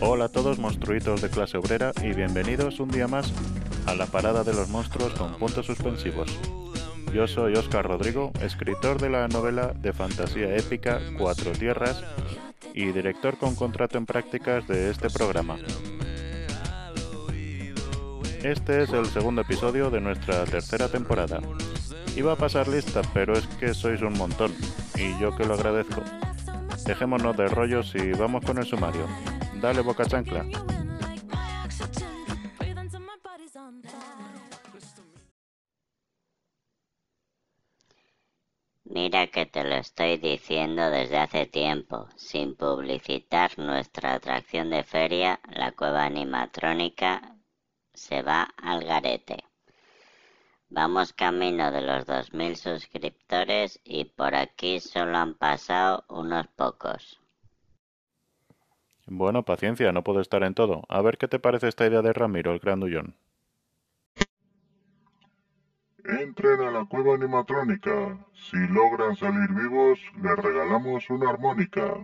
Hola a todos monstruitos de clase obrera y bienvenidos un día más a la parada de los monstruos con puntos suspensivos. Yo soy Óscar Rodrigo, escritor de la novela de fantasía épica Cuatro Tierras y director con contrato en prácticas de este programa. Este es el segundo episodio de nuestra tercera temporada. Iba a pasar lista, pero es que sois un montón, y yo que lo agradezco. Dejémonos de rollos y vamos con el sumario. Dale boca chancla. Mira que te lo estoy diciendo desde hace tiempo, sin publicitar nuestra atracción de feria, la cueva animatrónica se va al garete. Vamos camino de los 2.000 suscriptores y por aquí solo han pasado unos pocos. Bueno, paciencia, no puedo estar en todo. A ver qué te parece esta idea de Ramiro, el grandullón. Entren a la cueva animatrónica. Si logran salir vivos, les regalamos una armónica.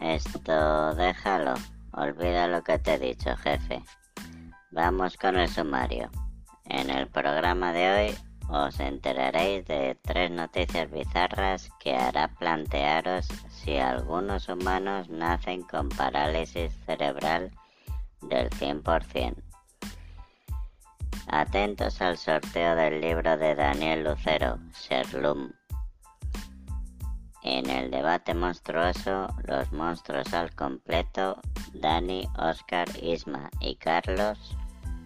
Esto déjalo. Olvida lo que te he dicho, jefe. Vamos con el sumario. En el programa de hoy os enteraréis de tres noticias bizarras que hará plantearos si algunos humanos nacen con parálisis cerebral del 100%. Atentos al sorteo del libro de Daniel Lucero, Sherlum. En el debate monstruoso, los monstruos al completo, Dani, Oscar, Isma y Carlos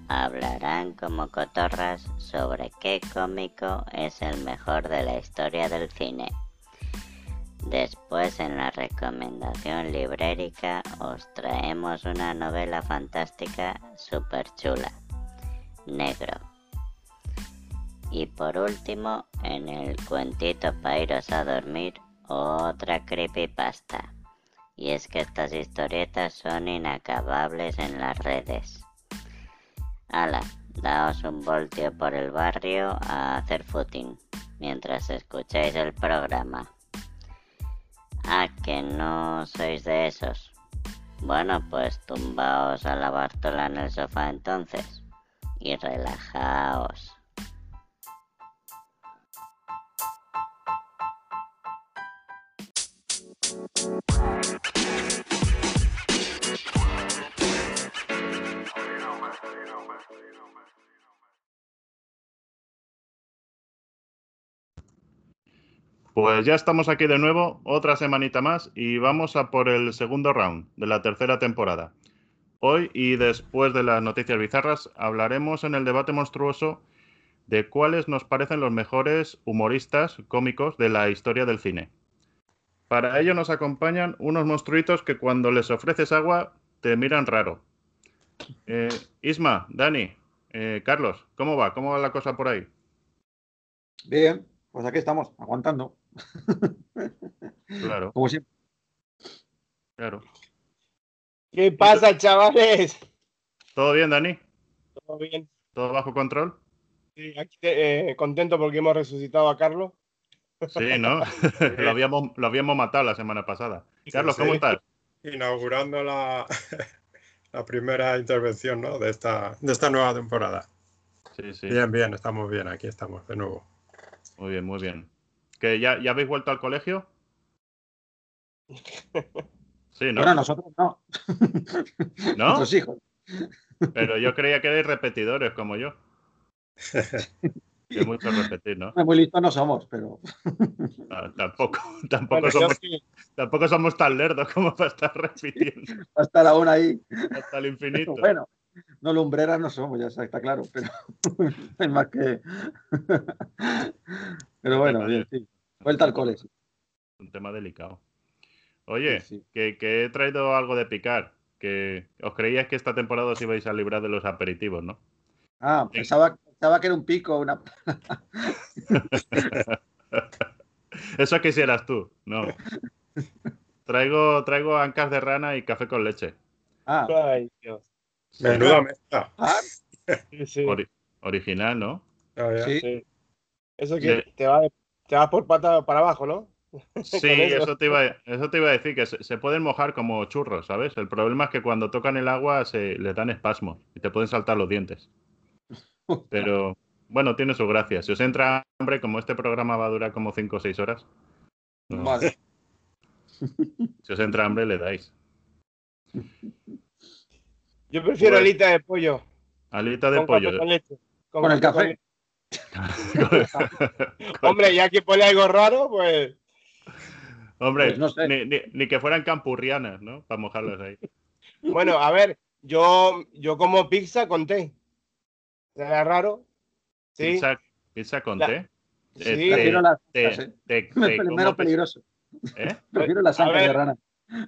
hablarán como cotorras sobre qué cómico es el mejor de la historia del cine. Después en la recomendación librérica os traemos una novela fantástica super chula, Negro. Y por último, en el cuentito para iros a dormir, otra creepypasta. Y es que estas historietas son inacabables en las redes. Ala, daos un voltio por el barrio a hacer footing mientras escucháis el programa. Ah, que no sois de esos. Bueno, pues tumbaos a la Bartola en el sofá entonces y relajaos. Pues ya estamos aquí de nuevo, otra semanita más, y vamos a por el segundo round de la tercera temporada. Hoy y después de las noticias bizarras hablaremos en el debate monstruoso de cuáles nos parecen los mejores humoristas cómicos de la historia del cine. Para ello nos acompañan unos monstruitos que cuando les ofreces agua te miran raro. Eh, Isma, Dani, eh, Carlos, ¿cómo va? ¿Cómo va la cosa por ahí? Bien, pues aquí estamos, aguantando. Claro, Como siempre. claro. ¿Qué pasa, chavales? ¿Todo bien, Dani? ¿Todo bien? ¿Todo bajo control? Sí, aquí eh, contento porque hemos resucitado a Carlos. Sí, ¿no? lo, habíamos, lo habíamos matado la semana pasada. Carlos, ¿cómo Sí. estás? inaugurando la, la primera intervención ¿no? de, esta, de esta nueva temporada. Sí, sí. Bien, bien, estamos bien, aquí estamos de nuevo. Muy bien, muy bien. ¿Que ya, ya habéis vuelto al colegio? Sí, ¿no? Bueno, nosotros no. ¿No? Nuestros hijos. Pero yo creía que erais repetidores como yo. Que mucho repetir, ¿no? Muy listos no somos, pero Ah, tampoco, tampoco, Bueno, somos, sí, tampoco somos tan lerdos como para estar repitiendo va a estar aún ahí. hasta el infinito. Bueno, no lumbreras no somos, ya está, está claro, pero es más que. Pero bueno, bien, sí. Vuelta al cole. sí. Un tema delicado. Oye, Sí, sí. Que, que he traído algo de picar. Que os creíais que esta temporada os ibais a librar de los aperitivos, ¿no? Ah, pensaba, pensaba que era un pico, una. Eso quisieras tú, no. Traigo, traigo ancas de rana y café con leche. Ah, Ay, Dios. Menuda mezcla. Ah, Sí, sí. Ori- original, ¿no? Ya, ya. sí. sí. Eso que te va, te vas por pata para abajo, ¿no? Sí, eso te, iba, a- eso te iba a decir, que se, se pueden mojar como churros, ¿sabes? El problema es que cuando tocan el agua se les dan espasmos y te pueden saltar los dientes. Pero bueno, tiene su gracia. Si os entra hambre, como este programa va a durar como 5 o 6 horas, no, Vale. si os entra hambre le dais. Yo prefiero Bueno. alita de pollo. Alita de con pollo. café con leche. Con el café. Hombre, ya que pone algo raro, pues. Hombre, Pues no sé. ni, ni- ni que fueran campurrianas, ¿no? Para mojarlas ahí. Bueno, a ver, yo, yo como pizza con té. ¿Será raro? Sí. Pizza, pizza con La- té. Sí. Menos peligroso. ¿Eh? Prefiero las A ancas de rana.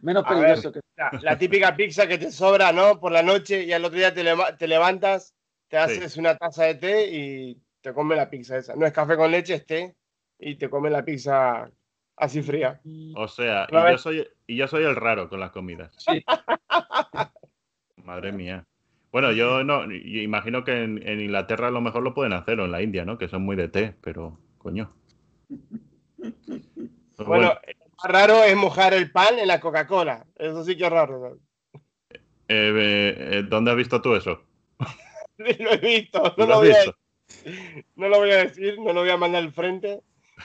Menos ver. peligroso que. La, la típica pizza que te sobra, ¿no? Por la noche y al otro día te, leva- te levantas, te haces una taza de té y te comes la pizza esa. No es café con leche, es té y te comes la pizza así fría. O sea, y yo, soy, y yo soy el raro con las comidas. Sí. Madre mía. Bueno, yo no, imagino que en, en Inglaterra a lo mejor lo pueden hacer, o en la India, ¿no? Que son muy de té, pero coño. Pues Bueno, lo más raro es mojar el pan en la Coca-Cola. Eso sí que es raro. ¿no? eh, eh, eh, ¿dónde has visto tú eso? Lo he visto. No ¿Lo voy a, visto? no lo voy a decir, no lo voy a mandar al frente,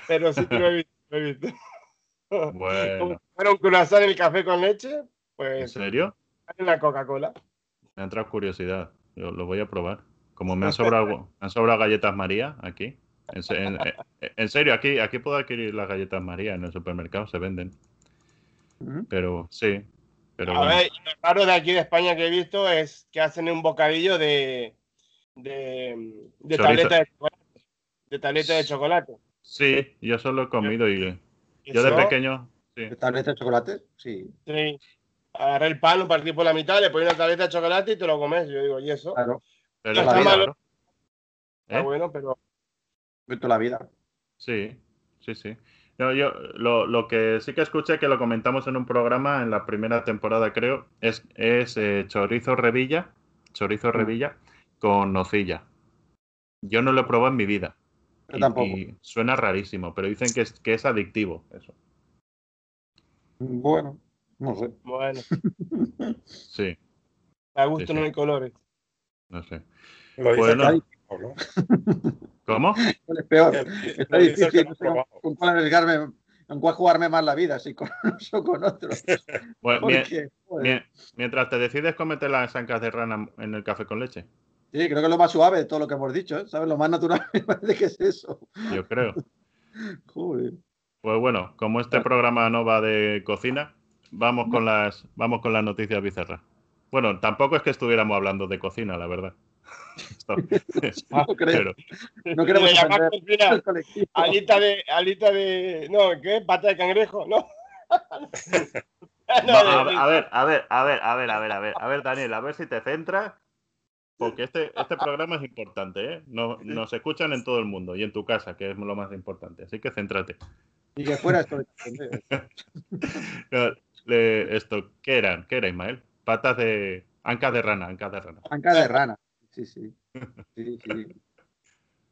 pero sí que lo he visto. Lo he visto. Como Bueno, si fuera un croissant en el café con leche, ¿en pues serio? en la Coca-Cola. Me ha entrado curiosidad. Yo lo voy a probar. Como me han sobrado, me han sobrado galletas María aquí. En, se- en- en serio, aquí, aquí puedo adquirir las galletas María en el supermercado, se venden. Pero sí. Pero A bueno. ver, lo raro de aquí de España que he visto es que hacen un bocadillo de, de, de tableta de chocolate. De tableta de chocolate. Sí, yo solo he comido y yo de pequeño. Sí. ¿Tableta de chocolate? Sí. Sí. Agarré el pan, lo partí por la mitad, le ponía una tableta de chocolate y te lo comes. Yo digo, ¿y eso? Claro. Pero No está malo. ¿Eh? bueno, pero toda la vida. Sí, sí, sí. No, yo lo, lo que sí que escuché que lo comentamos en un programa en la primera temporada, creo, es, es eh, chorizo revilla, chorizo revilla con nocilla. Yo no lo he probado en mi vida. Yo Y- tampoco. y suena rarísimo, pero dicen que es, que es adictivo eso. Bueno, no sé. bueno, Sí, a gusto Sí, no hay colores. no sé. Lo dice Bueno. ¿Cómo? Es peor. Está difícil. No no sé con, cuál arriesgarme, con cuál jugarme más la vida, si con unos o con otros. Bueno, Porque, mientras te decides comerte las ancas de rana en el café con leche, sí, creo que es lo más suave de todo lo que hemos dicho, ¿eh? ¿sabes? Lo más natural me parece que es eso. yo creo. Joder. Pues bueno, como este programa no va de cocina, vamos con las, vamos con las noticias bizarras. Bueno, tampoco es que estuviéramos hablando de cocina, la verdad. No creo. pero No queremos colectivo. alita de, alita de, no, ¿qué? Pata de cangrejo, no. No, a, a ver, a ver, a ver, a ver, a ver, a ver, a ver, Daniel, a ver si te centras, porque este, este programa es importante, ¿eh? No- nos escuchan en todo el mundo y en tu casa, que es lo más importante, así que céntrate. Y que fuera esto. No, le- esto, ¿qué eran? ¿Qué era, Ismael? Patas de... Ancas de rana, ancas de rana. Anca de rana. Sí, sí. Sí, sí.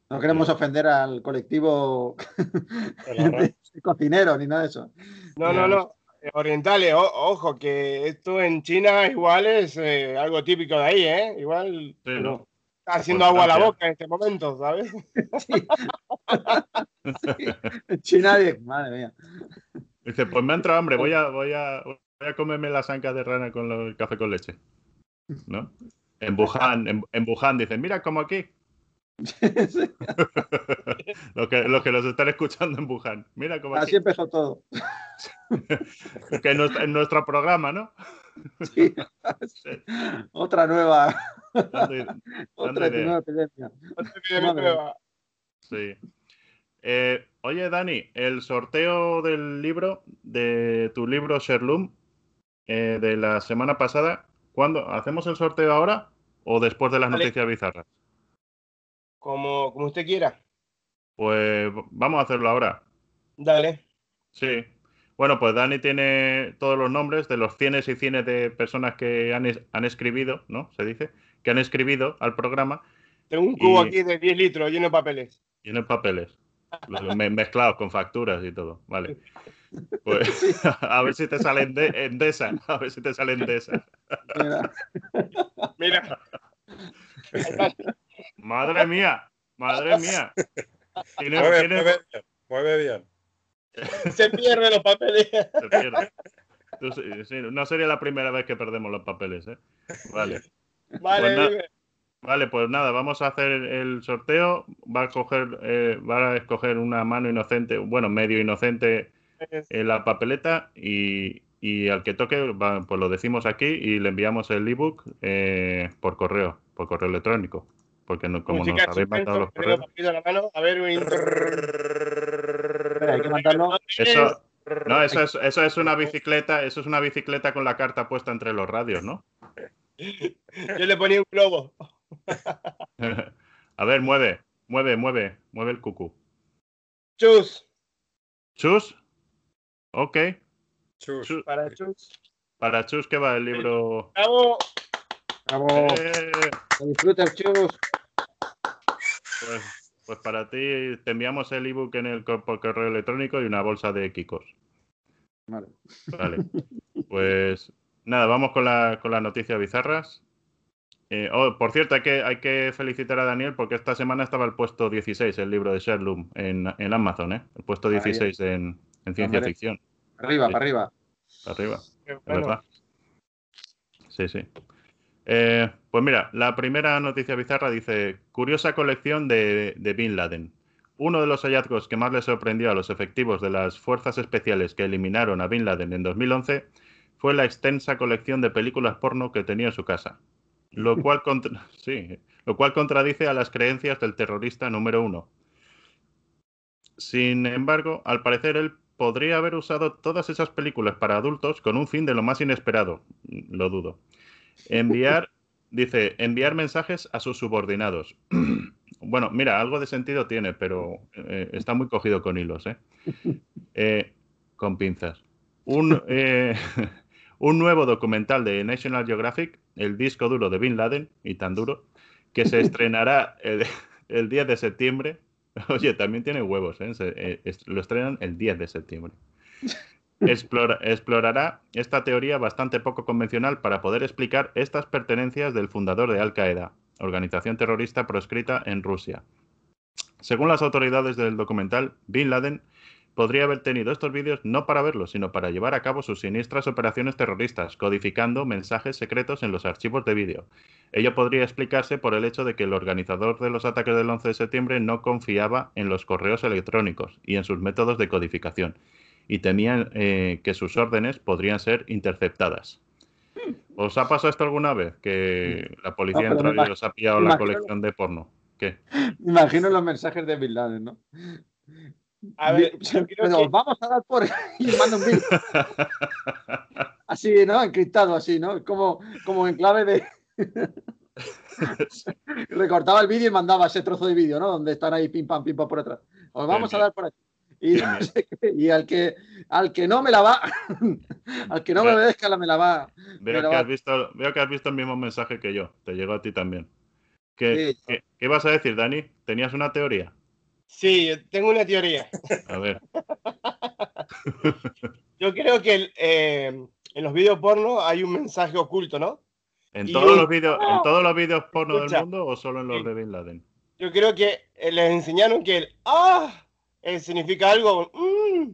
No queremos ofender al colectivo De de cocineros ni nada de eso. No, no, no. Eh, Orientales, o- ojo, que esto en China igual es eh, algo típico de ahí, ¿eh? Igual Sí, ¿no? está haciendo agua a la boca en este momento, ¿sabes? Sí. En China, madre mía. Dice, pues me ha entrado hambre, voy a, voy a, voy a comerme las ancas de rana con lo- el café con leche. ¿No? En Wuhan, en, en Wuhan dicen, mira como aquí. Los, que, los que nos están escuchando en Wuhan. Mira como aquí. Así empezó todo. Que en nuestro, en nuestro programa, ¿no? Sí. Otra nueva, Dando otra nueva epidemia. Otra epidemia nueva. Sí. Eh, oye, Dani, el sorteo del libro, de tu libro Sherloom, eh, de la semana pasada, ¿cuándo? ¿Hacemos el sorteo ahora o después de las Vale. noticias bizarras? Como, como usted quiera. Pues vamos a hacerlo ahora. Dale. Sí. Bueno, pues Dani tiene todos los nombres de los cienes y cienes de personas que han, es- han escribido, ¿no? Se dice, que han escribido al programa Tengo un cubo Y- aquí de 10 litros lleno de papeles. y en papeles. Me- mezclados con facturas y todo. Vale. Pues a ver si te salen de Endesa. A ver si te salen de esa. Mira, Mira, Madre mía, madre mía. Tiene- Mueve, tiene- mueve bien, mueve bien. se pierden los papeles. se pierde. Tú sí, sí, no sería la primera vez que perdemos los papeles, ¿eh? Vale. Vale, Pues. Vale, pues nada, vamos a hacer el sorteo. Va a coger, eh, va a escoger una mano inocente, bueno, medio inocente en la papeleta y, y al que toque, va- pues lo decimos aquí y le enviamos el ebook eh, por correo, por correo electrónico. Porque no, como nos Música habéis mandado los correos. la mano. A ver, un- espera, hay que mandarlo. Eso, no, eso es, eso es una bicicleta, eso es una bicicleta con la carta puesta entre los radios, ¿no? yo le ponía un globo. a ver, mueve, mueve, mueve, mueve el cucú. Chus, Chus. Ok. Chus. Chus. para Chus. Para Chus que va el libro. Bravo. Bravo. Eh, Que disfrutes, chus. pues, pues para ti te enviamos el ebook en el por correo electrónico y una bolsa de Kikos. Vale. Vale. Pues nada, vamos con, la, con las noticias bizarras. Eh, oh, por cierto, hay que, hay que felicitar a Daniel porque esta semana estaba el puesto 16, el libro de Sherlock en, en Amazon, ¿eh? El puesto Ahí. 16 en, en ciencia Hombre. ficción. Arriba, Sí. para arriba. Arriba. Es verdad. Sí, sí. Eh, pues mira, la primera noticia bizarra dice: curiosa colección de, de Bin Laden. Uno de los hallazgos que más le sorprendió a los efectivos de las fuerzas especiales que eliminaron a Bin Laden en 2011 fue la extensa colección de películas porno que tenía en su casa, lo cual, contra- sí, lo cual contradice a las creencias del terrorista número uno. Sin embargo, al parecer él podría haber usado todas esas películas para adultos con un fin de lo más inesperado. Lo dudo. Enviar, dice, enviar mensajes a sus subordinados. bueno, mira, algo de sentido tiene, pero eh, está muy cogido con hilos, ¿eh? Eh, con pinzas. Un, eh, un nuevo documental de National Geographic, El disco duro de Bin Laden, y tan duro, que se estrenará el, el 10 de septiembre. Oye, también tiene huevos, ¿eh? Se- eh, es- lo estrenan el 10 de septiembre. Explora- explorará esta teoría bastante poco convencional para poder explicar estas pertenencias del fundador de Al Qaeda, organización terrorista proscrita en Rusia. Según las autoridades del documental, Bin Laden podría haber tenido estos vídeos no para verlos, sino para llevar a cabo sus siniestras operaciones terroristas, codificando mensajes secretos en los archivos de vídeo. Ello podría explicarse por el hecho de que el organizador de los ataques del 11 de septiembre no confiaba en los correos electrónicos y en sus métodos de codificación, y temía eh, que sus órdenes podrían ser interceptadas. ¿Os ha pasado esto alguna vez? Que la policía No, me y os ha pillado la colección de porno. ¿Qué? Imagino los mensajes de Bin Laden, ¿no? A ver, yo creo Pero que- vamos a dar por. y manda un bill. Así, ¿no? Encriptado, así, ¿no? Como, como en clave de. Recortaba el vídeo y mandaba ese trozo de vídeo, ¿no? Donde están ahí pim pam, pim pam por atrás. Os vamos a dar por aquí. Y, Bien, no sé qué, y al que al que no me la va, al que no me obedezca, me la va. Veo que, va- has visto, veo que has visto el mismo mensaje que yo. Te llegó a ti también. ¿Qué, Sí. qué, qué ibas a decir, Dani? ¿Tenías una teoría? Sí, tengo una teoría. A ver. Yo creo que eh, en los videos porno hay un mensaje oculto, ¿no? ¿En Y todos un- los vídeos, en todos los vídeos porno del Escucha. mundo o solo en los de Bin Laden? Yo creo que eh, les enseñaron que el ¡ah! eh, significa algo, mm,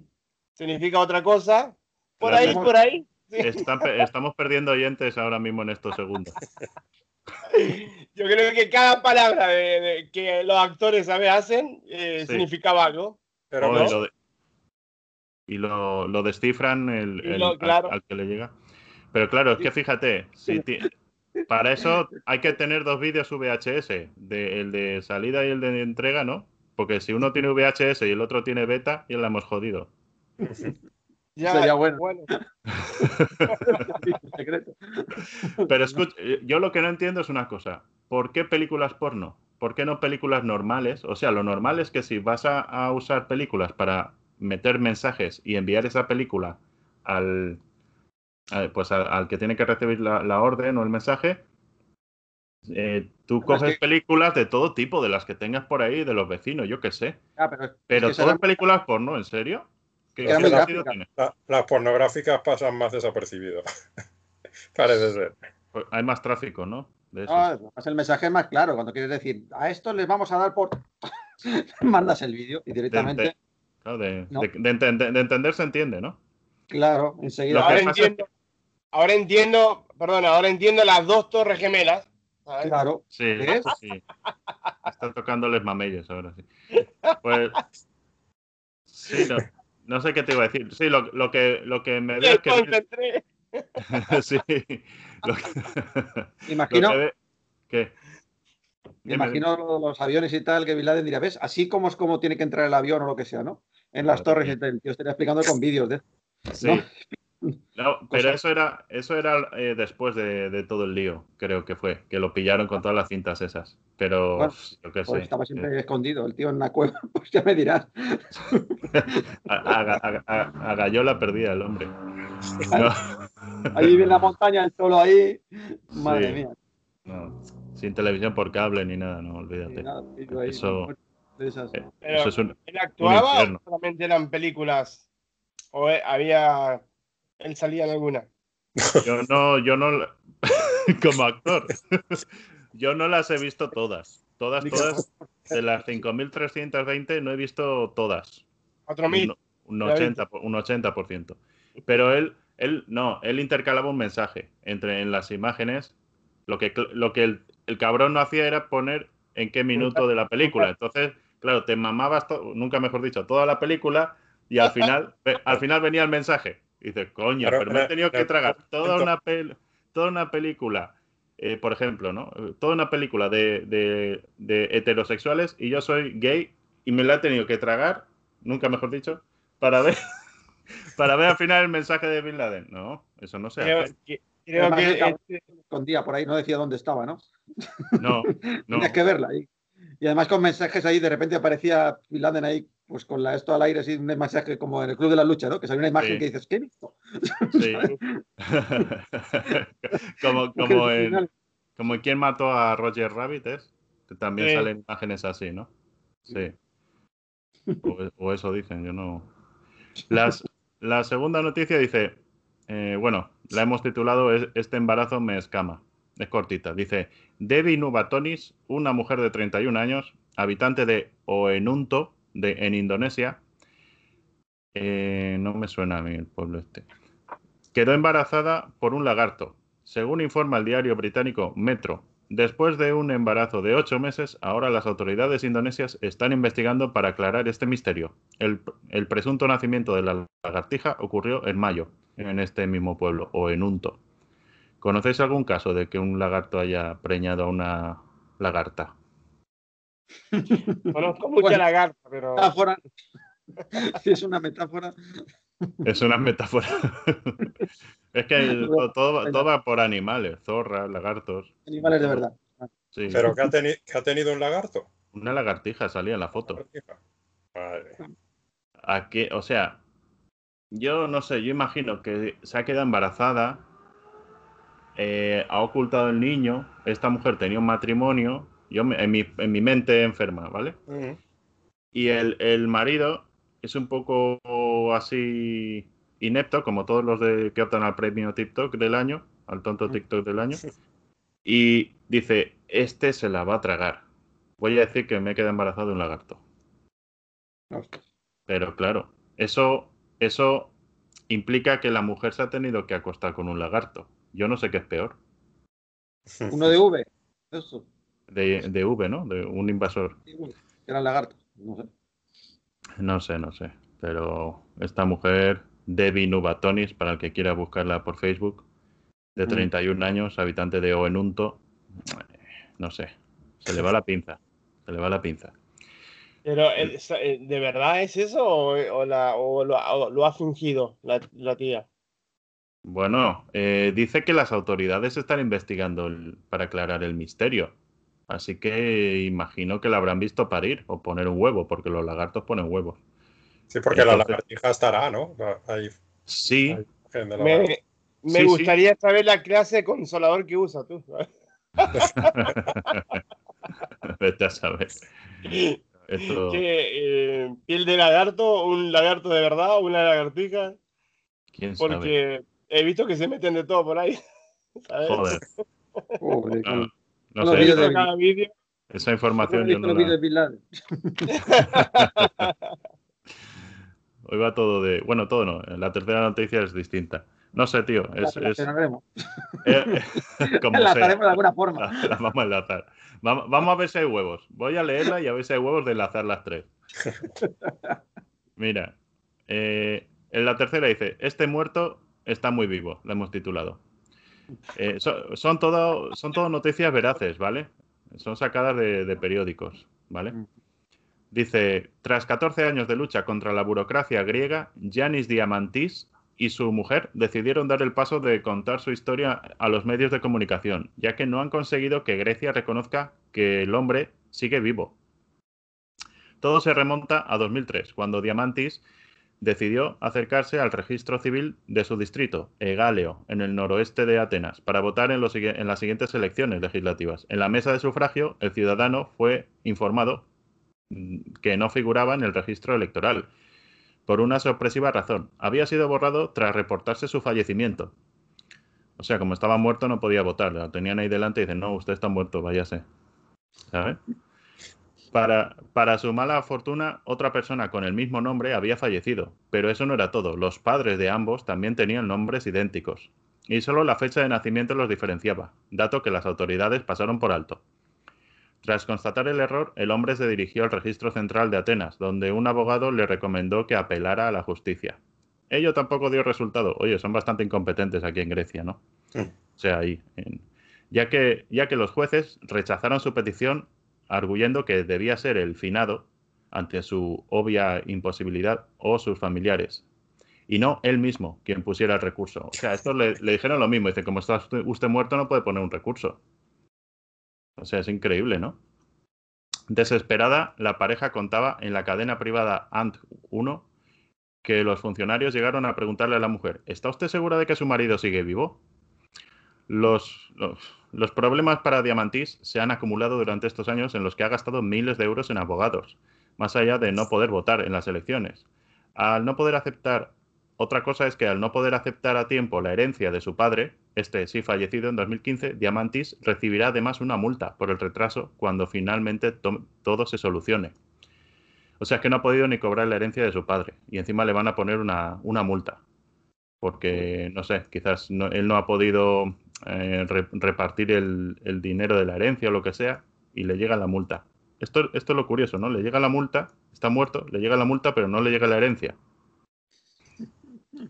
significa otra cosa. Por Claro. ahí, por ahí. Sí. Estamos perdiendo oyentes ahora mismo en estos segundos. Yo creo que cada palabra de- de- que los actores a veces hacen eh, Sí. significaba algo. Pero Oh, no, y lo, de- y lo- lo descifran el, Y el- lo- al- claro. al, que le llega. Pero claro, es que fíjate, si ti- para eso hay que tener dos vídeos VHS, de, el de salida y el de entrega, ¿no? Porque si uno tiene VHS y el otro tiene beta, ya la hemos jodido. Ya, Sería bueno. Pero escucha, eh, yo lo que no entiendo es una cosa. ¿Por qué películas porno? ¿Por qué no películas normales? O sea, lo normal es que si vas a, a usar películas para meter mensajes y enviar esa película al, al- pues al, al que tiene que recibir la, la orden o el mensaje, eh, tú coges que- películas de todo tipo, de las que tengas por ahí, de los vecinos, yo qué sé. Ah, pero, es Pero que todas películas porno, ¿en serio? Las pornográficas pasan más desapercibidos. Parece ser. Pues hay más tráfico, ¿no? De eso. No, además el mensaje es más claro. Cuando quieres decir, a esto les vamos a dar por. Mandas el vídeo y directamente, de- Claro, de, No. de- de entender, de entender se entiende, ¿no? claro, enseguida. Ahora es entiendo, ahora entiendo, perdón, ahora entiendo las dos torres gemelas. ¿sabes? Claro, Sí, ¿Ves? sí. Están tocándoles mameyes ahora sí. Pues. Sí, no, no sé qué te iba a decir. Sí, lo, lo que, lo que me veo es que. concentré. sí. Lo que, me imagino, lo que ve- ¿Qué? me imagino los aviones y tal, que Bin Laden dirá, ¿ves? Así como es como tiene que entrar el avión o lo que sea, ¿no? En las torres y tal. Tío estaría explicando con vídeos de. Sí. ¿no? No, pero Cosa- eso era, eso era eh, después de, de todo el lío, creo que fue, que lo pillaron con todas las cintas esas. Pero Bueno, yo qué Pues sé. estaba siempre escondido, el tío en la cueva, pues ya me dirás. A, a- a- a- a Gallola perdía el hombre. No, Ahí en la montaña, el solo ahí. Madre Sí. mía. no, sin televisión por cable ni nada, no, ni olvídate. nada, ahí, Eso- de esas. Eh, Pero- Eso es un, ¿Él actuaba o solamente eran películas? ¿O eh, había. Él salía en alguna? Yo no, yo no, como actor, yo no las he visto todas. Todas, todas, de las 5.320 no he visto todas. 4.000. Un, un Ya 80, po- un 80%. Pero él, él, no, él intercalaba un mensaje entre en las imágenes. Lo que, lo que el, el cabrón no hacía era poner en qué minuto de la película. Entonces, claro, te mamabas, nunca mejor dicho, toda la película y al final, al final venía el mensaje. Y dices, coño, Pero, pero me he pero, tenido que tragar toda una, pel- toda una película, eh, por ejemplo, ¿no? Toda una película de, de- de heterosexuales y yo soy gay y me la he tenido que tragar, nunca mejor dicho, para ver, para ver al final el mensaje de Bin Laden. No, eso no se Creo, hace. que, creo que escondía por ahí, no decía dónde estaba, ¿no? No, no. Tenías que verla ahí. Y además con mensajes ahí, de repente aparecía Laden ahí, pues con la, esto al aire, así, un mensaje como en el Club de la Lucha, ¿no? Que salió una imagen Sí. que dices, ¿qué he visto? Sí. como, como, en, como en quién mató a Roger Rabbit, ¿es? Que también Sí. salen imágenes así, ¿no? Sí. O, o eso dicen, yo no. Las, la segunda noticia dice, eh, bueno, la hemos titulado "Es- Este embarazo me escama. Es cortita. Dice, Debbie Nubatonis, una mujer de 31 años, habitante de Oenunto, de, en Indonesia. Eh, no me suena a mí el pueblo este. Quedó embarazada por un lagarto. Según informa el diario británico Metro, después de un embarazo de ocho meses, ahora las autoridades indonesias están investigando para aclarar este misterio. El, el presunto nacimiento de la lagartija ocurrió en mayo, en este mismo pueblo, o en Unto. ¿Conocéis algún caso de que un lagarto haya preñado a una lagarta? conozco mucha Bueno. lagarta, pero. Metáfora. Es una metáfora. Es una metáfora. es que to- todo, va- todo va por animales, zorras, lagartos. Animales de verdad. Sí. ¿Pero qué ha, qué ha tenido un lagarto? Una lagartija salía en la foto. Vale. Aquí, o sea, yo no sé, yo imagino que se ha quedado embarazada, eh, ha ocultado el niño, esta mujer tenía un matrimonio, yo me- en mi, en mi mente enferma, ¿vale? Y el, el marido es un poco así inepto, como todos los de, que optan al premio TikTok del año, al tonto TikTok del año, y dice, este se la va a tragar. Voy a decir que me he quedado embarazado de un lagarto. Pero claro, eso, eso implica que la mujer se ha tenido que acostar con un lagarto. Yo no sé qué es peor. Uno de V. Eso. De, de V, ¿no? De un invasor. Eran lagartos. No sé. No sé, no sé. Pero esta mujer, Debbie Nubatonis, para el que quiera buscarla por Facebook, de Mm. 31 años, habitante de Oenunto, no sé. Se le va la pinza. Se le va la pinza. Pero, ¿de verdad es eso o, o la, o lo, o lo ha fingido la, la tía? Bueno, eh, dice que las autoridades están investigando el- para aclarar el misterio. Así que imagino que la habrán visto parir o poner un huevo, porque los lagartos ponen huevos. Sí, porque la lagartija estará, ¿no? Ahí, Sí, ahí, la Me, lagartija. me Sí, sí. gustaría saber la clase de consolador que usa tú. vete a saber. Esto, ¿Qué, eh, piel de lagarto, un lagarto de verdad, una lagartija, quién sabe. porque he visto que se meten de todo por ahí. ¿sabes? Joder, Joder, no, sé, He visto vídeos de- cada vídeo. esa ¿cómo información yo no la... Hoy va todo de... Bueno, todo no. La tercera noticia es distinta. No sé, tío. La Es, es- relacionaremos. eh, eh, como sea. Enlazaremos de alguna forma. La, la vamos a enlazar. Vamos, vamos a ver si hay huevos. Voy a leerla y a ver si hay huevos de enlazar las tres. Mira, eh, en la tercera dice, este muerto está muy vivo, la hemos titulado. Eh, so- son, todo, son todo noticias veraces, ¿vale? Son sacadas de, de periódicos, ¿vale? Mm. Dice, tras 14 años de lucha contra la burocracia griega, Yanis Diamantis y su mujer decidieron dar el paso de contar su historia a los medios de comunicación, ya que no han conseguido que Grecia reconozca que el hombre sigue vivo. Todo se remonta a 2003, cuando Diamantis decidió acercarse al registro civil de su distrito, Egaleo, en el noroeste de Atenas, para votar en, los en las siguientes elecciones legislativas. En la mesa de sufragio, el ciudadano fue informado mm, que no figuraba en el registro electoral, por una sorpresiva razón. Había sido borrado tras reportarse su fallecimiento. O sea, como estaba muerto no podía votar. Lo tenían ahí delante y dicen, no, usted está muerto, váyase. ¿Sabes? Para, para su mala fortuna, otra persona con el mismo nombre había fallecido. Pero eso no era todo. Los padres de ambos también tenían nombres idénticos. Y solo la fecha de nacimiento los diferenciaba, dato que las autoridades pasaron por alto. Tras constatar el error, el hombre se dirigió al registro central de Atenas, donde un abogado le recomendó que apelara a la justicia. Ello tampoco dio resultado. Oye, son bastante incompetentes aquí en Grecia, ¿no? Mm. O sea, ahí. en- ya, que, ya que los jueces rechazaron su petición arguyendo que debía ser el finado, ante su obvia imposibilidad, o sus familiares. Y no él mismo quien pusiera el recurso. O sea, estos le, le dijeron lo mismo. Dice, como está usted- usted muerto, no puede poner un recurso. O sea, es increíble, ¿no? Desesperada, la pareja contaba en la cadena privada Ant 1 que los funcionarios llegaron a preguntarle a la mujer, ¿está usted segura de que su marido sigue vivo? Los, los, los problemas para Diamantis se han acumulado durante estos años en los que ha gastado miles de euros en abogados, más allá de no poder votar en las elecciones. Al no poder aceptar, otra cosa es que al no poder aceptar a tiempo la herencia de su padre, este sí fallecido en 2015, Diamantis recibirá además una multa por el retraso cuando finalmente to- todo se solucione. O sea, que no ha podido ni cobrar la herencia de su padre y encima le van a poner una, una multa. Porque, no sé, quizás no- él no ha podido eh, re- repartir el, el dinero de la herencia o lo que sea y le llega la multa. Esto, esto es lo curioso, ¿no? Le llega la multa, está muerto, le llega la multa, pero no le llega la herencia.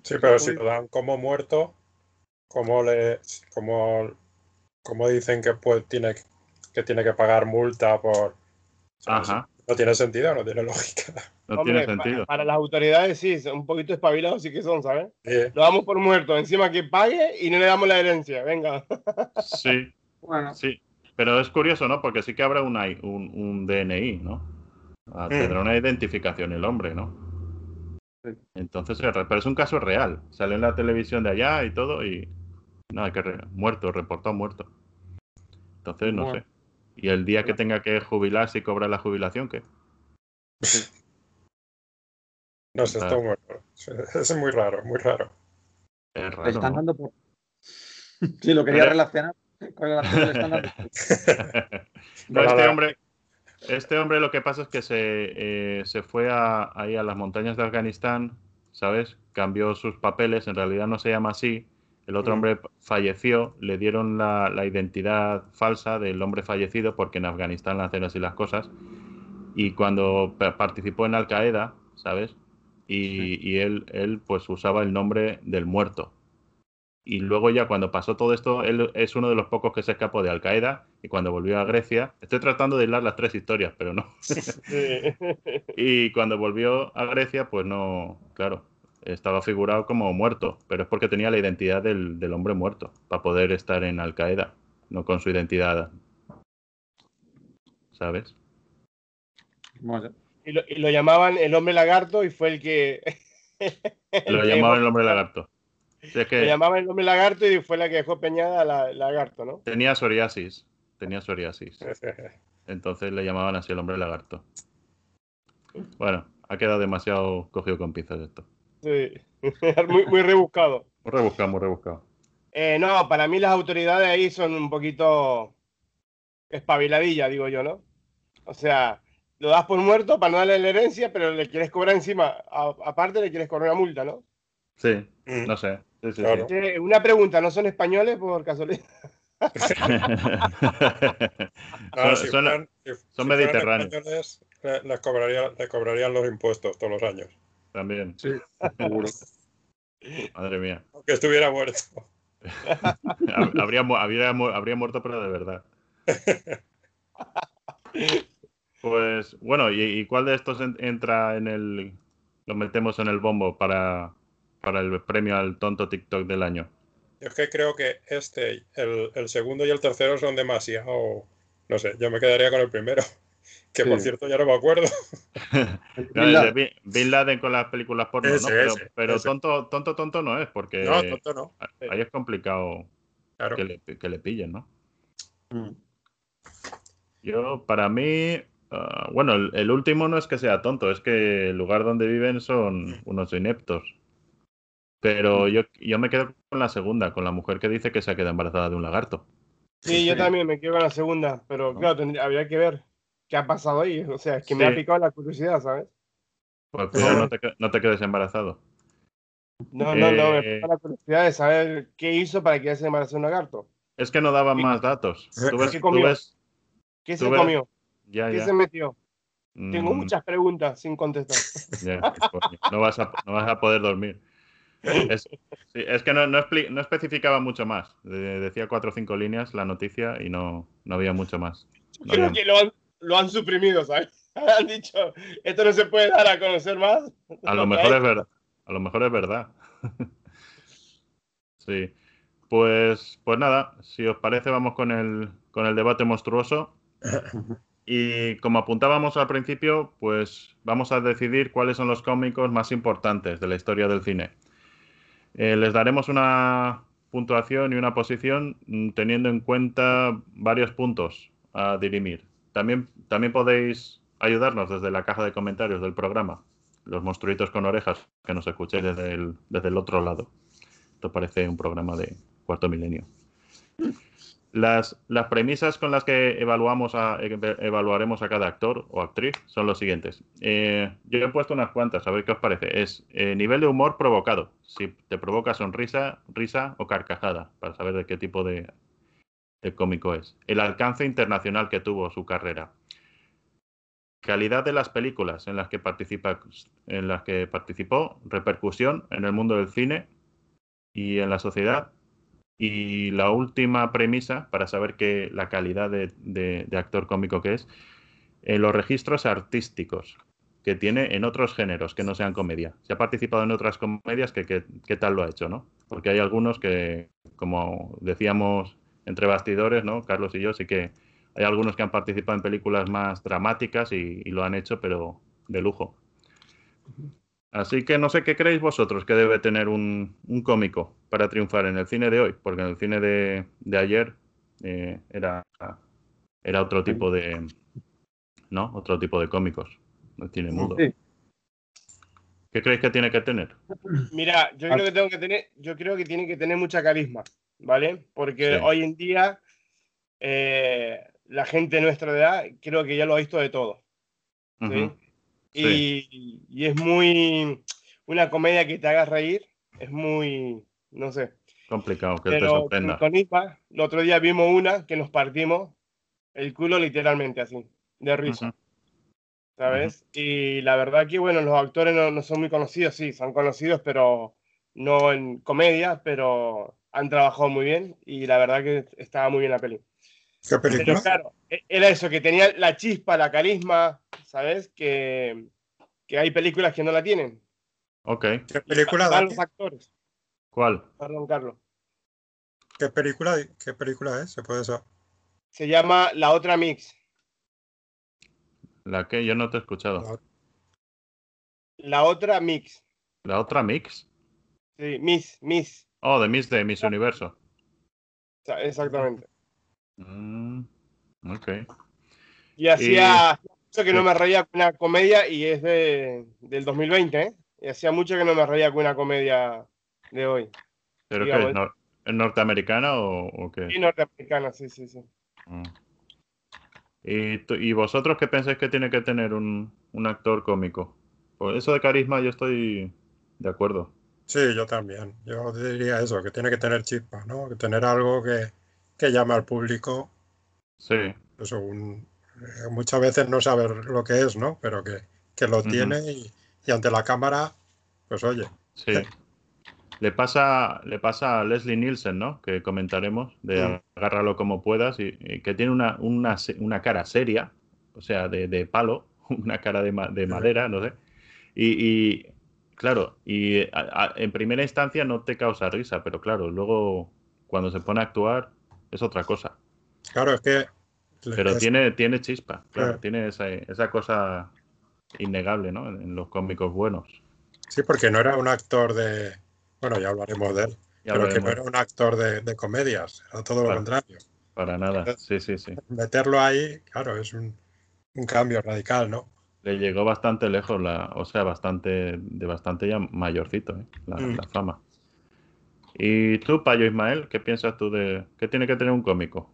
Sí, pero si lo dan como muerto, ¿cómo le, cómo, cómo dicen que pues tiene que tiene que pagar multa por Ajá, no tiene sentido, no tiene lógica. no Hombre, tiene sentido. Para, las autoridades sí, son un poquito espabilados sí que son, ¿sabes? Sí, Lo damos por muerto, encima que pague y no le damos la herencia, venga. Sí, Bueno, sí. Pero es curioso, ¿no? Porque sí que habrá una, un, un DNI, ¿no? Ah, Tendrá una identificación el hombre, ¿no? Sí. Entonces, pero es un caso real. Sale en la televisión de allá y todo y nada, que re- muerto, reportado muerto. Entonces, no Bueno. sé. Y el día que tenga que jubilarse y cobrar la jubilación, ¿qué? no sé, esto es muy raro. Es muy raro, muy raro. Es le raro, están dando por. Sí, lo quería relacionar con el artículo le están dando. No, este hombre, este hombre lo que pasa es que se, eh, se fue a, ahí a las montañas de Afganistán, ¿sabes? Cambió sus papeles, en realidad no se llama así. El otro Mm. hombre falleció, le dieron la, la identidad falsa del hombre fallecido porque en Afganistán hacen así las cosas. Y cuando pa- participó en Al Qaeda, ¿sabes? Y, y él, él pues usaba el nombre del muerto. Y luego ya cuando pasó todo esto, él es uno de los pocos que se escapó de Al Qaeda y cuando volvió a Grecia, estoy tratando de hilar las tres historias, pero no. Sí. Y cuando volvió a Grecia, pues no, claro, estaba figurado como muerto, pero es porque tenía la identidad del, del hombre muerto para poder estar en Al Qaeda, no con su identidad, ¿sabes? Bueno, y, lo, y lo llamaban el hombre lagarto y fue el que. Lo el llamaban el hombre lagarto. Sí, es Lo llamaban el hombre lagarto y fue la que dejó peñada la lagarto, ¿no? tenía psoriasis. Tenía psoriasis. Entonces le llamaban así el hombre lagarto. Bueno, ha quedado demasiado cogido con pinzas esto. Sí. muy, muy rebuscado. Muy rebuscado, muy rebuscado. Eh, no, para mí las autoridades ahí son un poquito espabiladillas, digo yo, ¿no? O sea, lo das por muerto para no darle la herencia, pero le quieres cobrar encima, a- aparte le quieres cobrar una multa, ¿no? Sí, Mm. no sé. Sí, sí, Claro. sí. Eh, una pregunta, ¿no son españoles por casualidad? Son- si son- fueran- si- si son fueran mediterráneos. españoles, le- les, cobraría- les cobrarían los impuestos todos los años. También, Sí, seguro. madre mía. Aunque estuviera muerto. Hab- Habría, mu- habría, mu- habría muerto, pero de verdad. Pues bueno, ¿y, y cuál de estos en- entra en el. Lo metemos en el bombo para, para el premio al tonto TikTok del año? Yo es que creo que este, el, el segundo y el tercero son demasiado. No sé, yo me quedaría con el primero. Que por cierto ya no me acuerdo. No, el de Bin, Bin Laden con las películas porno, ¿no? Pero, ese, pero ese. tonto, tonto, tonto no es, porque No, tonto no. ahí es complicado Claro. que le, que le pillen, ¿no? Mm. Yo, para mí, ah, bueno, el, el último no es que sea tonto, es que el lugar donde viven son unos ineptos. Pero yo, yo me quedo con la segunda, con la mujer que dice que se ha quedado embarazada de un lagarto. Sí, yo también me quedo con la segunda, pero ¿No? claro, tendría- habría que ver qué ha pasado ahí. O sea, es que me ha picado la curiosidad, ¿sabes? Pues Pero cuidado, no te, no te quedes embarazado. No, no, no, me Eh, pica la curiosidad de saber qué hizo para que se embarazó un lagarto. Es que no daban más datos. Tú ves, ¿Qué tú comió? ves- ¿Qué Tú se comió? ya, ¿Qué ya. se metió? Tengo Mm, muchas preguntas sin contestar. ya, no, vas a, no vas a poder dormir. Es, sí, es que no, no, expli- no especificaba mucho más. De- decía cuatro o cinco líneas la noticia y no, no había mucho más. No Creo había- que lo han, lo han suprimido, ¿sabes? Han dicho, esto no se puede dar a conocer más. A lo mejor es verdad. A lo mejor es verdad. sí. Pues, pues nada, si os parece, vamos con el, con el debate monstruoso. Y como apuntábamos al principio, pues vamos a decidir cuáles son los cómicos más importantes de la historia del cine. Eh, les daremos una puntuación y una posición mm, teniendo en cuenta varios puntos a dirimir. También, también podéis ayudarnos desde la caja de comentarios del programa los monstruitos con orejas que nos escuchéis desde el, desde el otro lado. Esto parece un programa de cuarto milenio. Las, las premisas con las que evaluamos a, evaluaremos a cada actor o actriz son los siguientes. Eh, yo he puesto unas cuantas, a ver qué os parece. Es eh, nivel de humor provocado, si te provoca sonrisa, risa o carcajada, para saber de qué tipo de, de cómico es. El alcance internacional que tuvo su carrera. Calidad de las películas en las que participa en las que participó repercusión en el mundo del cine y en la sociedad. Y la última premisa para saber que la calidad de, actor cómico que es eh, los registros artísticos que tiene en otros géneros que no sean comedia. Si ha participado en otras comedias que- qué tal lo ha hecho no porque hay algunos que como decíamos entre bastidores no Carlos y yo sí que hay algunos que han participado en películas más dramáticas y, y lo han hecho, pero de lujo. Así que no sé qué creéis vosotros que debe tener un, un cómico para triunfar en el cine de hoy, porque en el cine de, de ayer eh, era, era otro tipo de, ¿no? Otro tipo de cómicos, el cine mudo. Sí. ¿Qué creéis que tiene que tener? Mira, yo creo que tengo que tener, yo creo que tiene que tener mucha carisma, ¿vale? Porque Sí. hoy en día eh, la gente de nuestra edad creo que ya lo ha visto de todo. Y, y es muy una comedia que te haga reír, es muy, no sé. Complicado, que te Pero sorprenda. con Isma, el otro día vimos una que nos partimos el culo literalmente así, de risa. ¿sabes? Y la verdad que, bueno, los actores no, no son muy conocidos, sí, son conocidos, pero no en comedia, pero han trabajado muy bien y la verdad que estaba muy bien la peli. ¿Qué Pero película? claro, e- era eso, que tenía la chispa, la carisma, ¿sabes? Que, que hay películas que no la tienen. Ok, ¿Qué película, Van Dani? los actores. ¿cuál? Perdón, Carlos. ¿Qué película, qué película es? ¿Se puede saber? Se llama La Otra Mix. ¿La que Yo no te he escuchado. La, la otra Mix. ¿La otra Mix? Sí, Miss, Miss. Oh, de Miss de Miss Universo. Exactamente. Mm, ok. Y hacía mucho que no me reía con una comedia y es de, del 2020, ¿eh? Y hacía mucho que no me reía con una comedia de hoy. ¿Pero qué? ¿Es, nor- es norteamericana o, o qué? Y norteamericana, sí, sí, sí. Mm. ¿Y, tú- y vosotros qué pensáis que tiene que tener un, un actor cómico? Por eso de carisma yo estoy de acuerdo. Sí, yo también. Yo diría eso, que tiene que tener chispa, ¿no? Que tener algo que, que llame al público. Sí, Eso, un- eh, muchas veces no saber lo que es, ¿no? Pero que, que lo tiene y, y ante la cámara, pues oye, sí. Le pasa, le pasa a Leslie Nielsen, ¿no? Que comentaremos, de Mm. agárralo como puedas, y, y que tiene una, una, una cara seria, o sea, de, de palo, una cara de, ma- de madera, no sé. Y, y, claro, y a- a- en primera instancia no te causa risa, pero claro, luego cuando se pone a actuar es otra cosa. claro, es que Pero es- tiene, tiene chispa, claro, Claro. tiene esa, esa cosa innegable, ¿no? En, en los cómicos buenos. sí, porque no era un actor de, bueno, ya hablaremos de él, Ya pero que no era un actor de, de comedias, era todo lo contrario. Para nada, sí, sí, sí. Meterlo ahí, claro, es un, un cambio radical, ¿no? Le llegó bastante lejos, la, o sea, bastante, de bastante ya mayorcito, ¿eh? la, Mm. la fama. ¿Y tú, Payo Ismael, qué piensas tú de qué tiene que tener un cómico?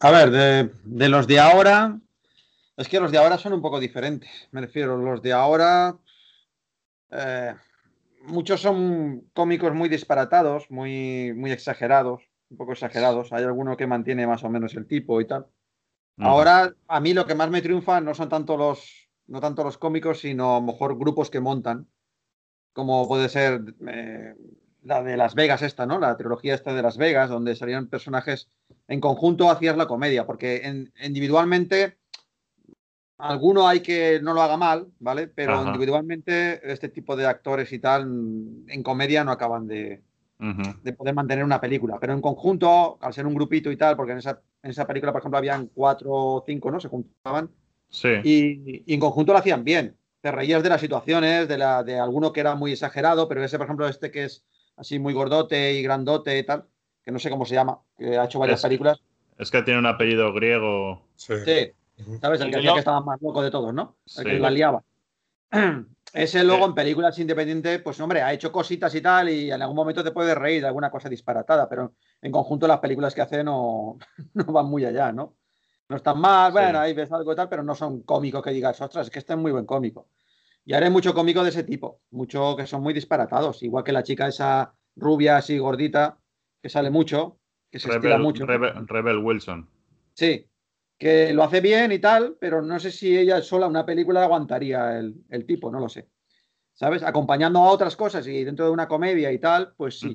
A ver, de, de los de ahora, es que los de ahora son un poco diferentes. Me refiero, los de ahora, eh, muchos son cómicos muy disparatados, muy, muy exagerados, un poco exagerados. Hay alguno que mantiene más o menos el tipo y tal. Mm. Ahora, a mí lo que más me triunfa no son tanto los, no tanto los cómicos, sino a lo mejor grupos que montan, como puede ser eh, la de Las Vegas esta, ¿no? La trilogía esta de Las Vegas, donde salían personajes en conjunto hacías la comedia, porque en- individualmente alguno hay que no lo haga mal, ¿vale? Pero Ajá. individualmente este tipo de actores y tal en comedia no acaban de, De poder mantener una película. Pero en conjunto, al ser un grupito y tal, porque en esa, en esa película, por ejemplo, habían cuatro o cinco, ¿no? Se juntaban Sí, y, y en conjunto lo hacían bien. Te reías de las situaciones, de, la, de alguno que era muy exagerado, pero ese, por ejemplo, este que es así muy gordote y grandote y tal, que no sé cómo se llama, que ha hecho varias Es- películas. es que tiene un apellido griego. Sí. ¿sabes? El que El hacía que estaba más loco de todos, ¿no? El que la liaba. Ese luego en películas independientes, pues hombre, ha hecho cositas y tal, y en algún momento te puedes reír de alguna cosa disparatada, pero en conjunto las películas que hace no, no van muy allá, ¿no? No están mal, Sí. bueno, ahí ves algo y tal, pero no son cómicos que digas, ostras, es que este es muy buen cómico. Y ahora hay mucho cómico de ese tipo, mucho que son muy disparatados, igual que la chica esa rubia así gordita, que sale mucho, que se estira Rebel, mucho. Rebel- Rebel Wilson. Sí, que lo hace bien y tal, pero no sé si ella sola una película aguantaría el, el tipo, no lo sé. ¿Sabes? Acompañando a otras cosas y dentro de una comedia y tal, pues sí.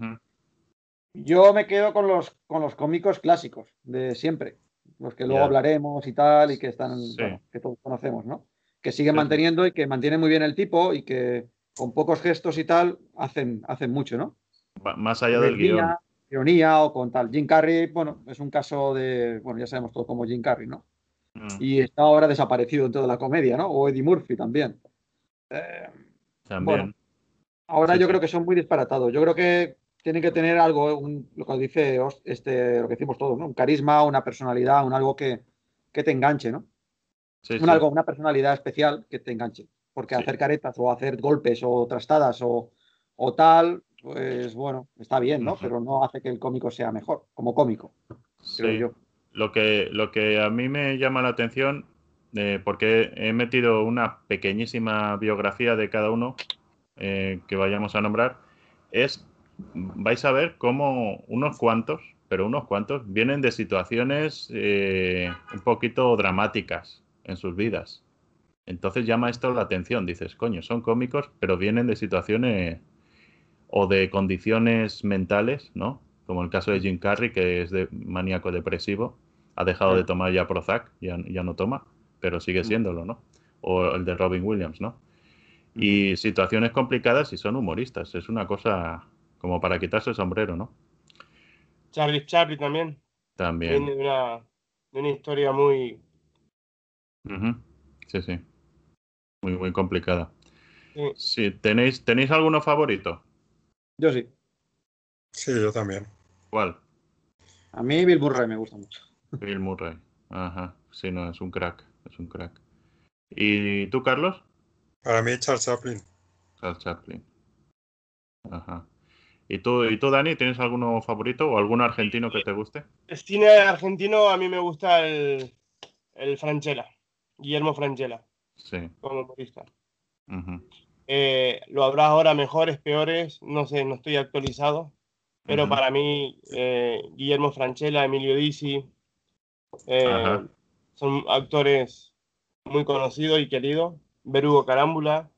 Yo me quedo con los, con los cómicos clásicos de siempre, los que luego hablaremos y tal, y que están, Sí. bueno, que todos conocemos, ¿no? Que siguen Sí. manteniendo y que mantienen muy bien el tipo y que con pocos gestos y tal hacen, hacen mucho, ¿no? Va- Más allá del guion. Ironía o con tal. Jim Carrey, bueno, es un caso de, bueno, ya sabemos todo como Jim Carrey, ¿no? Mm, y está ahora desaparecido en toda la comedia, ¿no? O Eddie Murphy también. Eh, También. bueno. ahora Sí, yo sí. creo que son muy disparatados. Yo creo que tienen que tener algo, un- lo que dice este, lo que decimos todos, ¿no? Un carisma, una personalidad, un algo que, que te enganche, ¿no? Sí, Un algo, una personalidad especial que te enganche. Porque hacer caretas o hacer golpes o trastadas o, o tal, pues bueno, está bien, ¿no? Pero no hace que el cómico sea mejor, como cómico, creo Sí. yo. Lo que, lo que a mí me llama la atención, eh, porque he metido una pequeñísima biografía de cada uno eh, que vayamos a nombrar, es, vais a ver cómo unos cuantos, pero unos cuantos, vienen de situaciones eh, un poquito dramáticas en sus vidas. Entonces llama esto la atención, dices, coño, son cómicos, pero vienen de situaciones o de condiciones mentales, ¿no? Como el caso de Jim Carrey, que es de maníaco depresivo, ha dejado de tomar ya Prozac, ya, ya no toma, pero sigue siéndolo, ¿no? O el de Robin Williams, ¿no? Y situaciones complicadas y son humoristas, es una cosa como para quitarse el sombrero, ¿no? Charlie Chaplin también. También. Viene de una, una historia muy. Sí, sí. Muy, muy complicada. Sí, ¿tenéis, ¿tenéis alguno favorito? Yo sí. Sí, yo también. ¿Cuál? A mí Bill Murray me gusta mucho. Bill Murray. Ajá. Sí, no, es un crack. Es un crack. ¿Y tú, Carlos? Para mí, Charles Chaplin. Charles Chaplin. Ajá. ¿Y tú, ¿Y tú, Dani, tienes alguno favorito o algún argentino que te guste? El cine argentino a mí me gusta el, el Franchella, Guillermo Franchella, Sí. como humorista. Ujú. Eh, lo habrá ahora mejores, peores, no sé, no estoy actualizado, pero para mí eh, Guillermo Franchella, Emilio Dizzi, eh, son actores muy conocidos y queridos. Berugo Carámbula.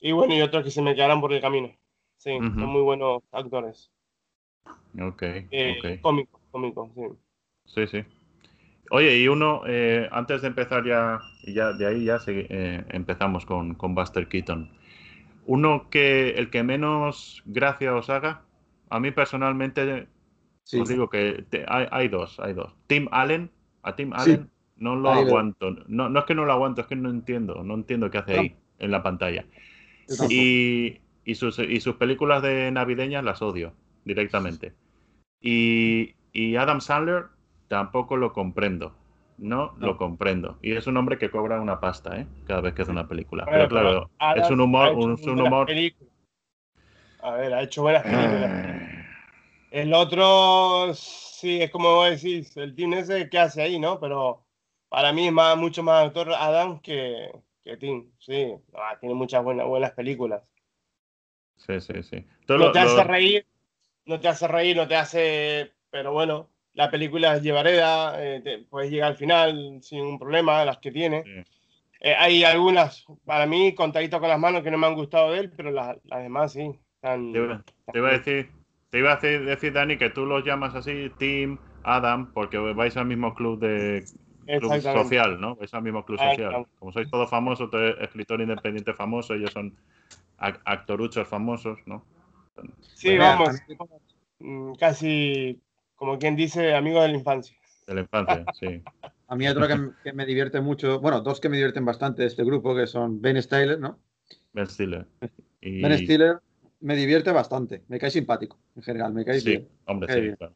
Y bueno, y otros que se me quedarán por el camino. Sí, son muy buenos actores. Ok, Eh, ok. Cómicos, cómicos, sí. Sí, sí. Oye, y uno, eh, antes de empezar ya, ya de ahí ya eh, empezamos con, con Buster Keaton. Uno que el que menos gracia os haga, a mí personalmente Sí. os digo que te- hay, hay dos, hay dos. Tim Allen, a Tim Sí. Allen no lo Ahí aguanto. No, no es que no lo aguanto, es que no entiendo, no entiendo qué hace No. ahí en la pantalla. Y, y sus, y sus películas de navideñas las odio directamente. Y, y Adam Sandler tampoco lo comprendo. No, No. lo comprendo. Y es un hombre que cobra una pasta, ¿eh? Cada vez que hace una película. Bueno, Pero claro, es un humor, un, un humor. películas. A ver, ha hecho buenas películas. Ah, El otro, sí, es como vos decís, el team ese que hace ahí, ¿no? Pero para mí es más, mucho más actor Adam que, que Tim. Sí, Ah, tiene muchas buenas, buenas películas. Sí, sí, sí. Todo No lo- te hace reír, no te hace reír, no te hace. Pero bueno, la película es llevareda, eh, te- puedes llegar al final sin un problema, las que tiene. Sí. Eh, hay algunas, para mí, contaditas con las manos que no me han gustado de él, pero las, las demás sí. Están, Te iba, te iba a decir, te iba a decir, Dani, que tú los llamas así, Tim, Adam, porque vais al mismo club de club social, ¿no? Vais al mismo club social. Como sois todos famosos, escritor independiente famoso, ellos son ac- actoruchos famosos, ¿no? Sí, Mira, vamos. también- mm, Casi, como quien dice, amigo de la infancia. De la infancia, sí. A mí otro que, me divierte mucho, bueno, dos que me divierten bastante de este grupo, que son Ben Stiller, ¿no? Ben Stiller. Y- Ben Stiller me divierte bastante, me cae simpático, en general, me cae Sí, bien. hombre, Me sí, cae bien. claro.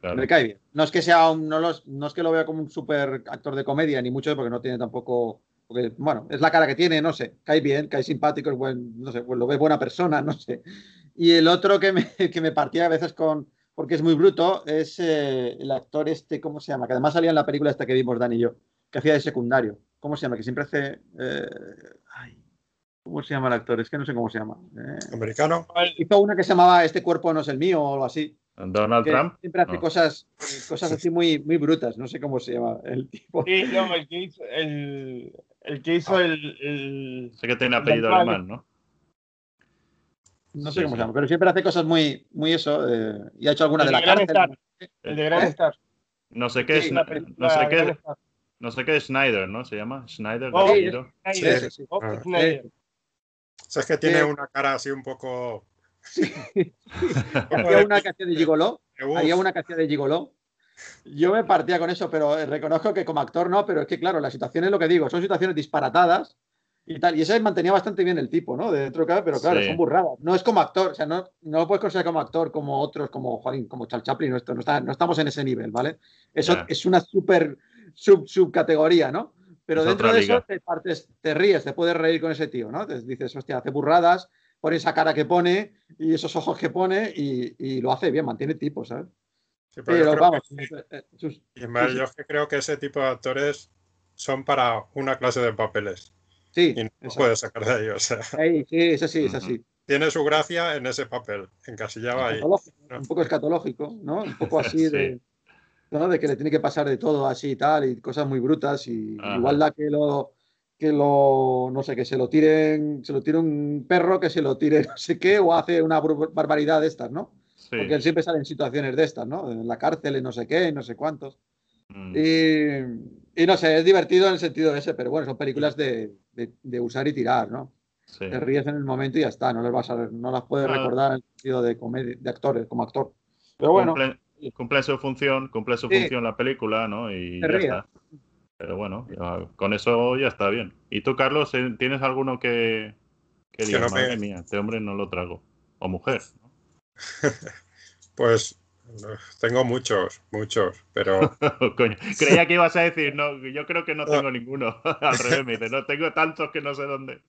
Claro. Me cae bien. No es que sea un, no, los- no es que lo vea como un super actor de comedia, ni mucho, porque no tiene tampoco. Porque, bueno, es la cara que tiene, no sé. Cae bien, cae simpático, es buen, no sé, pues lo ve buena persona, no sé. Y el otro que me, que me partía a veces con. Porque es muy bruto, es eh, el actor este, ¿cómo se llama? Que además salía en la película esta que vimos Dan y yo, que hacía de secundario. ¿Cómo se llama? Que siempre hace. eh, ay, ¿Cómo se llama el actor? Es que no sé cómo se llama. Eh, ¿Americano? hizo una que se llamaba Este cuerpo no es el mío o algo así Donald Trump. siempre hace No. cosas, cosas así muy, muy brutas, no sé cómo se llama el tipo. Sí, no, el que hizo el, el, que hizo el, el- Sé que tiene el apellido alemán, ¿no? No Sí, sé cómo sí. se llama, pero siempre hace cosas muy, muy eso, eh, y ha hecho alguna El de la de Gran cárcel. el de Gran ¿Eh? Star. No sé qué es. La No película sé Gran qué, Star. no sé qué es Schneider, ¿no? Se llama Schneider. de Oh. Sí, Snyder. sí, sí. Oh, Ah. O sea, es que tiene Eh, una cara así un poco. Había una que hacía de Gigoló, había una que hacía de Gigoló. Yo me partía con eso, pero eh, reconozco que como actor no, pero es que claro, las situaciones, lo que digo, son situaciones disparatadas y tal. Y ese mantenía bastante bien el tipo, ¿no? De dentro de cada, pero claro, Sí. son burradas. No es como actor, o sea, no, no lo puedes considerar como actor como otros, como Joaquín, como Charles Chaplin, no, esto, no, está- no estamos en ese nivel, ¿vale? Eso es una super sub, subcategoría, ¿no? Pero Es dentro de eso te partes, te ríes, te puedes reír con ese tío, ¿no? Te dices, hostia, hace burradas, pone esa cara que pone y esos ojos que pone y, y lo hace bien, mantiene tipo, ¿sabes? sí, pero vamos, que- eh, sus- y más, sí, sí. yo creo que ese tipo de actores son para una clase de papeles sí, y no eso. puedes sacar de ellos. O sea, Ey, sí, es así, es así. tiene su gracia en ese papel, encasillado ahí. ¿no? Un poco escatológico, ¿no? Un poco así Sí. de, ¿no? de que le tiene que pasar de todo así y tal, y cosas muy brutas, y Ajá. igual da que lo que lo, no sé, que se lo tiren, se lo tire un perro, que se lo tire no sé qué, o hace una barbaridad de estas, ¿no? Sí. Porque él siempre sale en situaciones de estas, ¿no? En la cárcel, en no sé qué, en no sé cuántos. Mm. Y, y no sé, es divertido en el sentido ese, pero bueno, son películas de, de- de usar y tirar, ¿no? Sí. Te ríes en el momento y ya está, no las vas a no las puedes Ah. recordar en el sentido de comedia, de actores, como actor. Pero bueno, Cumple, cumple su función, cumple su Sí. función la película, ¿no? Y Te ya ríes. está. Pero bueno, ya- con eso ya está bien. ¿Y tú, Carlos, eh, tienes alguno que, que digas, madre mía, este hombre no lo trago? O mujer. ¿no? Pues tengo muchos, muchos, pero Coño, creía que ibas a decir, no, yo creo que no tengo ninguno. Al revés, me dice, no, tengo tantos que no sé dónde.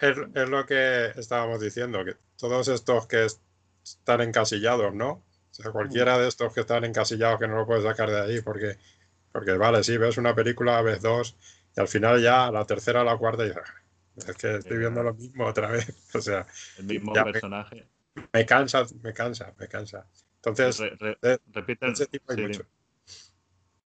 es, es lo que estábamos diciendo, que todos estos que es- están encasillados, ¿no? O sea, cualquiera de estos que están encasillados que no lo puedes sacar de ahí, porque, porque vale, sí, ves una película, ves dos, y al final ya la tercera o la cuarta, y dices, "Ah, es que estoy viendo lo mismo otra vez. O sea, El mismo me- personaje. me cansa, me cansa, me cansa. Entonces, Re- re- de- repiten, ese tipo hay sí, mucho.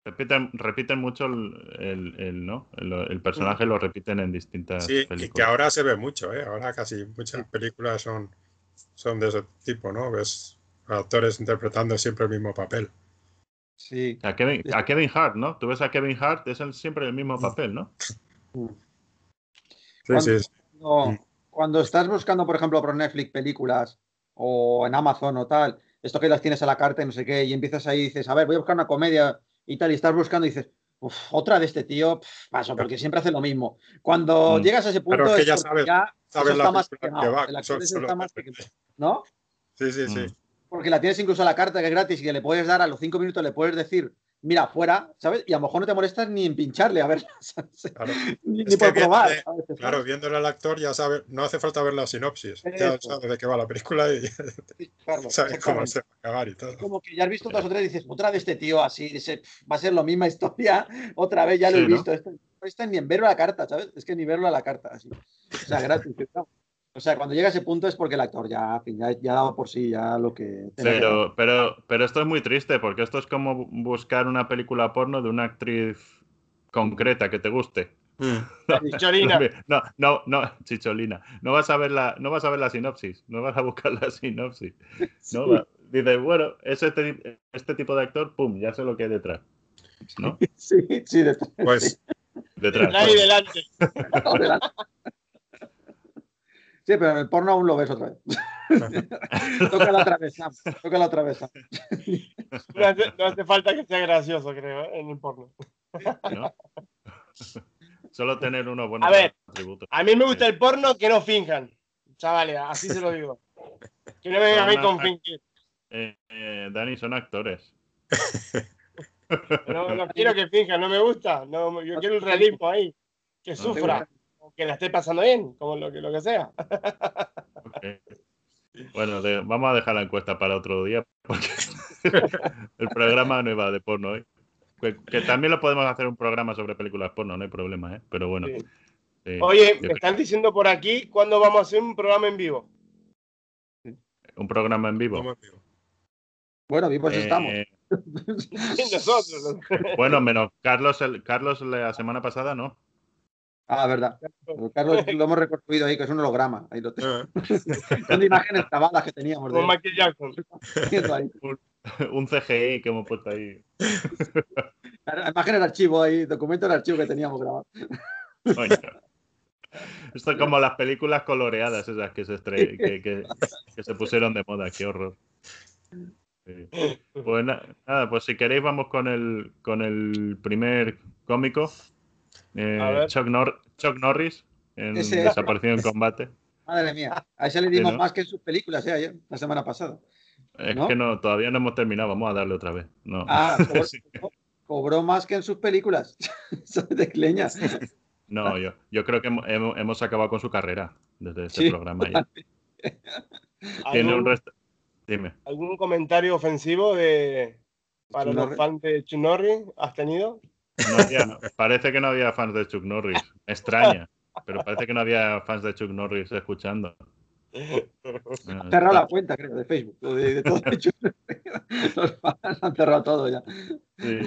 repiten, repiten mucho el, el- el, ¿no? el, el personaje, lo repiten en distintas Sí, y películas. que ahora se ve mucho, ¿eh? Ahora casi muchas películas son, son de ese tipo, ¿no? Ves actores interpretando siempre el mismo papel. Sí. A Kevin, a Kevin Hart, ¿no? Tú ves a Kevin Hart, es el- siempre el mismo papel, ¿no? Sí, ¿Cuándo- sí, sí. Cuando, Mm. cuando estás buscando, por ejemplo, por Netflix películas o en Amazon o tal, esto que las tienes a la carta y no sé qué, y empiezas ahí y dices, a ver, voy a buscar una comedia y tal, y estás buscando y dices, "Uf, otra de este tío, paso, porque siempre hace lo mismo. Cuando Mm. llegas a ese punto, Pero es que ya sabes- ya sabes eso la está más que va, el actor solo- ese solo- está más que quemado, ¿no? Sí, sí, sí. Porque la tienes incluso a la carta que es gratis y que le puedes dar a los cinco minutos, le puedes decir, mira, fuera, ¿sabes? Y a lo mejor no te molestas ni en pincharle, a ver. Claro, ni, Es ni por probar. viéndole- ¿sabes? claro, viéndole al actor ya sabes, no hace falta ver la sinopsis. Ya sabes de qué va la película y Carlos, sabes cómo se va a acabar y todo. como que ya has visto otras o tres y dices, otra de este tío así, dice, "Pf, va a ser la misma historia, otra vez ya lo Sí, he ¿no? visto. Esto, esto ni en verlo a la carta, ¿sabes? Es que ni verlo a la carta, así. O sea, gratis. O sea, cuando llega a ese punto es porque el actor ya, ya, ya ha dado por sí ya lo que... Pero, pero, pero esto es muy triste, porque esto es como bu- buscar una película porno de una actriz concreta que te guste. Chicholina. No, no, no, chicholina. No vas a ver la, no vas a ver la sinopsis, no vas a buscar la sinopsis. No, va- dices, bueno, es este, este tipo de actor, pum, ya sé lo que hay detrás. ¿No? Sí, sí, de- Pues Detrás. Ahí delante. adelante. Sí, pero en el porno aún lo ves otra vez. toca la travesa, toca la travesa. No hace, no hace falta que sea gracioso, creo, ¿eh? en el porno. ¿no? Solo tener unos buenos A ver. atributos. A mí me gusta el porno que no finjan. Chavales, así se lo digo. Que no me vengan a mí con fingir. Eh, eh, Dani, son actores. No, no quiero que finjan, no me gusta. No, yo quiero el realismo ahí. Que sufra. O Que la esté pasando bien, como lo que, lo que sea. Bueno, de- vamos a dejar la encuesta para otro día porque el programa no iba de porno hoy. Que, que también lo podemos hacer un programa sobre películas porno, no hay problema, ¿eh? Pero bueno. Sí. sí, Oye, me creo- están diciendo por aquí cuándo vamos a hacer un programa en vivo. un programa en vivo. ¿cómo digo? Bueno, vivos Eh, pues estamos. Nosotros. bueno, menos Carlos, el, Carlos la semana pasada, ¿no. Ah, verdad. Carlos lo hemos reconstruido ahí, que es un holograma. Ahí lo tengo. Ah, Son imágenes grabadas que teníamos. De Como Michael Jackson. un CGI que hemos puesto ahí. Imágenes de archivo ahí, documentos de archivo que teníamos grabados. Coño. Esto es como las películas coloreadas esas que se, estre- que, que- que se pusieron de moda, qué horror. Sí. Pues na- nada, pues si queréis vamos con el, con el primer cómico, eh. Chuck, Nor- Chuck Norris, en Ese- Desaparecido en Combate. Madre mía. A ese le dimos ¿no? más que en sus películas, ¿eh? Ayer, la semana pasada. Es ¿No? que no, todavía no hemos terminado, vamos a darle otra vez. No. Ah, cobró, Sí. cobró más que en sus películas. De cleña. No, yo, yo creo que hemos, acabado con su carrera desde este Sí. programa. ya. Tiene un ¿Algún, resto. Dime. algún comentario ofensivo de para Chuck los fans de Chuck Norris has tenido? No había- parece que no había fans de Chuck Norris. Me extraña. Pero parece que no había fans de Chuck Norris escuchando. Han cerrado la cuenta, creo, de Facebook. o De, de todo hecho. Los fans han cerrado todo ya. Sí.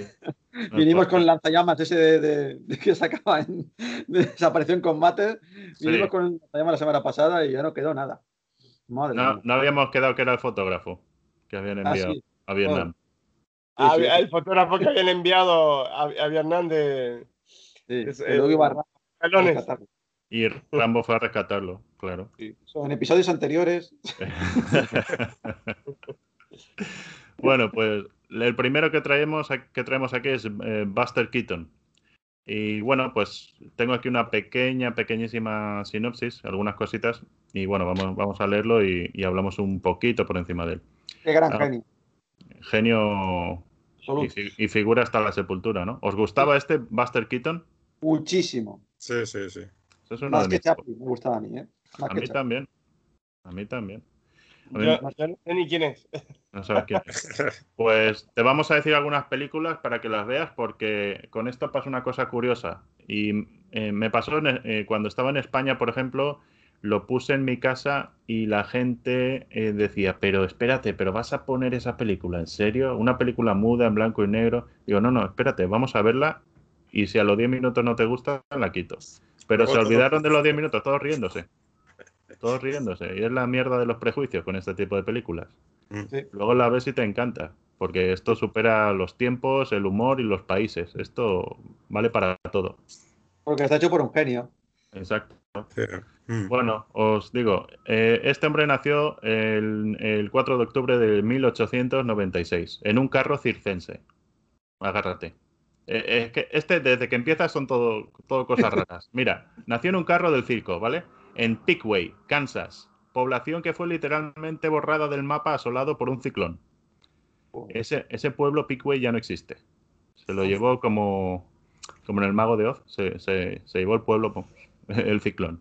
No, Vinimos con lanzallamas ese de, de- de que sacaba en de desapareció en combate. Vinimos Sí. con lanzallamas la semana pasada y ya no quedó nada. Madre No, habíamos quedado que era el fotógrafo que habían Ah, enviado sí. a Vietnam. Sí. El fotógrafo que habían enviado a, a Vietnam de Sí, es- que luego iba a ra- Calones. rescatarlo. Y Rambo fue a rescatarlo, claro. Son episodios anteriores. bueno, pues el primero que traemos, que traemos aquí es eh, Buster Keaton. Y bueno, pues tengo aquí una pequeña, pequeñísima sinopsis, algunas cositas, y bueno, vamos, vamos a leerlo y, y hablamos un poquito por encima de él. Qué gran Ah. genio. Genio y, absoluto. fi- y figura hasta la sepultura, ¿no? ¿Os gustaba este Buster Keaton? Muchísimo. Sí, sí, sí. Eso es uno Más de que mis... Chaplin, me gustaba a mí, ¿eh? Más A mí Chaplin. también. A mí también. A mí Yo, yo no sé ni quién es. no sabes quién es. Pues te vamos a decir algunas películas para que las veas, porque con esto pasa una cosa curiosa. Y eh, me pasó en- eh, cuando estaba en España, por ejemplo, lo puse en mi casa y la gente eh, decía, pero espérate, pero vas a poner esa película, ¿en serio? Una película muda en blanco y negro. Digo, no, no, espérate, vamos a verla y si a los 10 minutos no te gusta, la quito. Pero se olvidaron de los 10 minutos, todos riéndose. Todos riéndose. Y es la mierda de los prejuicios con este tipo de películas. Sí. Luego la ves y te encanta, porque esto supera los tiempos, el humor y los países. Esto vale para todo. Porque está hecho por un genio. Exacto. Sí. Mm. Bueno, os digo, eh, este hombre nació el, el 4 de octubre de 1896 en un carro circense. Agárrate. Eh, es que este, desde que empieza, son todo, todo cosas raras. Mira, nació en un carro del circo, ¿vale? En Pickway, Kansas. Población que fue literalmente borrada del mapa asolado por un ciclón. Ese, ese pueblo Pickway ya no existe. Se lo llevó como, como en el Mago de Oz, se, se- se llevó el pueblo, el ciclón.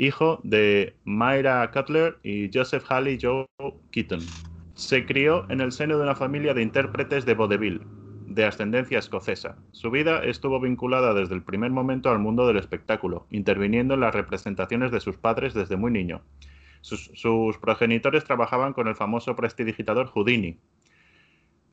Hijo de Myra Cutler y Joseph Halley Joe Keaton. Se crió en el seno de una familia de intérpretes de vodevil, de ascendencia escocesa. Su vida estuvo vinculada desde el primer momento al mundo del espectáculo, interviniendo en las representaciones de sus padres desde muy niño. Sus, sus progenitores trabajaban con el famoso prestidigitador Houdini,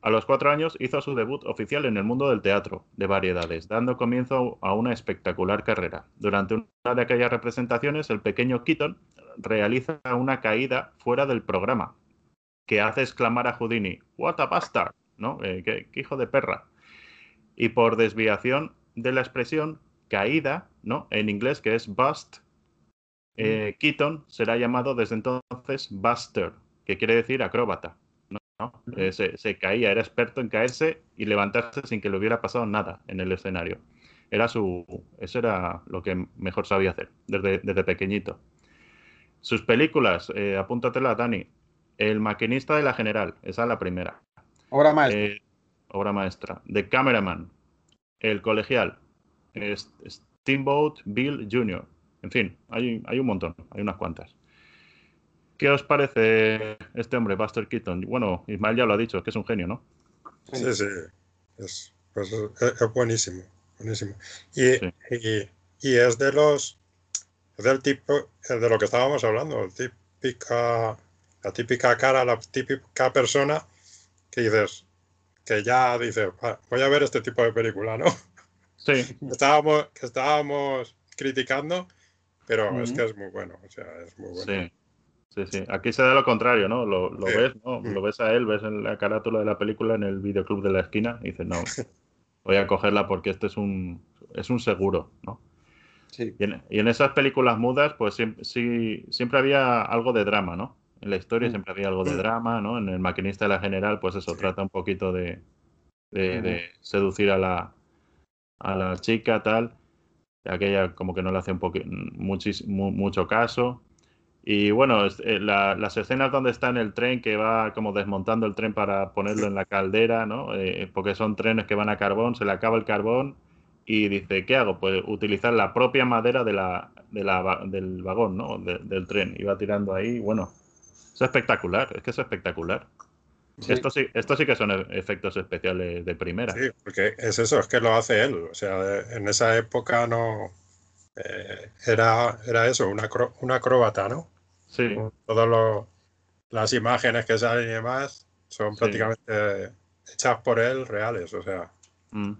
a los cuatro años hizo su debut oficial en el mundo del teatro de variedades, dando comienzo a una espectacular carrera. Durante una de aquellas representaciones, el pequeño Keaton realiza una caída fuera del programa, que hace exclamar a Houdini, "What a bastard", ¿no? Eh, qué, qué hijo de perra. Y por desviación de la expresión caída, ¿no? En inglés que es bust, eh, Keaton será llamado desde entonces Buster, que quiere decir acróbata. ¿No? Eh, se, se caía, era experto en caerse y levantarse sin que le hubiera pasado nada en el escenario. Era su, eso era lo que mejor sabía hacer desde, desde pequeñito. Sus películas, eh, apúntatela, Dani. El maquinista de la General, esa es la primera. Obra maestra. Eh, obra maestra. The Cameraman, El Colegial, Steamboat Bill Jr. En fin, hay, hay un montón, hay unas cuantas. ¿Qué os parece este hombre, Buster Keaton? Bueno, Ismael ya lo ha dicho, que es un genio, ¿no? Sí, sí. Es, pues, es, buenísimo. Buenísimo. Y, Sí. y, y es de los. Es del tipo. Es de lo que estábamos hablando. el Típica, la típica cara, la típica persona que dices. Que ya dices, "Va, voy a ver este tipo de película, ¿no? Sí, Estábamos, que estábamos criticando, pero es que es muy bueno. O sea, es muy bueno. sí. Sí, sí. Aquí se da lo contrario, ¿no? Lo, lo Sí. ves, ¿no? Mm. Lo ves a él, ves en la carátula de la película en el videoclub de la esquina y dices, no, voy a cogerla porque este es un, es un seguro, ¿no? Sí. Y en, y en esas películas mudas, pues siempre, sí, siempre había algo de drama, ¿no? En la historia Mm. siempre había algo de Mm. drama, ¿no? En el maquinista de la general, pues eso, Sí. trata un poquito de, de, seducir a la, a la chica, tal. Aquella como que no le hace un muchis- mu- mucho caso. Y bueno, eh, la- las escenas donde está en el tren, que va como desmontando el tren para ponerlo en la caldera, ¿no? Eh, porque son trenes que van a carbón, se le acaba el carbón y dice, ¿qué hago? Pues utilizar la propia madera de la, de la va- del vagón, ¿no? De- del tren. Y va tirando ahí, bueno, es espectacular, es que es espectacular. Sí. Esto, sí, esto sí que son e- efectos especiales de primera. Sí, porque es eso, es que lo hace él. O sea, en esa época no. eh, era, era eso, un, acro- un acróbata, ¿no? Sí, Todas las imágenes que salen y demás son Sí. prácticamente hechas por él reales. O sea, mm.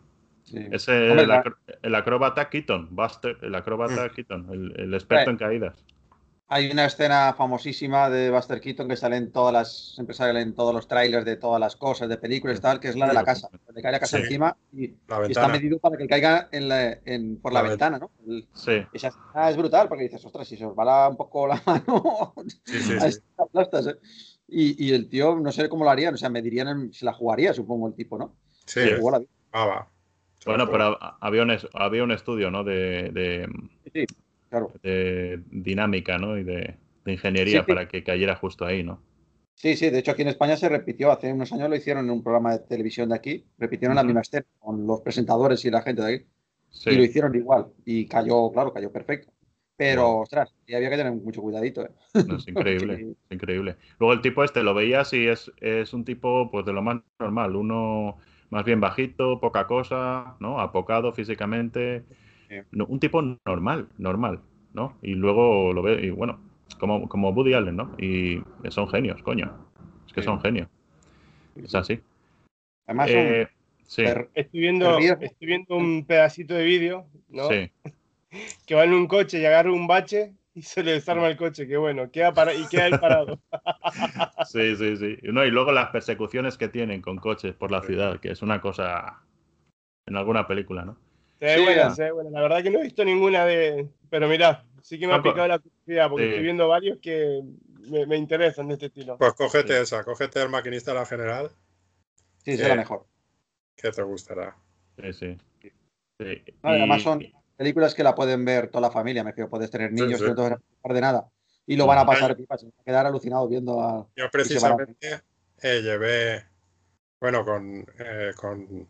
sí. Es el, el acróbata Keaton, Buster, el acróbata Mm. Keaton, el, el experto Eh. en caídas. Hay una escena famosísima de Buster Keaton que sale en todas las, siempre sale en todos los trailers de todas las cosas, de películas y tal, que es la de la casa. Le cae la casa Sí. encima y, la y está medido para que caiga en la- en- por la, La ventana, ¿no? El- Sí, esa escena es brutal porque dices, ostras, si se os va la- un poco la mano, Sí, sí, te aplastas, ¿eh? Y, y el tío, no sé cómo lo harían, o sea, me dirían, en- se la jugaría, supongo, el tipo, ¿no? Sí, Se jugó la vida. ah, va. Bueno, pero había un, había un estudio, ¿no? De, de, Sí, claro. de dinámica, ¿no? Y de, de ingeniería Sí, para que cayera justo ahí, ¿no? Sí, sí, de hecho aquí en España se repitió, hace unos años lo hicieron en un programa de televisión de aquí, repitieron la Ujú. misma escena con los presentadores y la gente de aquí, Sí. y lo hicieron igual, y cayó, claro, cayó perfecto. Pero, Wow. ostras, y había que tener mucho cuidadito, ¿eh? No, es increíble, Sí. es increíble. Luego el tipo este lo veías y es, es un tipo pues de lo más normal, uno más bien bajito, poca cosa, ¿no? Apocado físicamente. No, un tipo normal, normal, ¿no? Y luego lo ve y bueno, como, como Woody Allen, ¿no? Y son genios, coño. Es que Sí. son genios. Es así. Además, son Eh, sí, Estoy viendo, estoy viendo un pedacito de vídeo, ¿no? sí. Que va en un coche y agarra un bache y se le desarma el coche. Qué bueno, queda para, y queda él parado. Sí, sí, sí. No, y luego las persecuciones que tienen con coches por la ciudad, que es una cosa en alguna película, ¿no? Se ve Sí, buena, se ve buena. La verdad que no he visto ninguna de. Pero mirá, sí que me ha picado la curiosidad porque Sí. estoy viendo varios que me, me interesan de este estilo. Pues cógete Sí. esa, cógete el maquinista de la general, sí, será eh, mejor. que te gustará. Sí, sí. Sí. No, y además son películas que la pueden ver toda la familia, me refiero, puedes tener niños sí. que no te van a preocupar de nada, y lo van a pasar pipas, se van a quedar alucinados viendo a... Yo a- precisamente eh, llevé, bueno, con, eh, con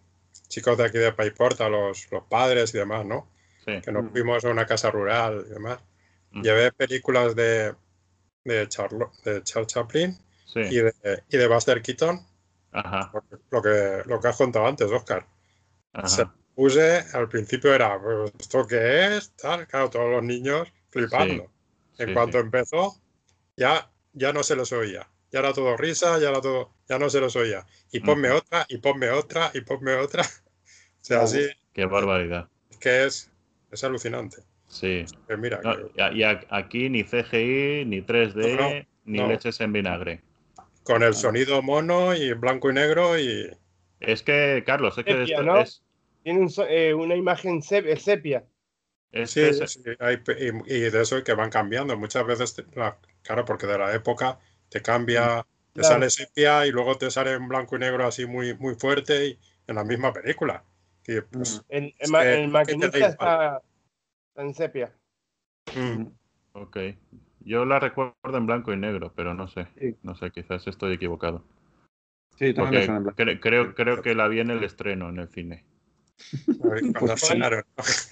chicos de aquí de Paiporta, los, los padres y demás, ¿no? sí. Que nos Mm. fuimos a una casa rural y demás. Mm. Llevé películas de, de, Charlo- de Charles Chaplin Sí. y de, y de Buster Keaton, Ajá. lo que, lo que, has contado antes, Oscar. Se Ajá. puse, al principio era, pues, ¿esto qué es? Tal, claro, todos los niños flipando. En sí, cuanto sí. empezó, ya, ya no se les oía. Ya era todo risa, ya era todo, ya no se les oía. Y ponme otra, y ponme otra, y ponme otra. O sea, así Qué barbaridad. es que es, es alucinante. Sí. Pues mira, No, que y aquí ni CGI, ni 3D, No, no, ni no. leches en vinagre. con el sonido mono y blanco y negro y Es que, Carlos, es que Sepia, esto ¿no? es, Tiene un so- eh, una imagen sep- sepia. es sí, que es- sí, hay y, y de eso que van cambiando. Muchas veces, claro, porque de la época te cambia, te Claro. sale sepia y luego te sale en blanco y negro así muy, muy fuerte y en la misma película. Y, pues, El, el el maquinista te da está, en sepia. mm, Ok. Yo la recuerdo en blanco y negro, pero no sé. Sí. No sé, quizás estoy equivocado. Sí, Porque suena en blanco. cre- creo, creo que la vi en el estreno en el cine. a ver, Pues.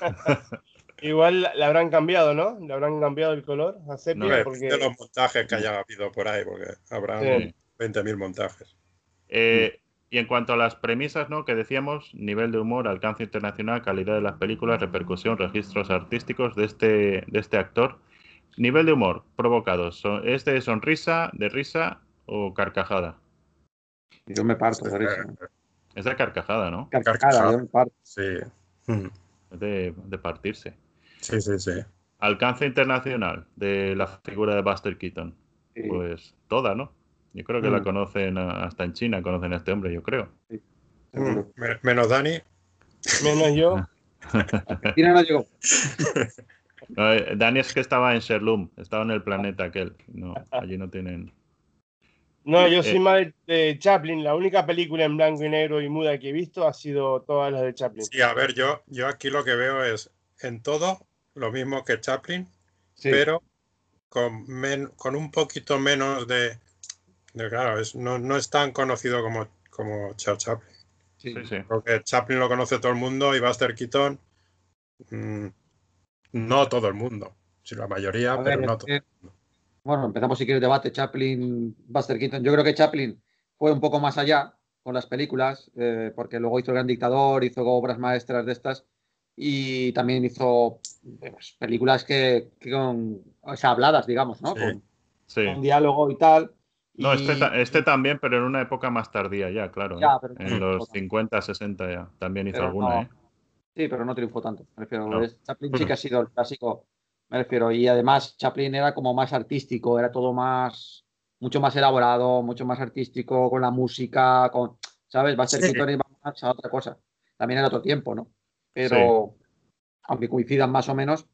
Igual la, habrán cambiado, ¿no? Le habrán cambiado el color a sepia. Hombre, porque... de los montajes que haya habido por ahí, porque habrá Sí. 20.000 montajes. Eh, y en cuanto a las premisas, ¿no? Que decíamos, nivel de humor, alcance internacional, calidad de las películas, repercusión, registros artísticos de este, de este actor. Nivel de humor provocados. son- ¿Es de sonrisa, de risa o carcajada? Yo me parto de risa. Es de carcajada, ¿no? Carcajada, Carcajada. yo me parto. Sí. Es de, de partirse. Sí, sí, sí. Alcance internacional de la figura de Buster Keaton. Sí. Pues toda, ¿no? Yo creo que la Mm. conocen hasta en China, conocen a este hombre, yo creo. Mm, me- Menos Dani. Menos yo. Argentina no llegó. No, eh, Dani es que estaba en Sherloom, estaba en el planeta aquel. No, allí no tienen. No, yo soy Eh. más de, de Chaplin. La única película en blanco y negro y muda que he visto ha sido todas las de Chaplin. Sí, a ver, yo, yo aquí lo que veo es en todo lo mismo que Chaplin, Sí. pero con, men- con un poquito menos de. de- claro, es, no, no es tan conocido como, como Charles Chaplin. sí. Sí, sí. Porque Chaplin lo conoce todo el mundo y Buster Keaton. mm, no todo el mundo. Sí, la mayoría, pero no todo. que- Bueno, empezamos si quieres el debate. Chaplin, Buster Keaton. Yo creo que Chaplin fue un poco más allá con las películas, eh, porque luego hizo El Gran Dictador, hizo obras maestras de estas y también hizo pues, películas que, que con, o sea, habladas, digamos, ¿no? Sí. Con, Sí. con diálogo y tal. No, Y- este, este también, pero en una época más tardía ya, claro. ¿eh? Ya, pero- En los 50, 60 ya. También hizo Pero alguna, no. ¿eh? Sí, pero no triunfó tanto. Me refiero, No. es- Chaplin sí que ha sido el clásico, me refiero. Y además Chaplin era como más artístico, era todo más, mucho más elaborado, mucho más artístico, con la música, con, ¿sabes? Buster Sí. Keaton iba más a otra cosa. También era otro tiempo, ¿no? Pero, aunque coincidan más o menos,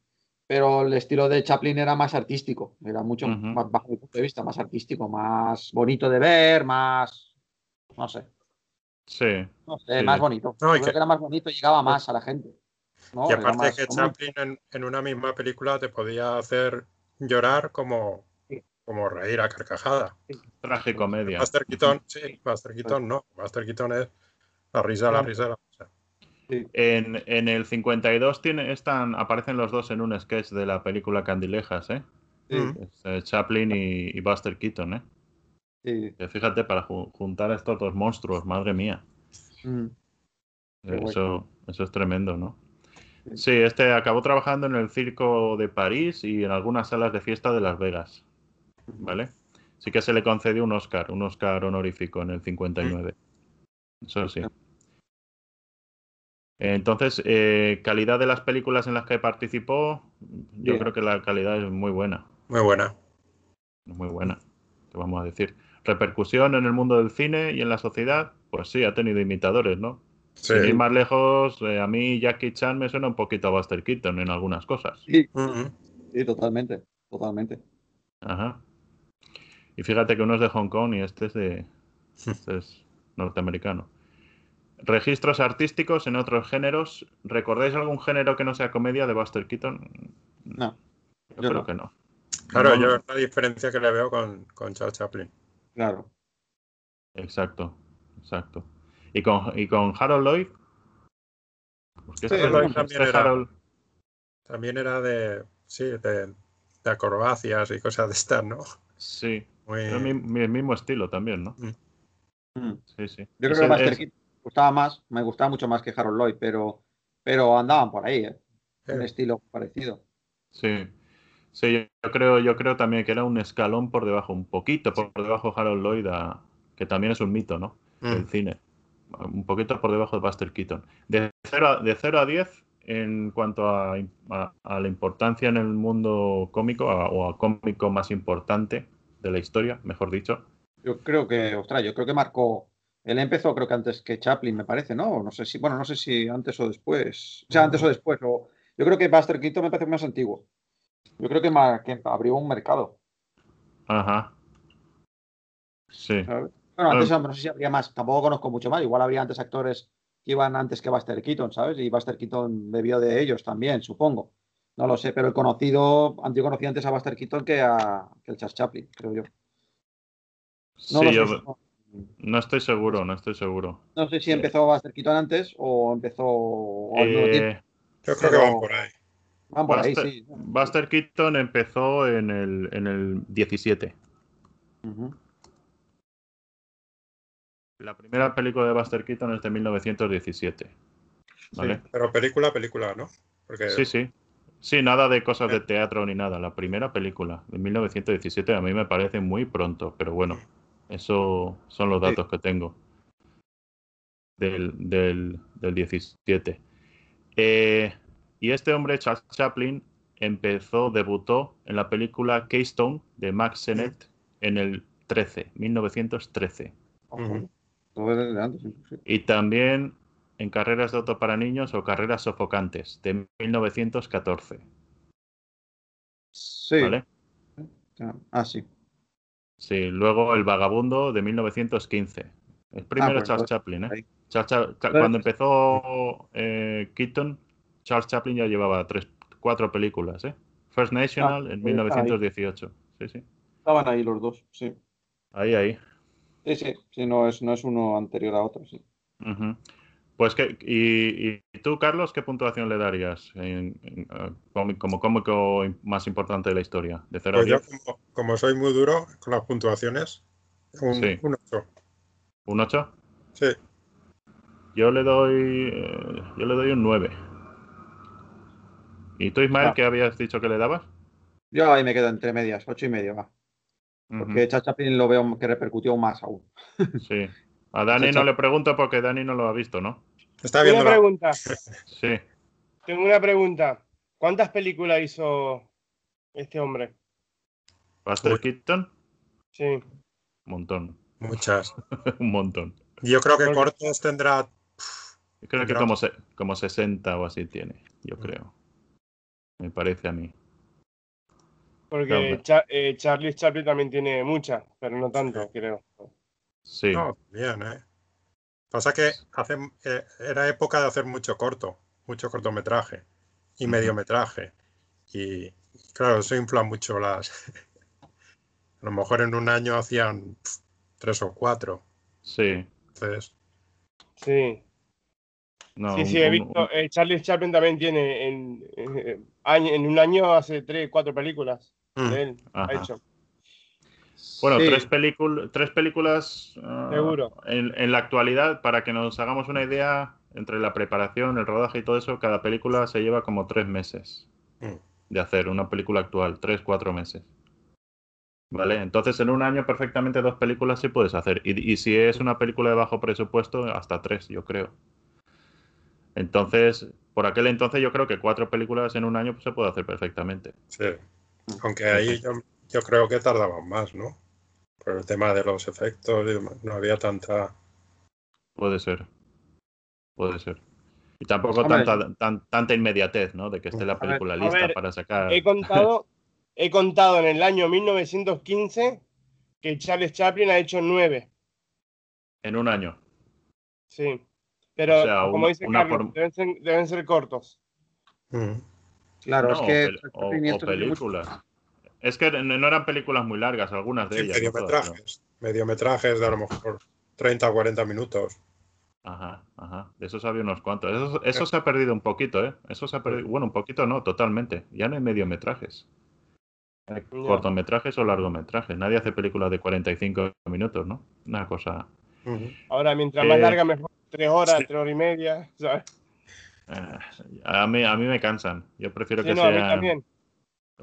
pero el estilo de Chaplin era más artístico, era mucho más, bajo mi punto de vista, más artístico, más bonito de ver, más, no sé. Sí. No sé, Sí. más bonito. No, creo que- que era más bonito y llegaba más a la gente. ¿no? Y aparte más que como- Chaplin en, en una misma película te podía hacer llorar como, como reír a carcajada. Tragicomedia. Buster Keaton, sí, Buster Keaton no. Buster Keaton es la risa, la risa, la En, en el 52 tiene, están, aparecen los dos en un sketch de la película Candilejas, ¿eh? Sí, Mm. Es, eh, Chaplin y, y Buster Keaton, ¿eh? sí. Que fíjate, para ju- juntar a estos dos monstruos, madre mía. Mm. Guay. Eso, eso es tremendo, ¿no? Sí. Sí, este acabó trabajando en el circo de París y en algunas salas de fiesta de Las Vegas, ¿vale? Sí que se le concedió un Oscar, un Oscar honorífico en el 59. Eso sí. Entonces, eh, calidad de las películas en las que participó, yo Bien. creo que la calidad es muy buena, Muy buena. muy buena, te vamos a decir. Repercusión en el mundo del cine y en la sociedad, pues sí, ha tenido imitadores, ¿no? Sí. Sin ir más lejos, eh, a mí Jackie Chan me suena un poquito a Buster Keaton en algunas cosas. Sí, Mm, sí, totalmente. Totalmente. Ajá. Y fíjate que uno es de Hong Kong y este es de este es norteamericano. Registros artísticos en otros géneros. ¿Recordáis algún género que no sea comedia de Buster Keaton? No, Yo, yo creo no. que no. Claro, No, yo la diferencia que le veo con, con Charles Chaplin. claro. Exacto, exacto. ¿Y con, y con Harold Lloyd? Pues que Sí, Lloyd este también era- Harold- También era de, sí, de, de acrobacias y cosas de estas, ¿no? Sí, Muy, es mi- mi- el mismo estilo también, ¿no? Mm. Sí, sí. Yo creo Es que el- Buster es- gustaba más, me gustaba mucho más que Harold Lloyd, pero, pero andaban por ahí, ¿eh? Un estilo parecido. Sí, sí, yo- creo, yo creo también que era un escalón por debajo, un poquito por debajo de Harold Lloyd, a- que también es un mito, ¿no? Mm, cine. Un poquito por debajo de Buster Keaton. De 0 a, de 0 a 10, en cuanto a, a- a la importancia en el mundo cómico, a- o a cómico más importante de la historia, mejor dicho. Yo creo que, ostras, yo creo que marcó. Él empezó, creo que antes que Chaplin, me parece, ¿no? No sé si, bueno, no sé si antes o después. O sea, antes o después. o- yo creo que Buster Keaton me parece más antiguo. Yo creo que, abrió un mercado. Ajá. Sí, ¿sabes? Bueno, antes no sé si habría más, tampoco conozco mucho más. Igual habría antes actores que iban antes que Buster Keaton, ¿sabes? Y Buster Keaton bebió de ellos también, supongo. No lo sé, pero el conocido, antiguo conocía antes a Buster Keaton que, a, que el Charles Chaplin, creo yo. No sí, lo yo sé, no, no estoy seguro, no estoy seguro. no sé si empezó Buster Keaton antes o empezó. Eh, yo creo que van por ahí. Van por ahí, Buster, sí. Buster Keaton empezó en el, en el 17. Ujú. La primera película de Buster Keaton es de 1917. ¿Vale? Sí, pero película, película, ¿no? Porque Sí, sí. Sí, nada de cosas de teatro ni nada. La primera película de 1917 a mí me parece muy pronto, pero bueno, eso son los Sí. datos que tengo del, del, del 17. Eh, y este hombre, Charles Chaplin, empezó, debutó en la película Keystone de Max Sennett en el 13, 1913. Ujú. Todo desde antes, inclusive. Y también en Carreras de Auto para Niños o Carreras Sofocantes de 1914. Sí. ¿Vale? Ah, sí. Sí, luego El Vagabundo de 1915. El primero pues, Charles Chaplin, ¿eh? ahí. Charles Cha- Cha- Entonces- cuando empezó eh, Keaton, Charles Chaplin ya llevaba tres, cuatro películas, ¿eh? First National Ah, en pues está ahí. 1918. Sí, sí. Estaban ahí los dos, sí. Ahí, ahí. Sí, sí, sí, no es, no es uno anterior a otro, sí. Pues que, y, y tú, Carlos, ¿qué puntuación le darías en- en, eh, como, como cómico más importante de la historia? ¿De 0 a Pues yo, 10? como, como soy muy duro con las puntuaciones, un, Sí. un 8. ¿Un 8? Sí, Yo le doy. eh, yo le doy un 9. ¿Y tú, Ismael, Ah. qué habías dicho que le dabas? Yo ahí me quedo entre medias, ocho y medio, va. Porque Charles Chaplin lo veo que repercutió más aún. Sí. A Dani Chacha- no le pregunto porque Dani no lo ha visto, ¿no? Está Una viendo pregunta. Sí. Tengo una pregunta. ¿Cuántas películas hizo este hombre? Buster. Keaton, Sí. un montón. muchas. un montón. Yo creo que Porque- cortes tendrá. Yo creo que como, se- como 60 o así tiene, yo creo. Me parece a mí. Porque eh, Charlie Chaplin también tiene muchas, pero no tanto, creo. Sí. No, bien, ¿eh? Pasa que hace, eh, era época de hacer mucho corto, mucho cortometraje y mediometraje. Y claro, eso infla mucho las. A lo mejor en un año hacían tres o cuatro. Sí. Entonces, Sí, No, sí, un- sí, he visto. un- eh, Charlie Chaplin también tiene en, eh, año- en un año hace tres, cuatro películas mm, de él. Ha Ajá. hecho. Bueno, Sí. tres, tres películas ah, Seguro. En, en la actualidad, para que nos hagamos una idea, entre la preparación, el rodaje y todo eso, cada película se lleva como tres meses mm. de hacer una película actual, tres, cuatro meses. ¿Vale? Entonces, en un año perfectamente dos películas sí puedes hacer. Y, y si es una película de bajo presupuesto, hasta tres, yo creo. Entonces, por aquel entonces yo creo que cuatro películas en un año pues, se puede hacer perfectamente. Sí. Aunque ahí yo, yo creo que tardaban más, ¿no? Por el tema de los efectos y demás. No había tanta. Puede ser. Puede ser. Y tampoco Hombre. tanta, tan- tanta inmediatez, ¿no? De que esté la película a lista ver, para sacar. He contado, he contado en el año 1915 que Charles Chaplin ha hecho nueve. En un año. Sí. Pero O sea, como una- dice Carlos, forma- deben, ser, deben ser cortos. Mm. Claro, No, es que. o, o- películas. Es que no eran películas muy largas, algunas de Sí, ellas. no todas, pero- mediometrajes. Mediometrajes de a lo mejor 30 o 40 minutos. Ajá, ajá. De esos había unos cuantos. Eso, eso se ha perdido un poquito, ¿eh? Eso se ha perdido. Bueno, un poquito no, totalmente. Ya no hay mediometrajes. Hay cortometrajes o largometrajes. Nadie hace películas de 45 minutos, ¿no? Una cosa. Ahora, mientras más Eh, larga, mejor. Tres horas, sí. tres horas y media. ¿sabes? eh, a, mí, a mí me cansan. Yo prefiero Sí, que no, a mí sea también.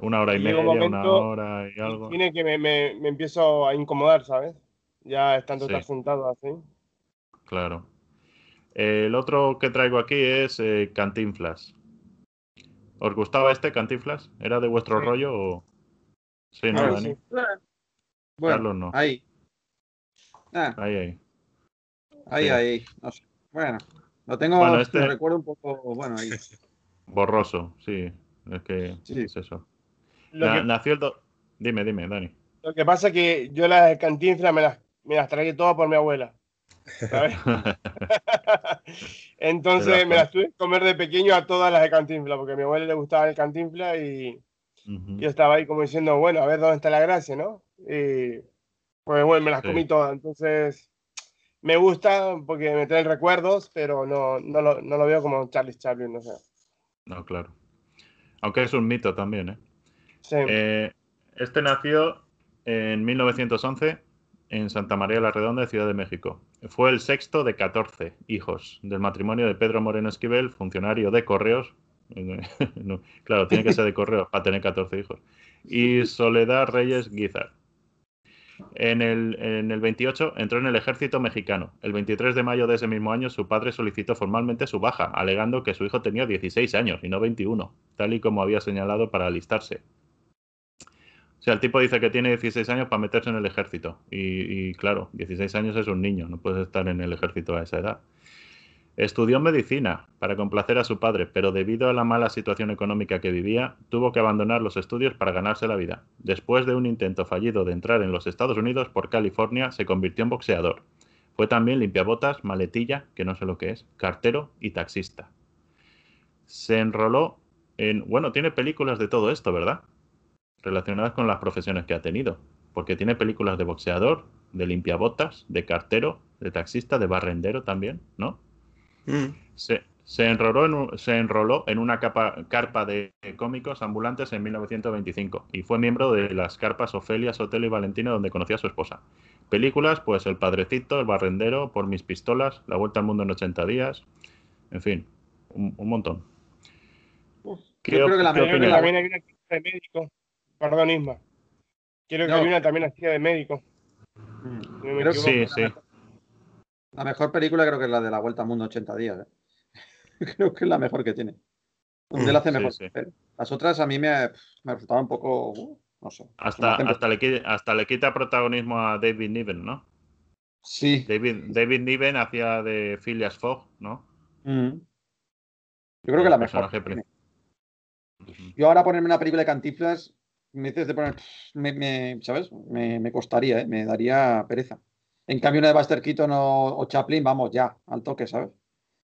Una hora y Y media, una hora y algo. Tiene que me, me, me empiezo a incomodar, ¿sabes? Ya estando Sí. estar sentado así. Claro. El otro que traigo aquí es eh, Cantinflas. ¿Os gustaba este Cantinflas? ¿Era de vuestro Sí. rollo o...? Sí, ¿no, Dani? sí. Bueno, Carlos no. ahí. Ah, Ahí, ahí. ahí, Sí. ahí. No sé. Bueno, lo tengo. Bueno, este- Lo recuerdo un poco. Bueno, ahí. Borroso, sí. Es que Sí. es eso. Lo, Na- que, Nació el... do- Dime, dime, Dani. lo que pasa es que yo las de cantinflas me las, me las tragué todas por mi abuela. ¿sabes? Entonces me las tuve que comer de pequeño a todas las de cantinflas, porque a mi abuela le gustaba el cantinflas y yo estaba ahí como diciendo, bueno, a ver dónde está la gracia, ¿no? Y pues bueno, me las Sí. comí todas. Entonces me gusta porque me traen recuerdos, pero no, no, lo, no lo veo como Charles Chaplin, no sé. No, claro. Aunque es un mito también, ¿eh? Eh, este nació en 1911 en Santa María la Redonda, Ciudad de México. Fue el sexto de 14 hijos del matrimonio de Pedro Moreno Esquivel, funcionario de correos. Claro, tiene que ser de correos para tener 14 hijos. Y Soledad Reyes Guizar. En el, en el 28 entró en el ejército mexicano. El 23 de mayo de ese mismo año su padre solicitó formalmente su baja, alegando que su hijo tenía 16 años y no 21, tal y como había señalado para alistarse. Sea, el tipo dice que tiene 16 años para meterse en el ejército. Y, y, claro, 16 años es un niño, no puedes estar en el ejército a esa edad. Estudió medicina para complacer a su padre, pero debido a la mala situación económica que vivía, tuvo que abandonar los estudios para ganarse la vida. Después de un intento fallido de entrar en los Estados Unidos por California, se convirtió en boxeador. Fue también limpiabotas, maletilla, que no sé lo que es, cartero y taxista. Se enroló en... Bueno, tiene películas de todo esto, ¿verdad? Relacionadas con las profesiones que ha tenido. Porque tiene películas de boxeador, de limpiabotas, de cartero, de taxista, de barrendero también, ¿no? Mm. Se, se enroló, en, un- se enroló en una capa- carpa de cómicos ambulantes en 1925 y fue miembro de las carpas Ofelia, Sotelo y Valentino donde conoció a su esposa. Películas, pues El Padrecito, El Barrendero, Por mis pistolas, La Vuelta al Mundo en 80 días, en fin, un, un montón. Uf, ¿Qué yo creo que la opinas? también hay una de médico. Perdón, Isma. Creo que No. hay una también así de médico. Mm. No me Creo que Sí, sí. La mejor película creo que es la de la Vuelta al Mundo 80 días. ¿eh? creo que es la mejor que tiene. Donde él hace Sí, mejor. sí. Las otras a mí me, me resultaban un poco. uh, no sé. Hasta, hasta, le, hasta le quita protagonismo a David Niven, ¿no? Sí. David, David Niven hacía de Phileas Fogg, ¿no? Mm. Yo creo que la mejor. Yo ahora ponerme una película de Cantinflas, me dices de poner. Me, me- ¿Sabes? Me, me costaría, ¿eh? me daría pereza. En cambio, una de Buster Keaton o, o Chaplin, vamos, ya, al toque, ¿sabes?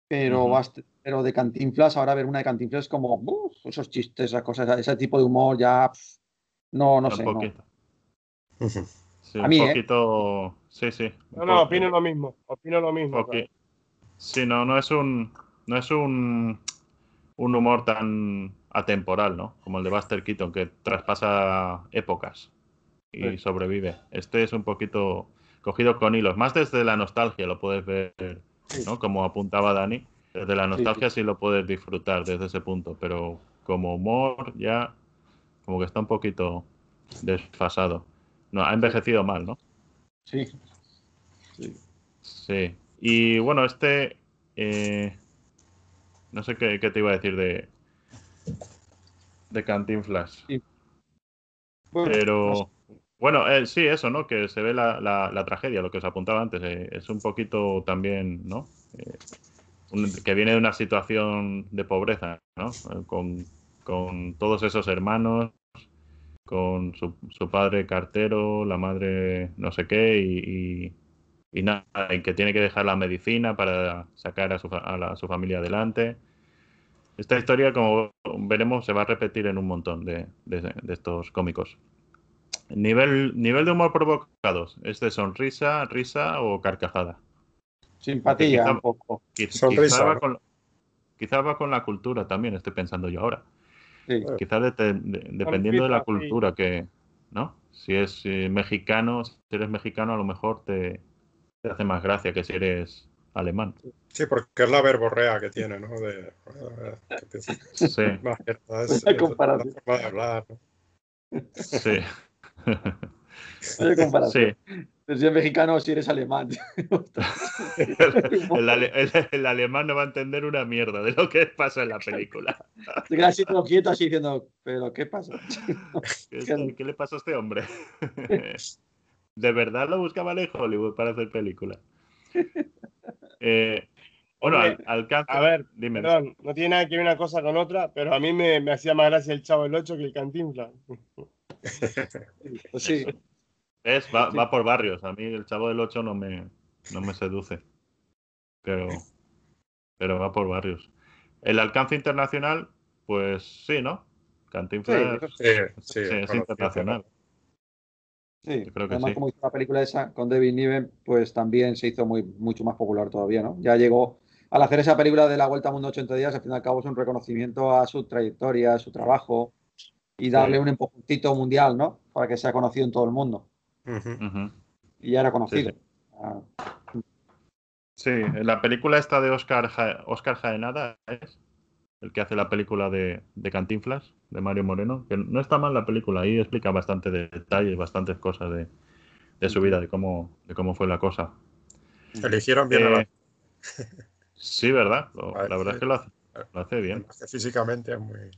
Pero. Buster- pero de Cantinflas, ahora ver una de Cantinflas es como, uf, esos chistes, esas cosas, ese tipo de humor ya, no, no un sé. no. Sí, A un mí, ¿eh? poquito. Sí, sí. un No, no, opino lo mismo. Opino lo mismo. Sí, no, no es un. No es un. Un humor tan atemporal, ¿no? Como el de Buster Keaton, que traspasa épocas y Sí. sobrevive. Este es un poquito cogido con hilos. Más desde la nostalgia lo puedes ver, ¿no? Como apuntaba Dani. Desde la nostalgia sí lo puedes disfrutar desde ese punto, pero como humor ya como que está un poquito desfasado. No, ha envejecido mal, ¿no? Sí. Sí. Sí. Y bueno, este. eh, no sé qué, qué te iba a decir de. De Cantinflas. Bueno, Pero. Bueno, eh, sí, eso, ¿no? Que se ve la, la- la tragedia, lo que os apuntaba antes. eh, es un poquito también, ¿no? Eh, un- que viene de una situación de pobreza, ¿no? Eh, Con, con todos esos hermanos, con su, su padre cartero, la madre no sé qué, y, y, y nada, y que tiene que dejar la medicina para sacar a su, fa- a la- a su familia adelante. Esta historia, como veremos, se va a repetir en un montón de, de- de estos cómicos. Nivel, nivel de humor provocados, ¿es de sonrisa, risa o carcajada? simpatía quizá- un poco. Quiz- Sonrisa, quizá, va ¿no? con, quizá va con la cultura también, estoy pensando yo ahora. Sí. Quizá de- de- dependiendo de la cultura que, ¿no? Si es eh, mexicano, si eres mexicano a lo mejor te, te hace más gracia que si eres alemán. Sí, porque es la verborrea que tiene, ¿no? De, Sí, más es comparación. la forma de hablar, ¿no? sí. Comparación. Sí, Si eres mexicano o si eres alemán. el, el ale- el- el alemán no va a entender una mierda de lo que pasa en la película. Te quedas así todo quieto, así diciendo, ¿pero qué pasa? ¿Qué, qué le pasa a este hombre? ¿De verdad lo buscaba en Hollywood para hacer película? Eh, bueno, Hombre, al, alcance. A ver, dime. perdón, no tiene nada que ver una cosa con otra, pero a mí me, me hacía más gracia el Chavo del 8 que el Cantinflas. Pues sí. Es, va, va por barrios. A mí el chavo del 8 no me, no me seduce. Pero, pero va por barrios. El alcance internacional, pues sí, ¿no? Cantinflas Sí, Sí, sí, sí, es conocido, internacional. Sí, Yo creo que además sí. como hizo la película esa con David Niven, pues también se hizo muy, mucho más popular todavía, ¿no? Ya llegó, al hacer esa película de la Vuelta al Mundo 80 días, al fin y al cabo es un reconocimiento a su trayectoria, a su trabajo y darle Sí. un empujoncito mundial, ¿no? Para que sea conocido en todo el mundo. Y ya era conocido. Sí, Ah, la película esta de Oscar, Ja- Oscar Jaenada es el que hace la película de, de Cantinflas, de Mario Moreno, que no está mal la película, ahí explica bastante de detalles, bastantes cosas de, de su vida, de cómo, de cómo fue la cosa. Eligieron bien a la Eh, sí, ¿verdad? Lo- la verdad es que lo hace, lo hace bien, físicamente es muy,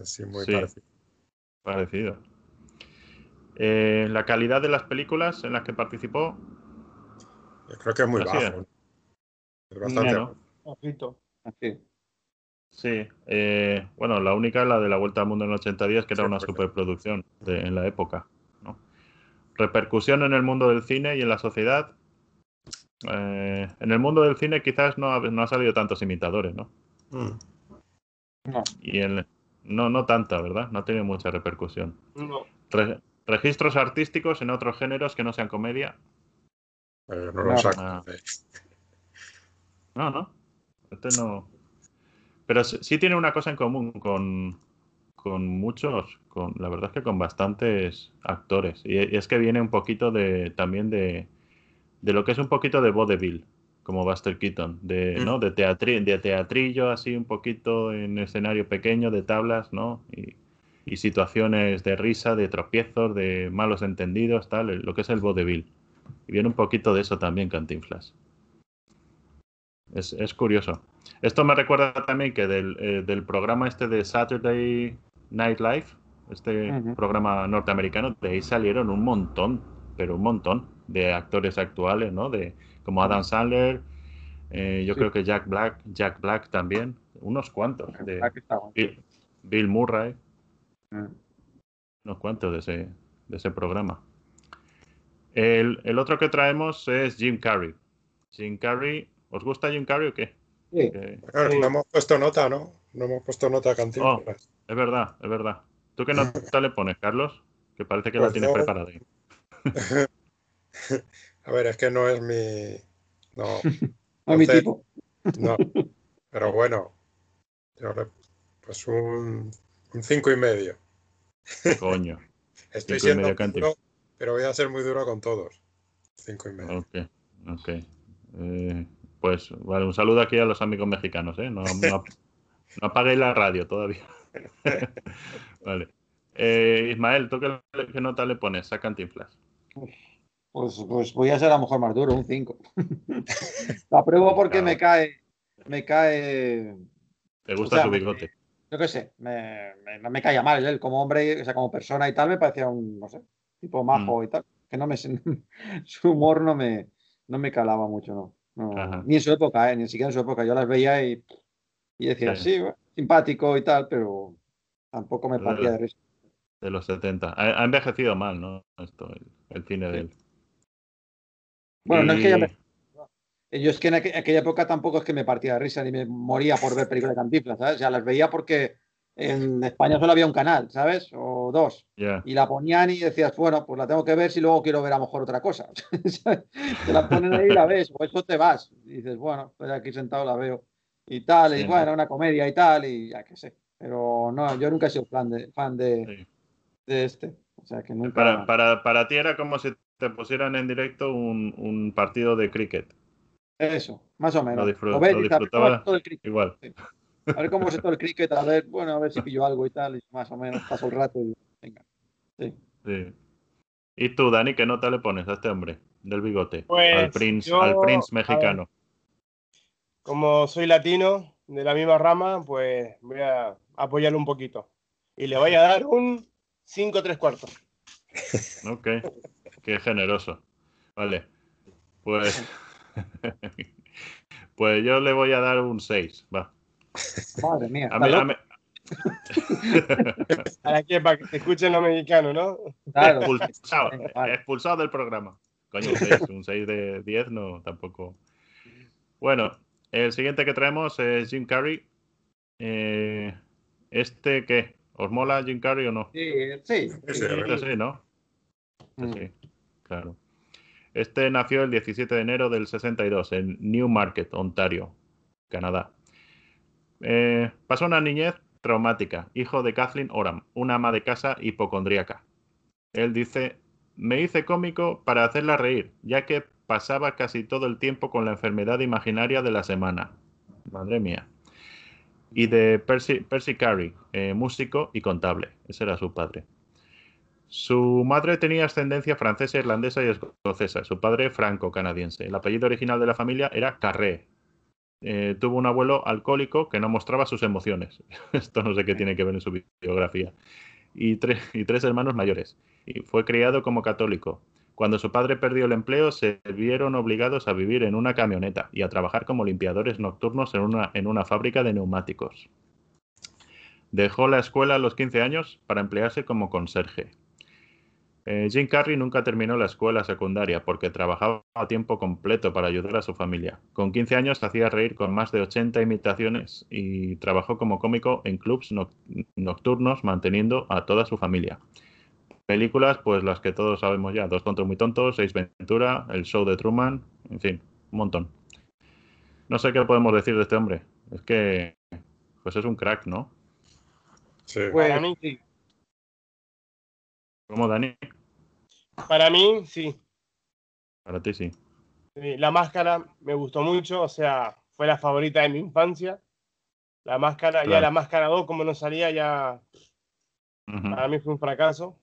así muy Sí. parecido. parecido. Eh, la calidad de las películas en las que participó, Yo creo que es muy Así bajo. es. Es bastante Bueno. bajo. Ojito. así. Sí. eh, bueno, la única es la de la Vuelta al Mundo en 80 días, que era Sí, una superproducción de- en la época. ¿no? Repercusión en el mundo del cine y en la sociedad. Eh, en el mundo del cine quizás no ha, no ha salido tantos imitadores, ¿no? Mm. No, Y en, no, no tanta, ¿verdad? No ha tenido mucha repercusión. No. Re- registros artísticos en otros géneros que no sean comedia. Eh, no No. lo saco. Ah. No, no. Este no. Pero sí, tiene una cosa en común con, con muchos, con, la verdad es que con bastantes actores. Y, y es que viene un poquito de también de, de lo que es un poquito de vodevil, como Buster Keaton, de, Mm. ¿no? de, teatri- de teatrillo así un poquito en escenario pequeño, de tablas, ¿no? Y, y situaciones de risa, de tropiezos, de malos entendidos, tal, lo que es el vodevil. Y viene un poquito de eso también, Cantinflas. Es, es curioso. Esto me recuerda también que del, eh, del programa este de Saturday Night Live, este programa norteamericano, de ahí salieron un montón, pero un montón de actores actuales, ¿no? De, como Adam Sandler, eh, yo Sí. creo que Jack Black, Jack Black también, unos cuantos. De. Bill, Bill Murray, unos cuantos de ese, de ese programa. El, el otro que traemos es Jim Carrey. Jim Carrey, ¿os gusta Jim Carrey o qué? Sí. Sí. no hemos puesto nota, ¿no? No hemos puesto nota a Oh, es verdad, es verdad. ¿Tú qué nota le pones, Carlos? Que parece que la Pues tienes yo- preparada. ahí. A ver, es que no es mi. No, No mi tipo. no. Pero bueno, yo le- pues un, un cinco y medio. Coño. Estoy Cinco siendo medio duro, pero voy a ser muy duro con todos. Cinco y medio. Ok, ok. Eh, pues vale, un saludo aquí a los amigos mexicanos, ¿eh? No, no, ap- no apaguéis la radio todavía. vale. Eh, Ismael, ¿tú qué, qué nota le pones a Cantinflas? Pues, pues voy a ser a lo mejor más duro, un 5. La pruebo porque me cae, me cae, ¿Te gusta O sea, su me- bigote? yo qué sé, me, me- no me caía mal él como hombre, o sea, como persona y tal, me parecía un, no sé, tipo majo y tal. Que no me, su humor no me, no me calaba mucho, no. No. Ni en su época, ¿eh? ni siquiera en su época. Yo las veía y, y decía, Sí. sí, bueno, simpático y tal, pero tampoco me partía de- risa. De los 70. Ha, ha envejecido mal, ¿no? Esto, el, el cine de él. Bueno, no es que ya Y- me- Yo es que en aqu- aquella época tampoco es que me partía de risa ni me moría por ver películas de Cantinflas, ¿sabes? O sea, las veía porque en España solo había un canal, ¿sabes? O dos. Y la ponían y decías, bueno, pues la tengo que ver si luego quiero ver a lo mejor otra cosa. Te la ponen ahí y la ves, o eso te vas. Y dices, bueno, estoy aquí sentado, la veo. Y tal, y bueno, una comedia y tal, y ya que sé. Pero no, yo nunca he sido fan de, fan de, Sí. de este. O sea, que nunca. Para, para, para ti era como si te pusieran en directo un, un partido de cricket. Eso, más o menos. Lo disfrut- lo disfrutaba. todo el cricket. Igual. A ver cómo se todo el cricket, a ver, bueno, a ver si pillo algo y tal, y más o menos paso el rato y venga. Sí. Sí. ¿Y tú, Dani, qué nota le pones a este hombre del bigote? Pues, al Prince, yo- al Prince ver. mexicano. Como soy latino, de la misma rama, pues voy a apoyarlo un poquito. Y le voy a dar un 5 3 cuartos. Ok. Qué generoso. Vale. Pues. pues yo le voy a dar un 6. Va. Madre mía. A mí- está a loco. mí- Para que, para que te escuchen los mexicanos, ¿no? Claro. expulsado, del programa. Coño, un 6, un 6 de 10 no, tampoco. Bueno, el siguiente que traemos es Jim Carrey. Eh, ¿Este qué? ¿Os mola Jim Carrey o no? Sí, sí. Este sí, ¿no? Mm. Sí, claro. Este nació el 17 de enero del 62 en Newmarket, Ontario, Canadá. Eh, pasó una niñez traumática, hijo de Kathleen Oram, una ama de casa hipocondríaca. Él dice, me hice cómico para hacerla reír, ya que pasaba casi todo el tiempo con la enfermedad imaginaria de la semana. Madre mía. Y de Percy, Percy Carey, eh, músico y contable. Ese era su padre. Su madre tenía ascendencia francesa, irlandesa y escocesa. Su padre franco-canadiense. El apellido original de la familia era Carré. Eh, tuvo un abuelo alcohólico que no mostraba sus emociones. Esto no sé qué tiene que ver en su biografía. Y, tre- y tres hermanos mayores. Y fue criado como católico. Cuando su padre perdió el empleo, se vieron obligados a vivir en una camioneta y a trabajar como limpiadores nocturnos en una, en una fábrica de neumáticos. Dejó la escuela a los 15 años para emplearse como conserje. Eh, Jim Carrey nunca terminó la escuela secundaria porque trabajaba a tiempo completo para ayudar a su familia. Con 15 años hacía reír con más de 80 imitaciones y trabajó como cómico en clubs noc- nocturnos manteniendo a toda su familia. Películas, pues las que todos sabemos ya, Dos tontos muy tontos, Seis Ventura, El show de Truman, en fin, un montón. No sé qué podemos decir de este hombre. Es que, pues es un crack, ¿no? Sí. Pues- mí, sí. ¿Cómo, Dani? Para mí, sí. Para ti sí. La máscara me gustó mucho, o sea, fue la favorita de mi infancia. La máscara, ya la máscara 2, como no salía, ya para mí fue un fracaso.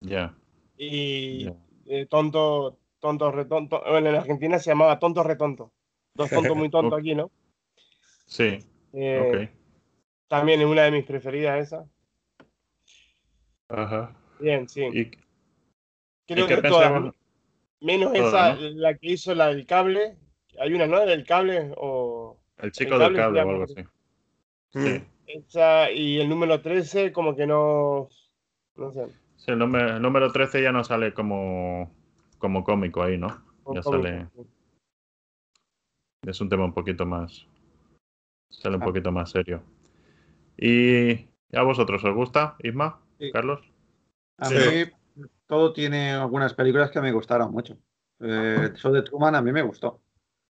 Ya. Y eh, tonto, tonto, retonto. Bueno, en Argentina se llamaba tonto, retonto. Dos tontos muy tontos aquí, ¿no? Sí, Eh, ok. También es una de mis preferidas esa. Ajá. Bien, sí. ¿Y, Creo que todas, menos esa, ¿no? la que hizo la del cable. Hay una, ¿no? Del cable o... El chico el del cable o algo así. Mm. Sí. Esa y el número 13 como que no... No sé. Sí, el número, el número 13 ya no sale como, como cómico ahí, ¿no? Como Ya cómico. sale. Es un tema un poquito más. Sale un Ah. poquito más serio. ¿Y a vosotros os gusta, Isma? Sí. Carlos? A Sí. mí todo tiene algunas películas que me gustaron mucho. Eh, el show de Truman a mí me gustó.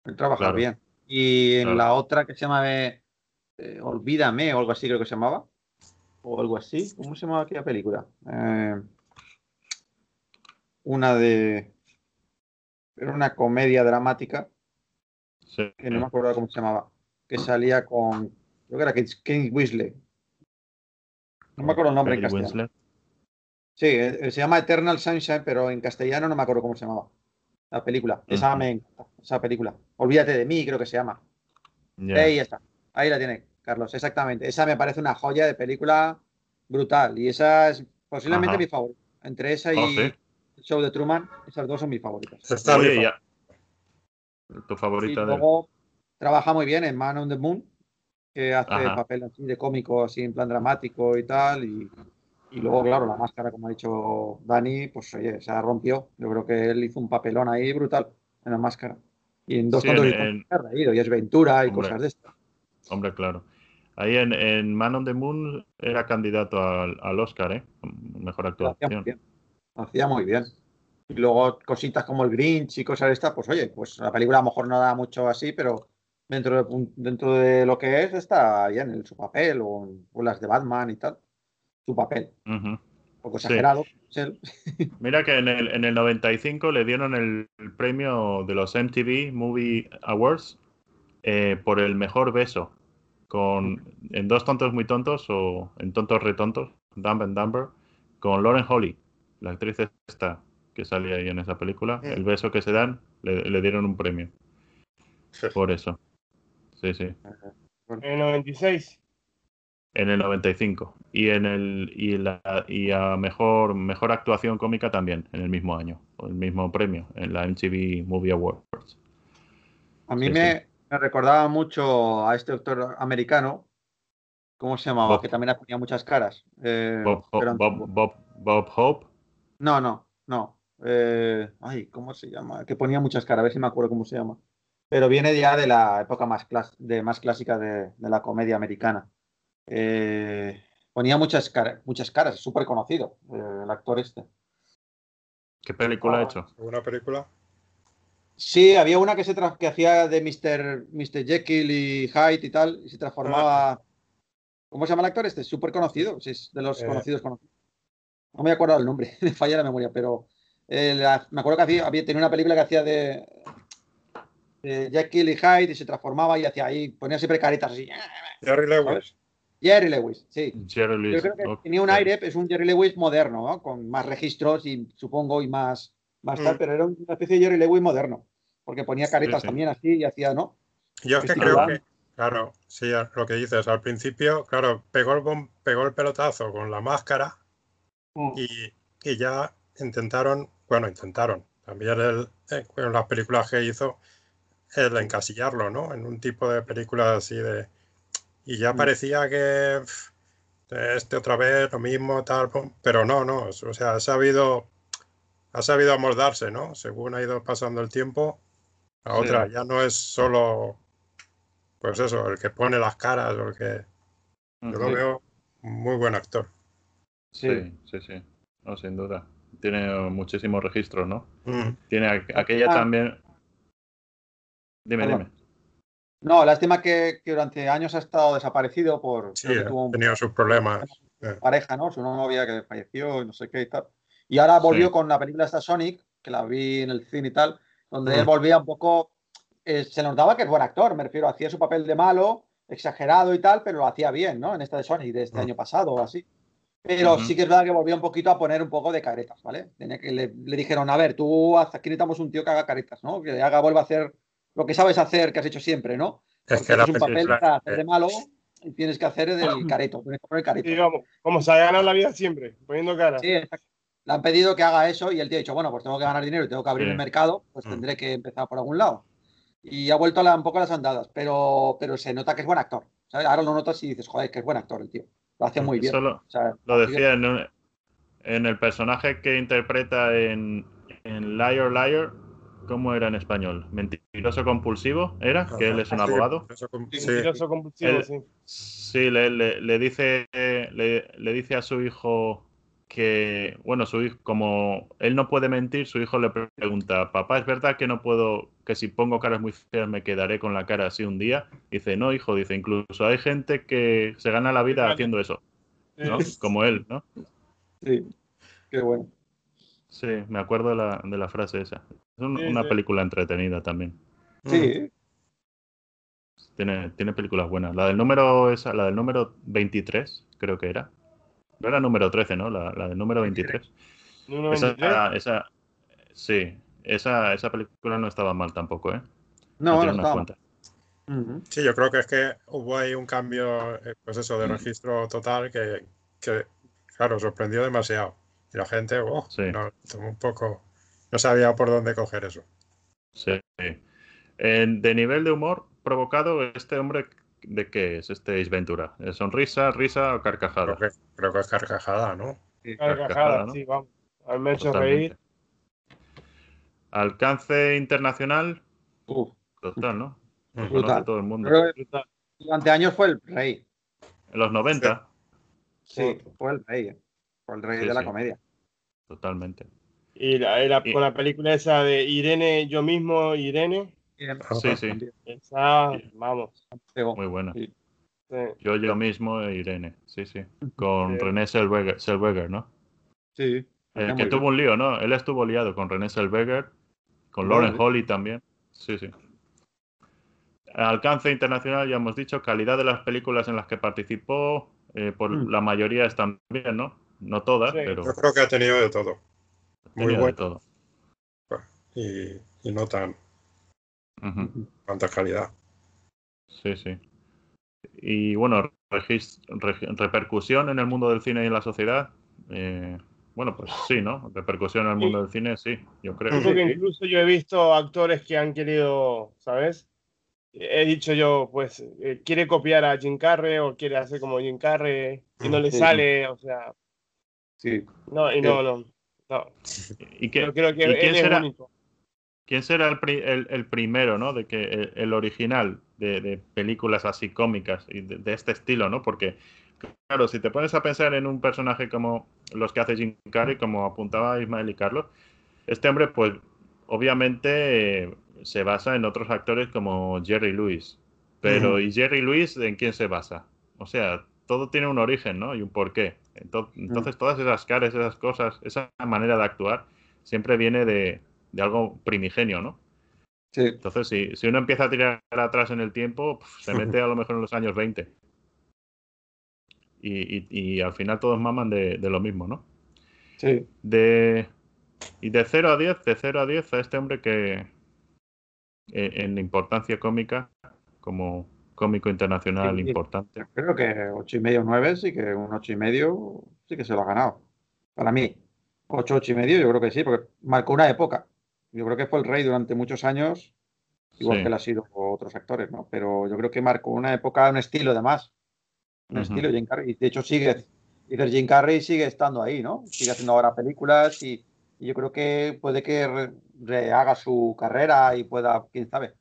Él trabaja Claro. bien. Y en Claro. la otra que se llama eh, eh, Olvídame o algo así creo que se llamaba. O algo así. ¿Cómo se llamaba aquella película? Eh, una de... Era una comedia dramática Sí. que no me acuerdo cómo se llamaba. Que salía con... Creo que era Kate Kate Winslet. No me acuerdo el nombre en Kate castellano. Sí, eh, se llama Eternal Sunshine, pero en castellano no me acuerdo cómo se llamaba. La película. Esa me encanta, esa película. Olvídate de mí, creo que se llama. Ahí está. Ahí la tiene, Carlos. Exactamente. Esa me parece una joya de película brutal. Y esa es posiblemente Ajá. mi favorita. Entre esa y Oh, sí. el show de Truman, esas dos son mis favoritas. Está bien. ya. Tu Y favorita de. luego trabaja muy bien en Man on the Moon, que hace Ajá. papel así de cómico, así en plan dramático y tal. Y, y luego, claro, la máscara, como ha dicho Dani, pues oye, se rompió. Yo creo que él hizo un papelón ahí brutal en la máscara. Y en dos Sí, en- en- se ha reído, y es Ventura y Hombre. cosas de estas. Hombre, claro. Ahí en, en Man on the Moon era candidato al, al Oscar, ¿eh? Mejor Lo hacía muy actuación. hacía muy bien. Y luego cositas como el Grinch y cosas de estas, pues oye, pues la película a lo mejor no da mucho así, pero dentro de, dentro de lo que es, está bien en su papel o, en- o las de Batman y tal. Su papel. Un poco exagerado. Mira que en el, en el 95 le dieron el, el premio de los MTV Movie Awards eh, por el mejor beso. Con, en Dos Tontos Muy Tontos o en Tontos Retontos, Dumb and Dumber, con Lauren Holly, la actriz esta que salía ahí en esa película. El beso que se dan, le, le dieron un premio por eso. Sí, sí. En el 96. En el 95. Y en el y la y a mejor mejor actuación cómica también en el mismo año, el mismo premio en la MTV Movie Awards. A mí Sí, me, me recordaba mucho a este doctor americano. ¿Cómo se llamaba? Bob. Que también ponía muchas caras. Eh, Bob, Ho- pero Bob. Bob, Bob Hope. No, no, no. Eh, ay, ¿cómo se llama? Que ponía muchas caras, a ver si me acuerdo cómo se llama. Pero viene ya de la época más, clas- de, más clásica de, de la comedia americana. Eh, ponía muchas, cara- muchas caras, súper conocido eh, el actor este. ¿Qué película ha Ah. hecho? ¿Alguna película? Sí, había una que se que hacía de Mr. Mr. Jekyll y Hyde y tal, y se transformaba. ¿Cómo se llama el actor este? Súper conocido, sí, es de los Eh. conocidos conocidos. No me acuerdo el nombre, me falla la memoria, pero eh, la- me acuerdo que hacía, había, tenía una película que hacía de, de Jekyll y Hyde y se transformaba y hacía ahí, ponía siempre caritas así. Jerry Lewis. Jerry Lewis, sí. Jerry Yo Lewis. creo que tenía un aire, es un Jerry Lewis moderno, ¿no? Con más registros y supongo y más, más tal, Mm. pero era una especie de Jerry Lewis moderno, porque ponía caritas sí. también así y hacía, ¿no? Yo es que creo claro. que, claro, sí, lo que dices, al principio, claro, pegó el, bom- pegó el pelotazo con la máscara y, y ya intentaron, bueno, intentaron, también él, eh, con las películas que hizo, el encasillarlo, ¿no? En un tipo de películas así de... Y ya Mm. parecía que este otra vez lo mismo, tal, pero no, no, o sea, ha sabido, ha sabido amoldarse, ¿no? Según ha ido pasando el tiempo, a Sí. otra, ya no es solo, pues eso, el que pone las caras o el que... Yo lo veo muy buen actor. Sí, sí, sí. No, sin duda. Tiene muchísimos registros, ¿no? Mm. Tiene aqu- aquella Ah. también. Dime, dime. No, lástima que, que durante años ha estado desaparecido por Sí, que tuvo un- tenido sus problemas. Eh, pareja, ¿no? Su novia que falleció y no sé qué y tal. Y ahora volvió Sí. con la película esta Sonic, que la vi en el cine y tal, donde Mm. él volvía un poco. eh, se notaba que es buen actor, me refiero, hacía su papel de malo, exagerado y tal, pero lo hacía bien, ¿no? En esta de Sonic de este Mm. año pasado o así. Pero Ujú. sí que es verdad que volvió un poquito a poner un poco de caretas, ¿vale? Tenía que, le, le dijeron, a ver, tú aquí necesitamos un tío que haga caretas, ¿no? Que haga, vuelva a hacer lo que sabes hacer, que has hecho siempre, ¿no? Es Porque que la es un papel para hacer de malo y tienes que hacer del careto, tienes que poner careto. Sí, como, como se ha ganado la vida siempre, poniendo cara. Sí, exacto. Le han pedido que haga eso y el tío ha dicho, bueno, pues tengo que ganar dinero y tengo que abrir Sí. el mercado, pues Mm. tendré que empezar por algún lado. Y ha vuelto a la- un poco a las andadas, pero, pero se nota que es buen actor. ¿sabes? Ahora lo notas y dices, joder, que es buen actor el tío. Lo hace muy bien. Solo O sea, lo decía en, en el personaje que interpreta en, en Liar Liar, ¿cómo era en español? Mentiroso compulsivo, ¿era? Que él es un Sí, abogado. mentiroso compulsivo, sí. Sí, le, le- le dice, le, le dice a su hijo que, bueno, su hijo, como él no puede mentir, su hijo le pregunta, papá, ¿es verdad que no puedo, que si pongo caras muy feas me quedaré con la cara así un día? Dice, no, hijo, dice, incluso hay gente que se gana la vida haciendo eso. Como él, ¿no? Sí, qué bueno. Sí, me acuerdo de la, de la frase esa. Es un- Sí, una sí. película entretenida también. Sí, Tiene, tiene películas buenas. La del número esa, la del número 23, creo que era. No era número 13, ¿no? La, la del número 23. Número Esa, 23. esa, sí, esa, esa película no estaba mal tampoco, ¿eh? no, no unas estaba. Sí, yo creo que es que hubo ahí un cambio, eh, pues eso, de Mm. registro total que, que, claro, sorprendió demasiado. Y la gente, oh, Sí. no, tomó un poco, no sabía por dónde coger eso. Sí. En- de nivel de humor provocado, este hombre, ¿de qué es este Ace Ventura? ¿Es ¿Sonrisa, risa o carcajada? Creo que, creo que es carcajada, ¿no? carcajada, Carcajada, ¿no? sí, vamos. A mí me ha hecho reír. Alcance internacional, Uf, total, ¿no? Lo conoce todo el mundo. durante años fue el rey. En los 90, Sí, fue el rey. Fue el rey Sí, de la comedia. totalmente. Y la, Y- con la película esa de Irene, yo mismo, Irene. Sí, sí, Esa, vamos. Muy buena. Sí. sí. Yo, yo mismo e Irene, sí, sí. Con Sí. René Selweger, Selweger, ¿no? Sí. Eh, Hacía que tuvo bien. un lío, ¿no? Él estuvo liado con René Selweger, con Lauren. Holly también. Sí, sí. Alcance internacional, ya hemos dicho, calidad de las películas en las que participó, eh, por Mm. la mayoría están bien, ¿no? No todas, Sí. pero Yo creo que ha tenido de todo. Muy de bueno. todo. Y, y no tan Ujú. tanta calidad. Sí, sí. Y bueno, regis- reg- repercusión en el mundo del cine y en la sociedad. eh, bueno, pues sí, ¿no? Repercusión en el Sí. mundo del cine, sí, yo creo. Yo creo que incluso yo he visto actores que han querido, ¿sabes? He dicho yo, pues, eh, quiere copiar a Jim Carrey o quiere hacer como Jim Carrey y no le Sí. sale, o sea, Sí. no, y no, no, no. ¿Y, qué- Yo creo que y quién él es será? único. ¿Quién será el, pri- el- el primero, ¿no? De que el, el original de, de películas así cómicas y de, de este estilo, ¿no? Porque, claro, si te pones a pensar en un personaje como los que hace Jim Carrey, como apuntaba Ismael y Carlos, este hombre, pues, obviamente eh, se basa en otros actores como Jerry Lewis. Pero. ¿y Jerry Lewis en quién se basa? O sea, todo tiene un origen, ¿no? Y un porqué. Ento- Entonces, todas esas caras, esas cosas, esa manera de actuar, siempre viene de, de algo primigenio, ¿no? Sí. Entonces, si, si uno empieza a tirar atrás en el tiempo, pf, se mete a lo mejor en los años 20. Y, y- y al final todos maman de, de lo mismo, ¿no? Sí. De, y de 0 a 10, de 0 a 10 a este hombre que eh, en importancia cómica, como cómico internacional Sí, importante. Creo que ocho y medio, nueve, sí que un ocho y medio sí que se lo ha ganado. Para mí, ocho, ocho y medio, yo creo que sí, porque marcó una época. Yo creo que fue el rey durante muchos años, igual Sí. que él ha sido otros actores, ¿no? Pero yo creo que marcó una época, un estilo además. Un estilo Jim Carrey. Y de hecho sigue, dices Jim Carrey sigue estando ahí, ¿no? Sigue haciendo ahora películas y, y yo creo que puede que re- rehaga su carrera y pueda, quién sabe.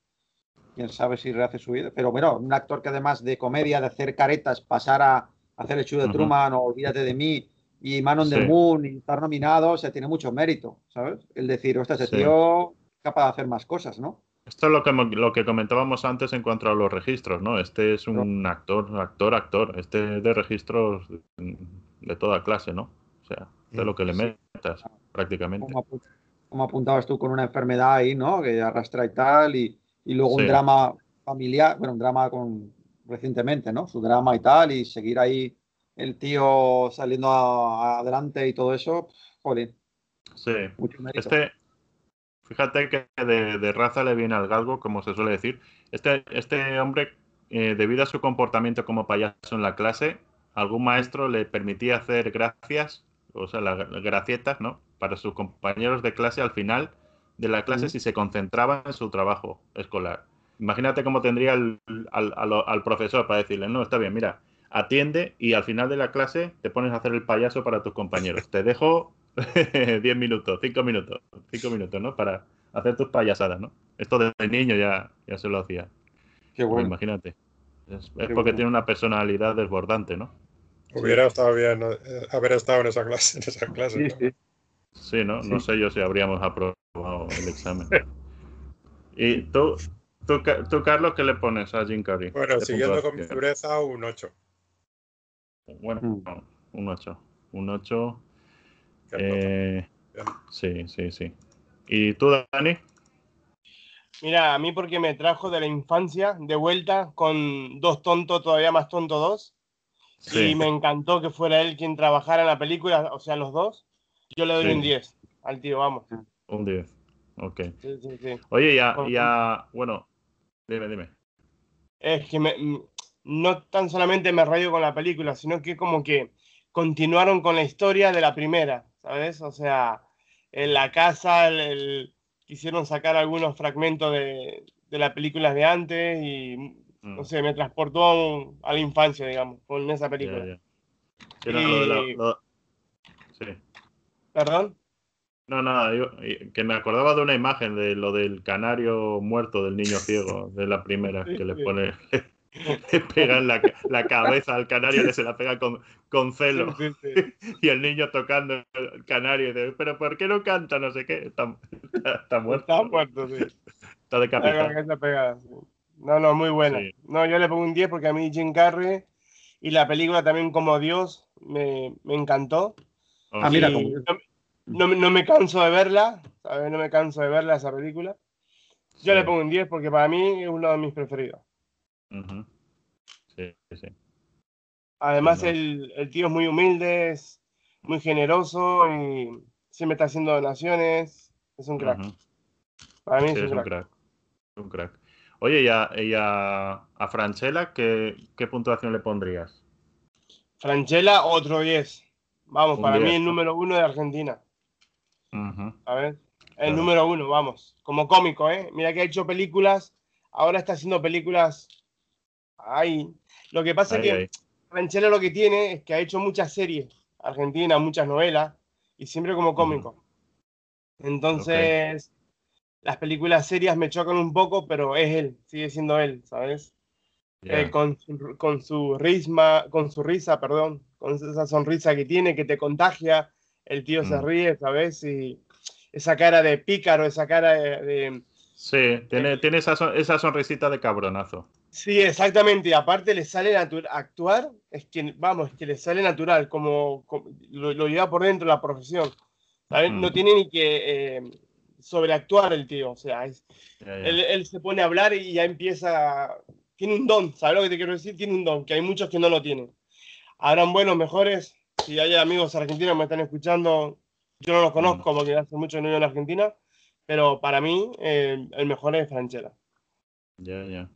Quién sabe si rehace su vida. Pero bueno, un actor que además de comedia, de hacer caretas, pasar a hacer el show de. Truman o Olvídate de mí y Man on the. Moon y estar nominado, o sea, tiene mucho mérito, ¿sabes? El decir, ostras, ese Sí. tío es capaz de hacer más cosas, ¿no? Esto es lo que, lo que comentábamos antes en cuanto a los registros, ¿no? Este es un actor, actor, actor. Este es de registros de, toda clase, ¿no? O sea, de lo que le metas, prácticamente. como, como apuntabas tú con una enfermedad ahí, ¿no? Que arrastra y tal, y, y luego Sí. un drama familiar, bueno, un drama con recientemente, ¿no? Su drama y tal, y seguir ahí el tío saliendo a- adelante y todo eso, joder, Sí. mucho. Este, fíjate que de, de raza le viene al galgo, como se suele decir. Este, este hombre, eh, debido a su comportamiento como payaso en la clase, algún maestro le permitía hacer gracias, o sea, las gracietas, ¿no? Para sus compañeros de clase al final de la clase si se concentraban en su trabajo escolar. Imagínate cómo tendría al, al- al- al profesor para decirle, no, está bien, mira, atiende y al final de la clase te pones a hacer el payaso para tus compañeros. Te dejo 10 minutos, 5 minutos, 5 minutos, ¿no? Para hacer tus payasadas, ¿no? Esto desde niño ya, ya se lo hacía. Qué Pues bueno. imagínate. Es, porque bueno. tiene una personalidad desbordante, ¿no? Hubiera estado bien eh, haber estado en esa clase. En esa clase Sí, ¿no? sí. Sí, ¿no? No sé yo si habríamos aprobado el examen. ¿Y tú, tú, tú, Carlos, qué le pones a Jim Carrey? Bueno, ¿Qué siguiendo con mi dureza, un 8. Bueno, Mm. un 8. Un 8. que Eh, sí, sí, sí. ¿Y tú, Dani? Mira, a mí porque me trajo de la infancia de vuelta con dos tontos, todavía más tonto dos. Sí. Y me encantó que fuera él quien trabajara en la película, o sea, los dos. Yo le doy Sí. un 10 al tío, vamos. Un 10. Ok. Sí, sí, sí. Oye, ya, ya, bueno, dime, dime. Es que me- no tan solamente me rayo con la película, sino que como que continuaron con la historia de la primera, ¿sabes? O sea, en la casa el- el- quisieron sacar algunos fragmentos de, de las películas de antes y, Mm, no sé, me transportó a, un- a la infancia, digamos, con esa película. ya. Sí, no, lo de la- Y- lo- sí. ¿Perdón? No, nada, yo- que me acordaba de una imagen de lo del canario muerto del niño ciego, de la primera, que le pone, le pegan la, la cabeza al canario, le se la pega con, con celo, Sí, sí, sí. y el niño tocando el canario, y dice, pero ¿por qué no canta? No sé qué, está, está muerto, Está muerto, sí. está decapitado. No, no, muy buena. Sí. No, yo le pongo un 10 porque a mí Jim Carrey y la película también como Dios me, me encantó. Oh, Ah, mira, Y como- no, no me- canso de verla, ¿sabes? No me canso de verla esa película. Yo sí. le pongo un 10 porque para mí es uno de mis preferidos. Sí, sí. Además, no. el, el tío es muy humilde, es muy generoso y siempre está haciendo donaciones. Es un crack. Para mí Sí, es un es un crack. Un crack. Oye, y a, y a, a Franchella, ¿qué, ¿qué puntuación le pondrías? Franchella, otro 10. Vamos, Un para mí 10, el número uno de Argentina. Ujú. A ver, el Claro. número uno, vamos. Como cómico, ¿eh? Mira que ha hecho películas, ahora está haciendo películas. Ay, lo que pasa es que. Franchella lo que tiene es que ha hecho muchas series argentinas, muchas novelas, y siempre como cómico. Entonces, las películas serias me chocan un poco, pero es él, sigue siendo él, ¿sabes? Eh, con, su, con su risma, con su risa, perdón, con esa sonrisa que tiene, que te contagia, el tío se Mm. ríe, ¿sabes? Y esa cara de pícaro, esa cara de... de- Sí, tiene, tiene esa, son- esa sonrisita de cabronazo. Sí, exactamente, y aparte le sale natural, actuar, es que, vamos, es que le sale natural, como, como- lo, lo lleva por dentro la profesión, ¿sabes? Mm. No tiene ni que eh, sobreactuar el tío, o sea, es- Ya, ya. él, él se pone a hablar y ya empieza. Tiene un don, ¿sabes lo que te quiero decir? Tiene un don, que hay muchos que no lo tienen. Habrán buenos, mejores. Si hay amigos argentinos que me están escuchando, yo no los conozco porque hace mucho que no vivo en Argentina, pero para mí eh, el mejor es Franchella. Ya, ya.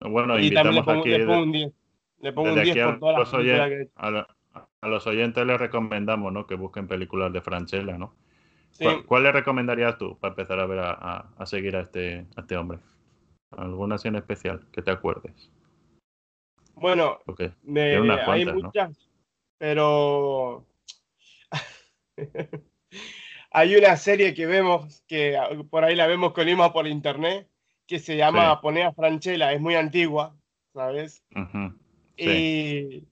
Bueno, y también le pongo, aquí, le pongo un 10. Le pongo un desde 10 aquí a por todas las películas que he hecho. a, la- a los oyentes les recomendamos ¿no? que busquen películas de Franchella, ¿no? Sí. ¿Cuál, cuál le recomendarías tú para empezar a ver a, a- a seguir a este, a este hombre? ¿Alguna en especial que te acuerdes? Bueno, unas hay ¿no? Pero hay una serie que vemos, que por ahí la vemos con Ima por internet, que se llama Sí. Ponea Franchella, es muy antigua, ¿sabes? sí, Y,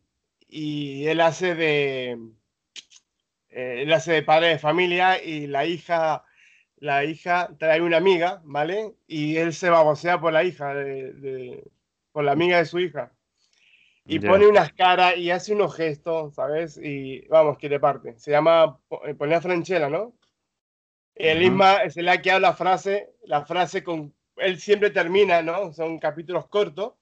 y él hace de eh, él hace de padre de familia y la hija la hija trae una amiga, ¿vale? Y él se babosea por la hija de, de- por la amiga de su hija. Y pone unas caras y hace unos gestos, ¿sabes? Y vamos, que le parte. Se llama eh, Ponea Franchella, ¿no? Isma es el que habla la frase, la frase con. Él siempre termina, ¿no? Son capítulos cortos.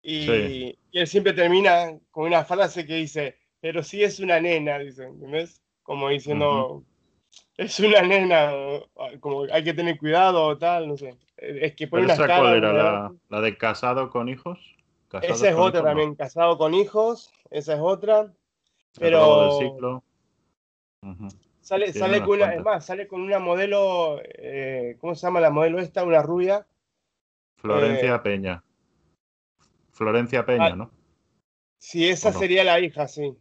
Y, Sí. y él siempre termina con una frase que dice, pero sí es una nena, dice, ¿entendés? Como diciendo, es una nena, como hay que tener cuidado o tal, no sé. Es que pone ¿Pero esa cuál era? ¿no? ¿La, la de casado con hijos? ¿Casados Esa es otra hijos? No. también, casado con hijos, esa es otra. Pero del ciclo. Sale, sale con una, es más, sale con una modelo, eh, ¿cómo se llama la modelo esta? Una rubia. Florencia Eh, Peña. Florencia Peña, ah, ¿no? Sí, esa ¿O no? sería la hija, sí.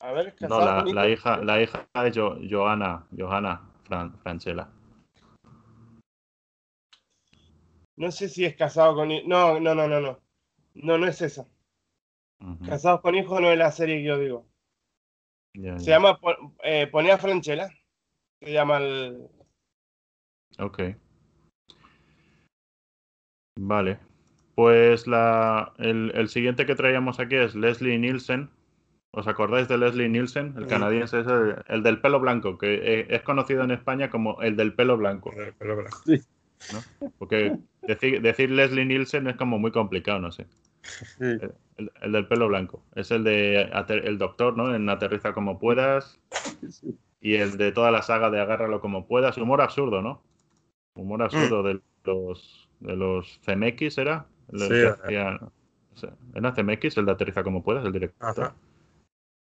A ver, No, casado la, con hijo. la hija, la hija de Jo- Johanna, Johanna Fran- Franchella. No sé si es casado con. No, no, no, no, no. No, no es esa. Casados con hijos no es la serie que yo digo. ya, Se ya. llama eh, Ponía Franchella. Se llama el. Ok. Vale. Pues la, el, el siguiente que traíamos aquí es Leslie Nielsen. ¿Os acordáis de Leslie Nielsen? El Sí. canadiense es el, el del pelo blanco, que eh, es conocido en España como el del pelo blanco. El pelo blanco. Porque decir, decir Leslie Nielsen es como muy complicado, no sé. Sí. El, el del pelo blanco. Es el de el doctor, ¿no? En Aterriza como puedas. Sí. Y el de toda la saga de Agárralo como puedas. Humor absurdo, ¿no? Humor absurdo Mm. de los de los CMX, ¿era? Sí, que era. ¿Era CMX el de Aterriza como puedas, el director? Ajá.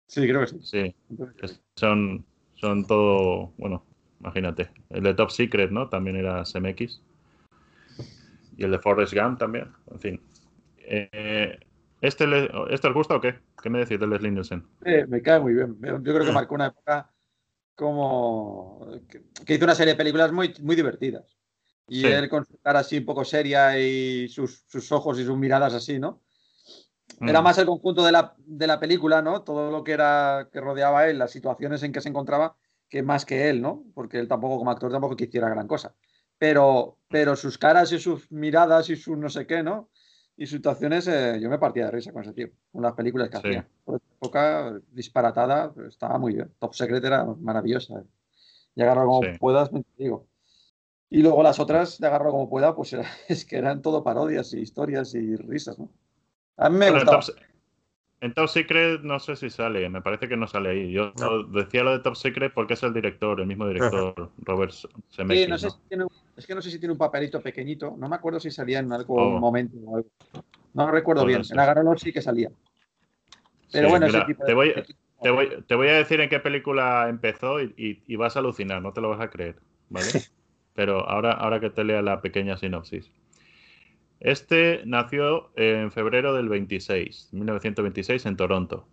Sí, creo que sí. Sí. son, son todo, bueno, imagínate. El de Top Secret, ¿no? También era CMX. Y el de Forrest Gump también. En fin. Eh, ¿este, le- ¿Este os gusta o qué? ¿Qué me decís de Leslie Nielsen? Eh, me cae muy bien. Yo creo que marcó una época como que, que hizo una serie de películas muy, muy divertidas. Y Sí. él con su cara así un poco seria y sus, sus ojos y sus miradas así, ¿no? Era Mm. más el conjunto de la, de la película, ¿no? Todo lo que era que rodeaba a él, las situaciones en que se encontraba, que más que él, ¿no? Porque él tampoco, como actor, tampoco que hiciera gran cosa. Pero, pero sus caras y sus miradas y sus no sé qué, ¿no? Y sus situaciones, eh, yo me partía de risa con ese tío, con las películas que Sí. hacía. Por época, disparatada, estaba muy bien. Top Secret era maravillosa. Y agarro como Sí. puedas, me digo. Y luego las otras, de agarro como pueda, pues era- es que eran todo parodias y historias y risas, ¿no? A mí me Bueno. Top, en Top Secret no sé si sale, me parece que no sale ahí. Yo No. decía lo de Top Secret porque es el director, el mismo director, Robert Sí, Zemeckis. no sé ¿no? si tiene es que no sé si tiene un papelito pequeñito. No me acuerdo si salía en algo Oh. momento o algo. No recuerdo Puede bien. ser. En Agarrolo sí que salía. Pero Sí, bueno, mira, ese tipo de. te voy, te, voy, te voy a decir en qué película empezó y, y- y vas a alucinar, no te lo vas a creer, ¿vale? Pero ahora, ahora que te lea la pequeña sinopsis. Este nació en febrero del 26, 1926, en Toronto.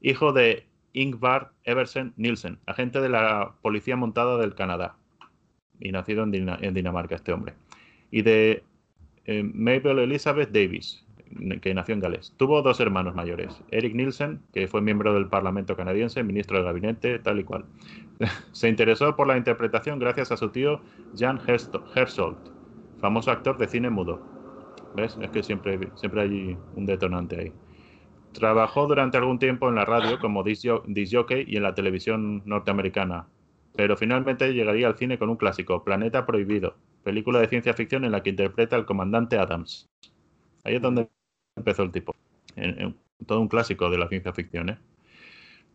Hijo de Ingvar Eversen Nielsen, agente de la Policía Montada del Canadá. Y nacido en, Dina- en Dinamarca, este hombre. Y de eh, Mabel Elizabeth Davis, que nació en Gales. Tuvo dos hermanos mayores, Eric Nielsen, que fue miembro del Parlamento canadiense, ministro del gabinete, tal y cual. Se interesó por la interpretación gracias a su tío Jan Herzold, famoso actor de cine mudo. ¿Ves? Es que siempre, siempre hay un detonante ahí. Trabajó durante algún tiempo en la radio como disc jo- disc jockey y en la televisión norteamericana, pero finalmente llegaría al cine con un clásico, Planeta Prohibido, película de ciencia ficción en la que interpreta al comandante Adams. Ahí es donde empezó el tipo. En- todo un clásico de la ciencia ficción. ¿eh?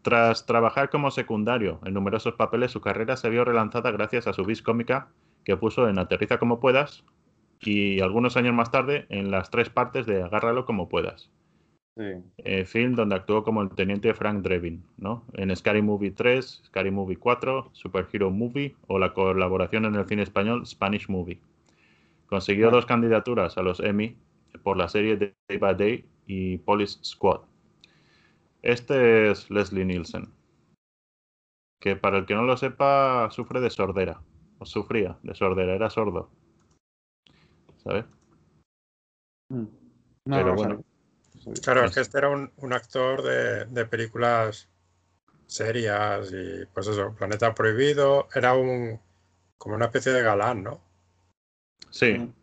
Tras trabajar como secundario en numerosos papeles, su carrera se vio relanzada gracias a su vis cómica que puso en Aterriza como puedas y algunos años más tarde en las tres partes de Agárralo como puedas. Sí. eh, film donde actuó como el teniente Frank Drebin, ¿no? En Scary Movie 3, Scary Movie 4, Super Hero Movie o la colaboración en el cine español Spanish Movie. Consiguió Ah. dos candidaturas a los Emmy por la serie Day by Day y Police Squad. Este es Leslie Nielsen, que para el que no lo sepa sufre de sordera, o sufría de sordera, era sordo. ¿Sabes? Mm. Pero no bueno. sabía. No sabía. Claro, es que este era un, un actor de, de películas serias y pues eso, Planeta Prohibido, era un como una especie de galán, ¿no? Sí, Mm.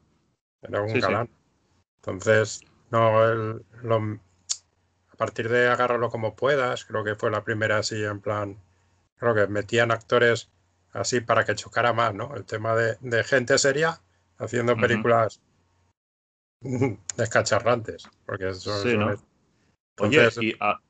Era un Sí, sí. galán. Entonces, no, el- lo- a partir de agárralo como puedas, creo que fue la primera así en plan, creo que metían actores así para que chocara más, ¿no? El tema de, de gente seria haciendo películas descacharrantes, porque eso Sí, ¿no? Oye, Entonces- y a-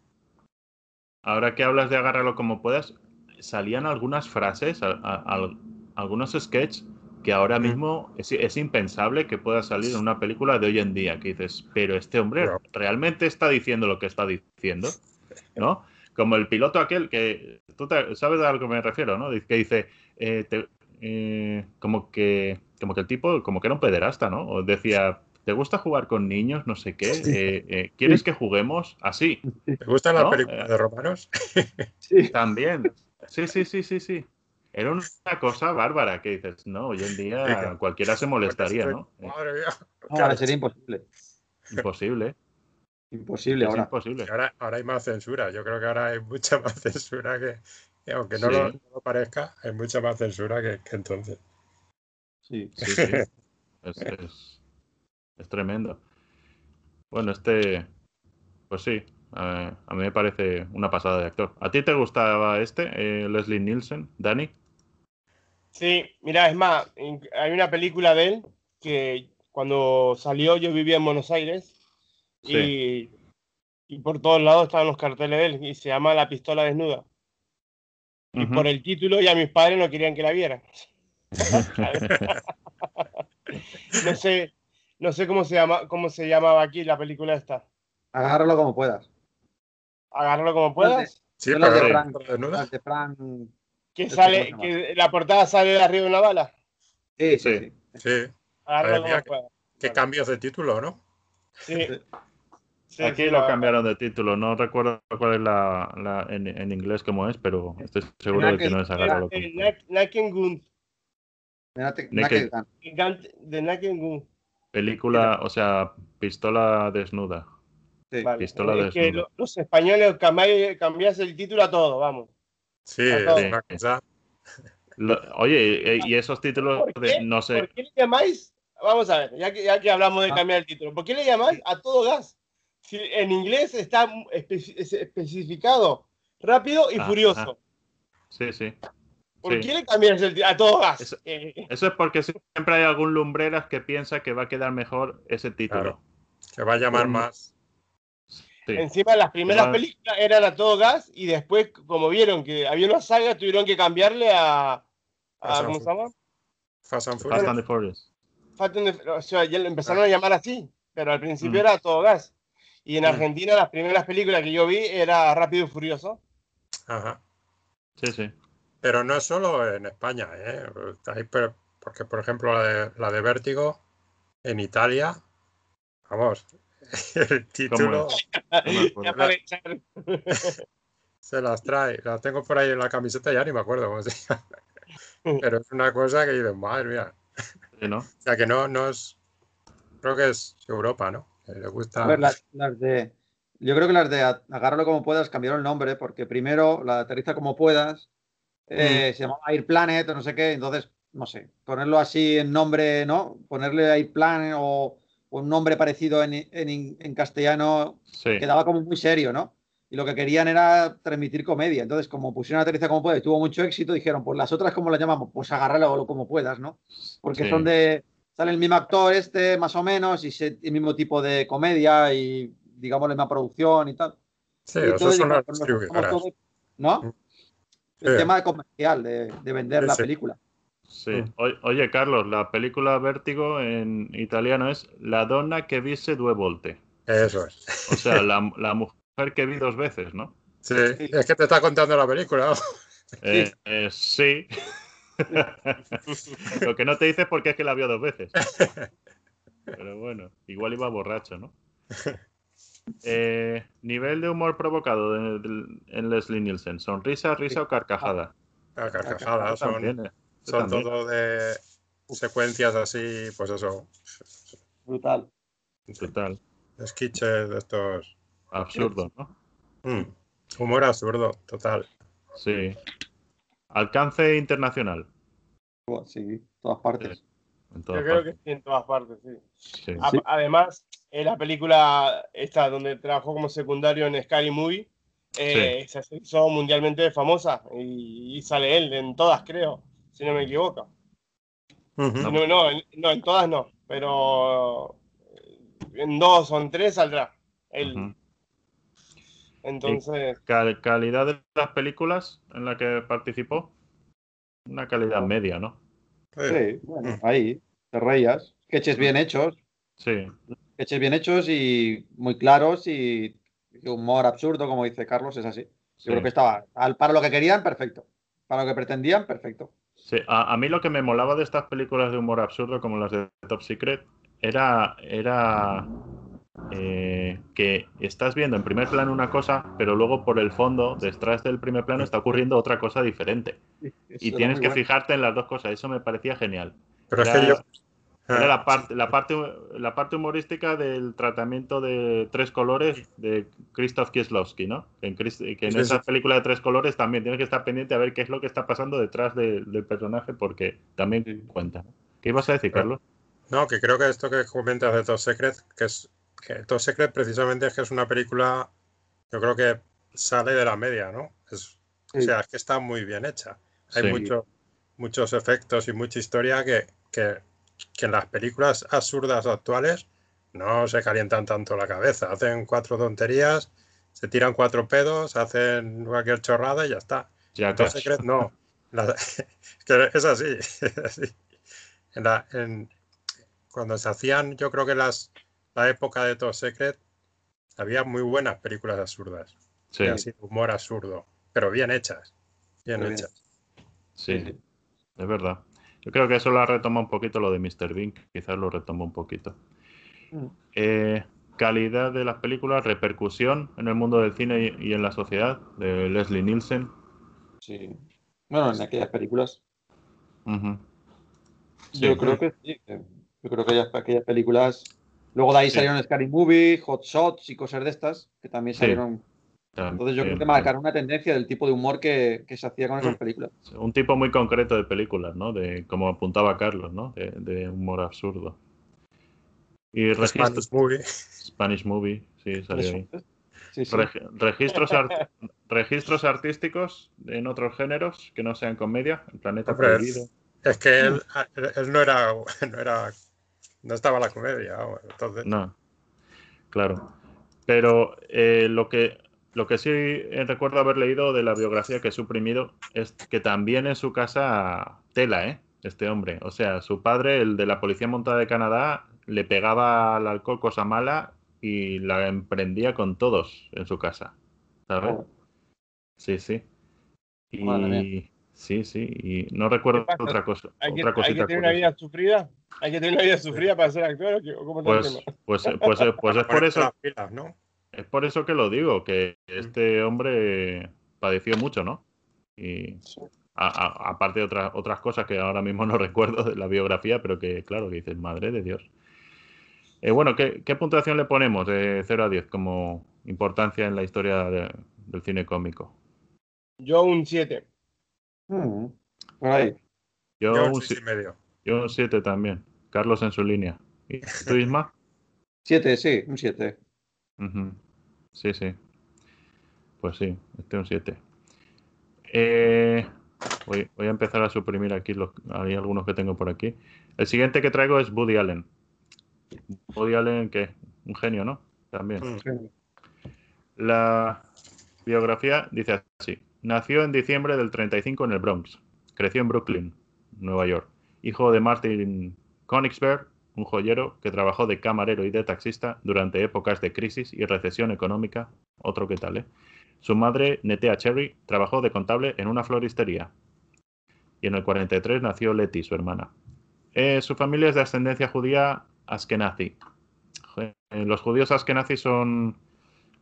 ahora que hablas de agárralo como puedas, salían algunas frases, a- a- al- algunos sketches que ahora mismo es, es impensable que pueda salir en una película de hoy en día, que dices, pero este hombre realmente está diciendo lo que está diciendo, ¿no? Como el piloto aquel que, tú te- sabes a lo que me refiero, ¿no? Que dice, eh, te- eh, como que como que el tipo, como que era un pederasta, ¿no? O decía, ¿te gusta jugar con niños? No sé qué. Eh, eh, ¿Quieres que juguemos? Así. ¿Te gustan las ¿No? películas de romanos? Sí. También. Sí, sí, sí, sí, sí. Era una cosa bárbara que dices, no, hoy en día claro. cualquiera se molestaría, ¿no? Eh, Madre mía. Ahora sería imposible. Imposible. Imposible Es ahora. imposible. Ahora, ahora hay más censura. Yo creo que ahora hay mucha más censura que, que aunque no, Sí. lo, no lo parezca, hay mucha más censura que, que entonces. Sí. Sí, sí. Es, es- es tremendo. Bueno, este, pues sí, a mí me parece una pasada de actor. ¿A ti te gustaba este, eh, Leslie Nielsen, Dani? Sí, mira, es más, hay una película de él que cuando salió yo vivía en Buenos Aires y, y por todos lados estaban los carteles de él y se llama La pistola desnuda. Y por el título ya mis padres no querían que la vieran. No sé, no sé cómo se llama, cómo se llamaba aquí la película esta. Agárralo como puedas. Agárralo como puedas. Sí, pero de la Frank. Las de Frank. Que Este, sale, ¿cómo se que la portada sale de arriba de una bala. Sí, sí, Sí. sí. Sí, Agárralo Madre mía, como puedas. qué cambios de título, ¿no? Sí. Sí, Aquí sí, lo cambiaron de título, no recuerdo cuál es la, la- en, en inglés cómo es, pero estoy seguro de que no es. Eh, Naked Gun. Naked- Naked. Naked Gun. Gigante de Naked Gun. Película, o sea, pistola desnuda. Sí. Vale. Pistola es que desnuda. lo- los españoles cambiáis el título a todo, vamos. Sí, A es todo. una cosa. Lo- oye, y- y esos títulos ¿Por de, qué? no sé, ¿Por qué le llamáis? Vamos a ver, ya que, ya que hablamos de Ah. cambiar el título, ¿por qué le llamáis a todo gas? Si en inglés está espe- es- especificado rápido y Ah, furioso. sí, sí. ¿Por sí. qué le cambiáis el a todo gas? Eso- Eh, Eso es porque siempre hay algún lumbreras que piensa que va a quedar mejor ese título. Claro. Que va a llamar más. Sí. Encima las primeras Igual- películas eran a todo gas y después, como vieron que había una saga, tuvieron que cambiarle a, a Fast and ¿cómo se llama? Fast and Fast Furious. and the Furious. Fast and the- o sea, ya lo empezaron a llamar así, pero al principio Mm. era a todo gas. Y en Mm. Argentina las primeras películas que yo vi era Rápido y Furioso. Ajá. Sí, sí. Pero no es solo en España, ¿eh? Hay porque, por ejemplo, la de, la de Vértigo en Italia, vamos, el título se las trae. Las tengo por ahí en la camiseta, ya ni me acuerdo cómo se llama. Pero es una cosa que dices, madre mía. Sí, ¿no? O sea, que no, no es. Creo que es Europa, ¿no? Que le gusta. A ver, las, las de. Yo creo que las de Agárralo como puedas cambiaron el nombre, porque primero la de Aterriza como puedas eh, se llamaba Air Planet o no sé qué, entonces, no sé, ponerlo así en nombre, ¿no? Ponerle Air Planet o, o un nombre parecido en, en- en castellano Sí. quedaba como muy serio, ¿no? Y lo que querían era transmitir comedia. Entonces, como pusieron Aterriza como puedas y tuvo mucho éxito, dijeron, pues las otras, ¿cómo las llamamos? Pues agárralo como puedas, ¿no? Porque Sí. son de. Sale el mismo actor este, más o menos, y se- el mismo tipo de comedia y, digamos, la misma producción y tal. sí, Y entonces son las ¿No? El Sí. tema de comercial, de, de vender Sí, la sí. película. Sí. Mm. Oye, Carlos, la película Vértigo en italiano es La donna que vise due volte. Eso es. O sea, la, la mujer que vi dos veces, ¿no? Sí, es que te está contando la película. ¿no? Eh, eh, sí. Lo que no te dice es porque es que la vio dos veces. Pero bueno, igual iba borracho, ¿no? Eh, nivel de humor provocado de- de- en Leslie Nielsen. ¿Sonrisa, risa o carcajada? Las carcajadas son, También, eh. son todo de secuencias así, pues eso, Brutal. Total. sketches de estos. Absurdo, ¿no? Mm, humor absurdo, total. Sí. Alcance internacional. Sí, todas partes. En Yo creo que sí, en todas partes, sí. Sí. A- Además, en la película esta donde trabajó como secundario en Scary Movie, eh, se hizo mundialmente famosa y, y sale él en todas, creo, si no me equivoco. No, no, en, no, en todas no, pero eh, en dos o en tres saldrá él. Entonces, Cal- calidad de las películas en la que participó. Una calidad media, ¿no? Sí. Sí, bueno, ahí, te reías. Sketches bien hechos, Sí. Sketches bien hechos y muy claros y, humor absurdo, como dice Carlos, es así. Yo sí. creo que estaba al- para lo que querían, perfecto. Para lo que pretendían, perfecto. Sí, a, a mí lo que me molaba de estas películas de humor absurdo, como las de Top Secret, era, era eh, que estás viendo en primer plano una cosa, pero luego por el fondo, detrás del primer plano, está ocurriendo otra cosa diferente. Y tienes que fijarte en las dos cosas. Eso me parecía genial. Pero es que yo. Era la parte, la, parte, la parte humorística del tratamiento de tres colores de Krzysztof Kieslowski, ¿no? En, que en Sí, esa sí. película de tres colores también tienes que estar pendiente a ver qué es lo que está pasando detrás de- del personaje, porque también Sí. cuenta. ¿no? ¿Qué ibas a decir. Carlos? No, que creo que esto que comentas de Top Secret, que es que Top Secret precisamente es que es una película, yo creo que sale de la media, ¿no? Es, O sea, es que está muy bien hecha. Hay Sí. mucho- muchos efectos y mucha historia que, que, que en las películas absurdas actuales no se calientan tanto la cabeza. Hacen cuatro tonterías, se tiran cuatro pedos, hacen cualquier chorrada y ya está. Ya, Top Secret no. La- que es así. es así. En la- en- cuando se hacían, yo creo que las, la época de Top Secret, había muy buenas películas absurdas. sí, Y así, humor absurdo, pero bien hechas. Bien hechas. sí. es verdad. Yo creo que eso lo retoma un poquito lo de Mr. Bean, quizás lo retoma un poquito. Mm. Eh, calidad de las películas, repercusión en el mundo del cine y, y en la sociedad, de Leslie Nielsen. Sí. Bueno, en aquellas películas. Yo Sí. creo que sí. Yo creo que aquellas, aquellas películas. Luego de ahí Sí. salieron Scary Movie, Hot Shots y cosas de estas, que también salieron. Entonces yo creo que marcaron una tendencia del tipo de humor que, que se hacía con esas películas. Un tipo muy concreto de películas, ¿no? De, como apuntaba Carlos, ¿no? De, de humor absurdo. Y registro, Spanish Movie. Spanish Movie, sí, salió ahí. Sí, sí. Reg- registros, art- registros artísticos en otros géneros que no sean comedia, El Planeta Hombre, Prohibido. Es que él, él no era, no era, no estaba la comedia, entonces. No, claro. Pero eh, lo que lo que sí eh, recuerdo haber leído de la biografía que he suprimido es que también en su casa tela, ¿eh? Este hombre. O sea, su padre, el de la Policía Montada de Canadá, le pegaba al alcohol cosa mala y la emprendía con todos en su casa. ¿Sabes? Oh. Sí, sí. Y Madre sí, sí. Y no recuerdo otra cosa. Hay que, otra hay cosita que tener una vida sufrida. Hay que tener una vida sufrida para ser actor. ¿o qué? ¿O ¿Cómo está el Pues, tema? pues, pues, pues, pues es por eso. las pilas, ¿no? Es por eso que lo digo, que este hombre padeció mucho, ¿no? Y aparte de otras otras cosas que ahora mismo no recuerdo de la biografía, pero que claro, que dices, madre de Dios. Eh, bueno, ¿qué, qué puntuación le ponemos de 0 a 10 como importancia en la historia de- del cine cómico? Yo un 7. Mm. Por ahí. Yo, Yo un, un si- seis y medio. yo un 7 también. Carlos en su línea. ¿Y tú, Isma? Siete, sí, un siete. Ujú. Sí, sí. Pues sí, este un 7. Eh, voy, voy a empezar a suprimir aquí los, hay algunos que tengo por aquí. El siguiente que traigo es Woody Allen. Woody Allen, que un genio, ¿no? También. La biografía dice así. Nació en diciembre del 35 en el Bronx. Creció en Brooklyn, Nueva York. Hijo de Martin Konigsberg, un joyero que trabajó de camarero y de taxista durante épocas de crisis y recesión económica. Otro que tal, ¿eh? Su madre, Netea Cherry, trabajó de contable en una floristería. Y en el 43 nació Letty, su hermana. Eh, su familia es de ascendencia judía askenazi. Eh, Los judíos askenazi son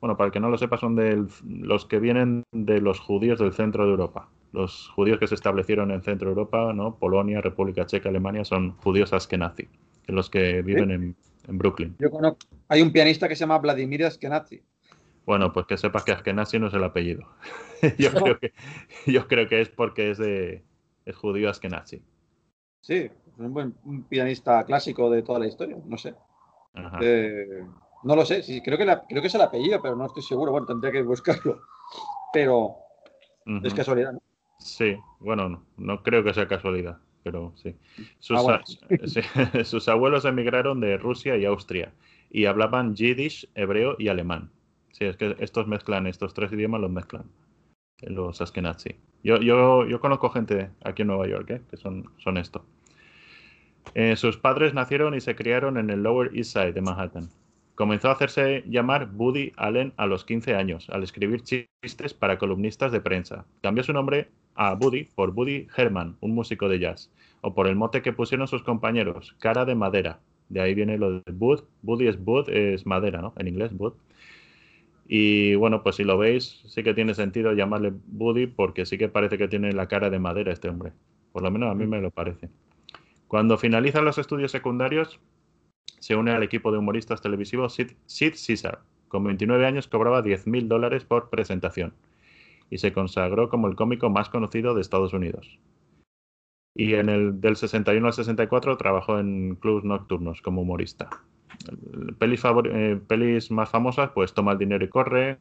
bueno, para el que no lo sepa, son los que vienen de los judíos del centro de Europa. Los judíos que se establecieron en centro de Europa, ¿no? Polonia, República Checa, Alemania, son judíos askenazi, que los que viven en, en Brooklyn. Yo conozco. Hay un pianista que se llama Vladimir Askenazi. Bueno, pues que sepas que Askenazi no es el apellido. yo, creo que, yo creo que es porque es de es judío Askenazi. Sí, es un buen un pianista clásico de toda la historia, no sé. Ajá. Eh, no lo sé, sí, creo que, la- creo que es el apellido, pero no estoy seguro. Bueno, tendría que buscarlo. Pero es casualidad, ¿no? Sí, bueno, no, no creo que sea casualidad, pero sí. Sus, Ah, bueno. sí, sus abuelos emigraron de Rusia y Austria y hablaban yiddish, hebreo y alemán. Sí, es que estos mezclan, estos tres idiomas los mezclan, eh, los askenazi. Yo, yo, yo conozco gente aquí en Nueva York, ¿eh? que son, son esto. Eh, sus padres nacieron y se criaron en el Lower East Side de Manhattan. Comenzó a hacerse llamar Woody Allen a los 15 años, al escribir chistes para columnistas de prensa. Cambió su nombre a Woody por Woody Herman, un músico de jazz, o por el mote que pusieron sus compañeros, cara de madera, De ahí viene lo de wood. Woody es wood, es madera, ¿no? En inglés, wood. Y bueno, pues si lo veis, sí que tiene sentido llamarle Woody porque sí que parece que tiene la cara de madera este hombre. Por lo menos a mí me lo parece. Cuando finalizan los estudios secundarios, se une al equipo de humoristas televisivos Sid, Sid Caesar. Con 29 años cobraba 10.000 dólares por presentación y se consagró como el cómico más conocido de Estados Unidos. Y en el del 61 al 64 trabajó en clubs nocturnos como humorista. Pelis, eh, pelis más famosas, pues Toma el dinero y corre,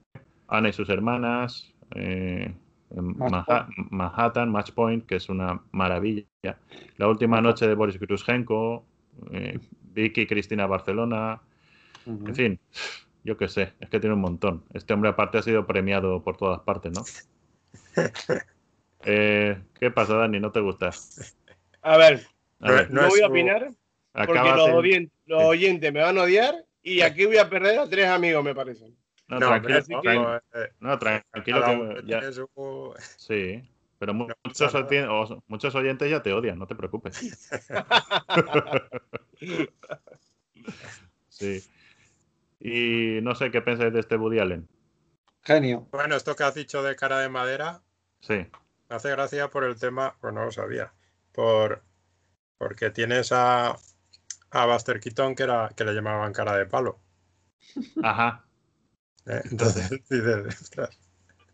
Ana y sus hermanas, eh, Manha- Manhattan, Match Point, que es una maravilla. La última noche de Boris Grushenko, eh, Vicky y Cristina Barcelona, en fin, yo qué sé, es que tiene un montón. Este hombre aparte ha sido premiado por todas partes, ¿no? Eh, ¿Qué pasa, Dani? ¿No te gusta? A ver, A ver, no, No voy a opinar porque los, oyentes me van a odiar y aquí voy a perder a tres amigos, me parece. No, No, tranquilo, no, tran- eh, no, tranquilo, que ya- su- sí. Pero No muchos, o- muchos oyentes ya te odian, no te preocupes. sí. Y no sé qué pensáis de este Woody Allen. Genio. Bueno, esto que has dicho de cara de madera, Sí, me hace gracia por el tema, pues no lo sabía, por porque tienes a, a Buster Keaton que era que le llamaban cara de palo. ajá. ¿eh? Entonces dices, ostras.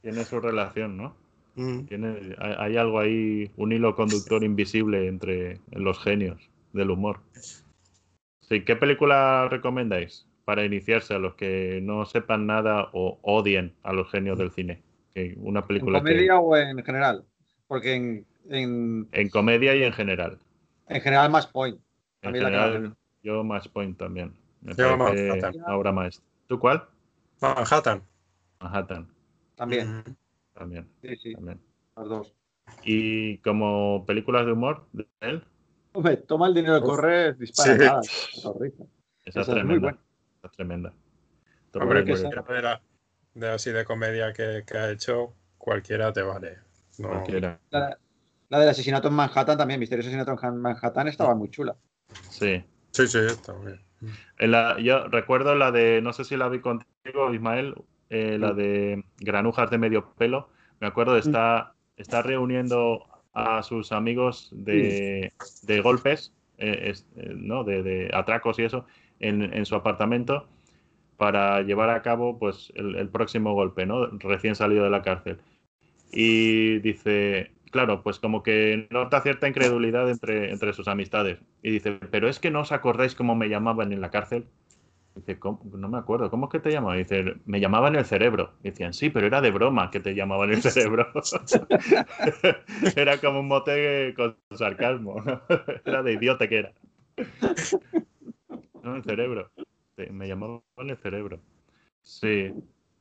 Tiene su relación, ¿no? mm, Tiene, hay, hay algo ahí, un hilo conductor invisible entre los genios del humor. Sí, ¿qué película recomendáis para iniciarse a los que no sepan nada o odien a los genios del cine? Una ¿En película que- comedia o en general? Porque en, en, en comedia y en general. en general más point. En la más yo Match Point también. Me Yo Manhattan. obra maestra. ¿Tú cuál? Manhattan. Manhattan También. También, Sí, sí, también. los dos. Y como películas de humor de él, Hombre, toma el dinero, Uf. corre, dispara. Sí. nada, esa, es muy tremenda. buena. Tremenda. Hombre, que cualquiera de, la- de así de comedia que, que ha hecho, cualquiera te vale. No, Cualquiera. La, la del asesinato en Manhattan también, Misterioso asesinato en Manhattan, estaba muy chula. Sí. Sí, sí, también. En la- yo recuerdo la de, no sé si la vi contigo, Ismael, eh, la de Granujas de medio pelo. Me acuerdo de estar, estar reuniendo a sus amigos de, de golpes, eh, es- eh, ¿no? De, de atracos y eso, en, en su apartamento para llevar a cabo pues el, el próximo golpe, ¿no? Recién salido de la cárcel. Y dice, claro, pues como que nota cierta incredulidad entre, entre sus amistades. Y dice, pero es que no os acordáis cómo me llamaban en la cárcel. Dice, "¿Cómo? no me acuerdo, ¿cómo es que te llamaban? Dice, me llamaban el cerebro. Decían, sí, pero era de broma que te llamaban el cerebro. era como un mote con sarcasmo. era de idiota que era. No, el cerebro. Sí, me llamaban el cerebro. Sí.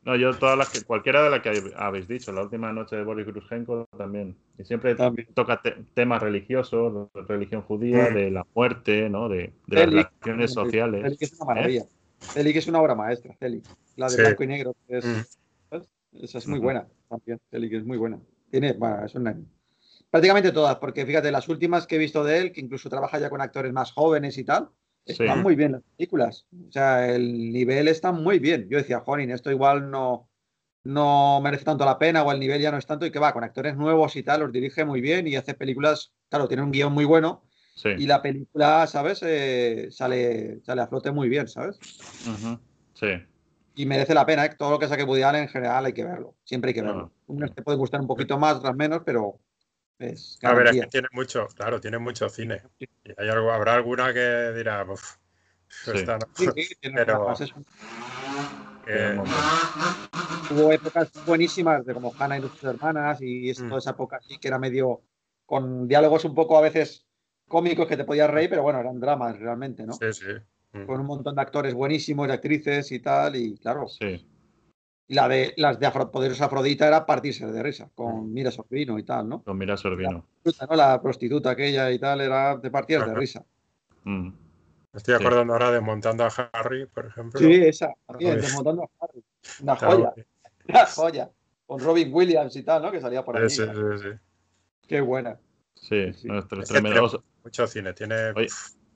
No, yo todas las que, cualquiera de las que habéis dicho, la última noche de Boris Grushenko también. Y siempre También. toca te- temas religiosos, de religión judía, de la muerte, ¿no? De, de las relaciones sociales. Celic es una maravilla. Celic es una obra maestra, Celic. La de Sí. blanco y negro. es- Mm. Esa es muy buena también. Celic es muy buena. Tiene, bueno, es una- Prácticamente todas, porque fíjate, las últimas que he visto de él, que incluso trabaja ya con actores más jóvenes y tal, Sí. están muy bien las películas. O sea, el nivel está muy bien. Yo decía, Jonin, esto igual no, no merece tanto la pena o el nivel ya no es tanto y que va, con actores nuevos y tal, los dirige muy bien y hace películas, claro, tiene un guion muy bueno Sí. y la película, ¿sabes? Eh, sale, sale a flote muy bien, ¿sabes? Sí. Y merece la pena, ¿eh? Todo lo que saque Woody Allen en general hay que verlo. Siempre hay que verlo. Unas te puede gustar un poquito más, otras menos, pero es A ver, es que tiene mucho, claro, tiene mucho cine. Y hay algo, habrá alguna que dirá, "Uf, Sí. esta no". Sí, sí, tiene Pero- montón. hubo épocas buenísimas de como Hannah y sus hermanas y es Mm. toda esa época así que era medio con diálogos un poco a veces cómicos que te podías reír, pero bueno, eran dramas realmente, ¿no? sí, sí. Mm. Con un montón de actores buenísimos, de actrices y tal, y claro, Sí. Y la de las de Afro, Poderosa Afrodita era partirse de risa, Mm. con Mira Sorbino y tal, ¿no? Con Mira Sorbino. ¿no? La prostituta aquella y tal, era de partías de risa. Mm. Me estoy Sí. acordando ahora de Montando a Harry, por ejemplo. Sí, esa, también, Joder. desmontando a Harry. Una joya, una joya. Con Robin Williams y tal, ¿no? Que salía por ahí. Sí, sí, sí, sí. Qué buena. Sí, Sí. tiene mucho cine. Tiene Oye,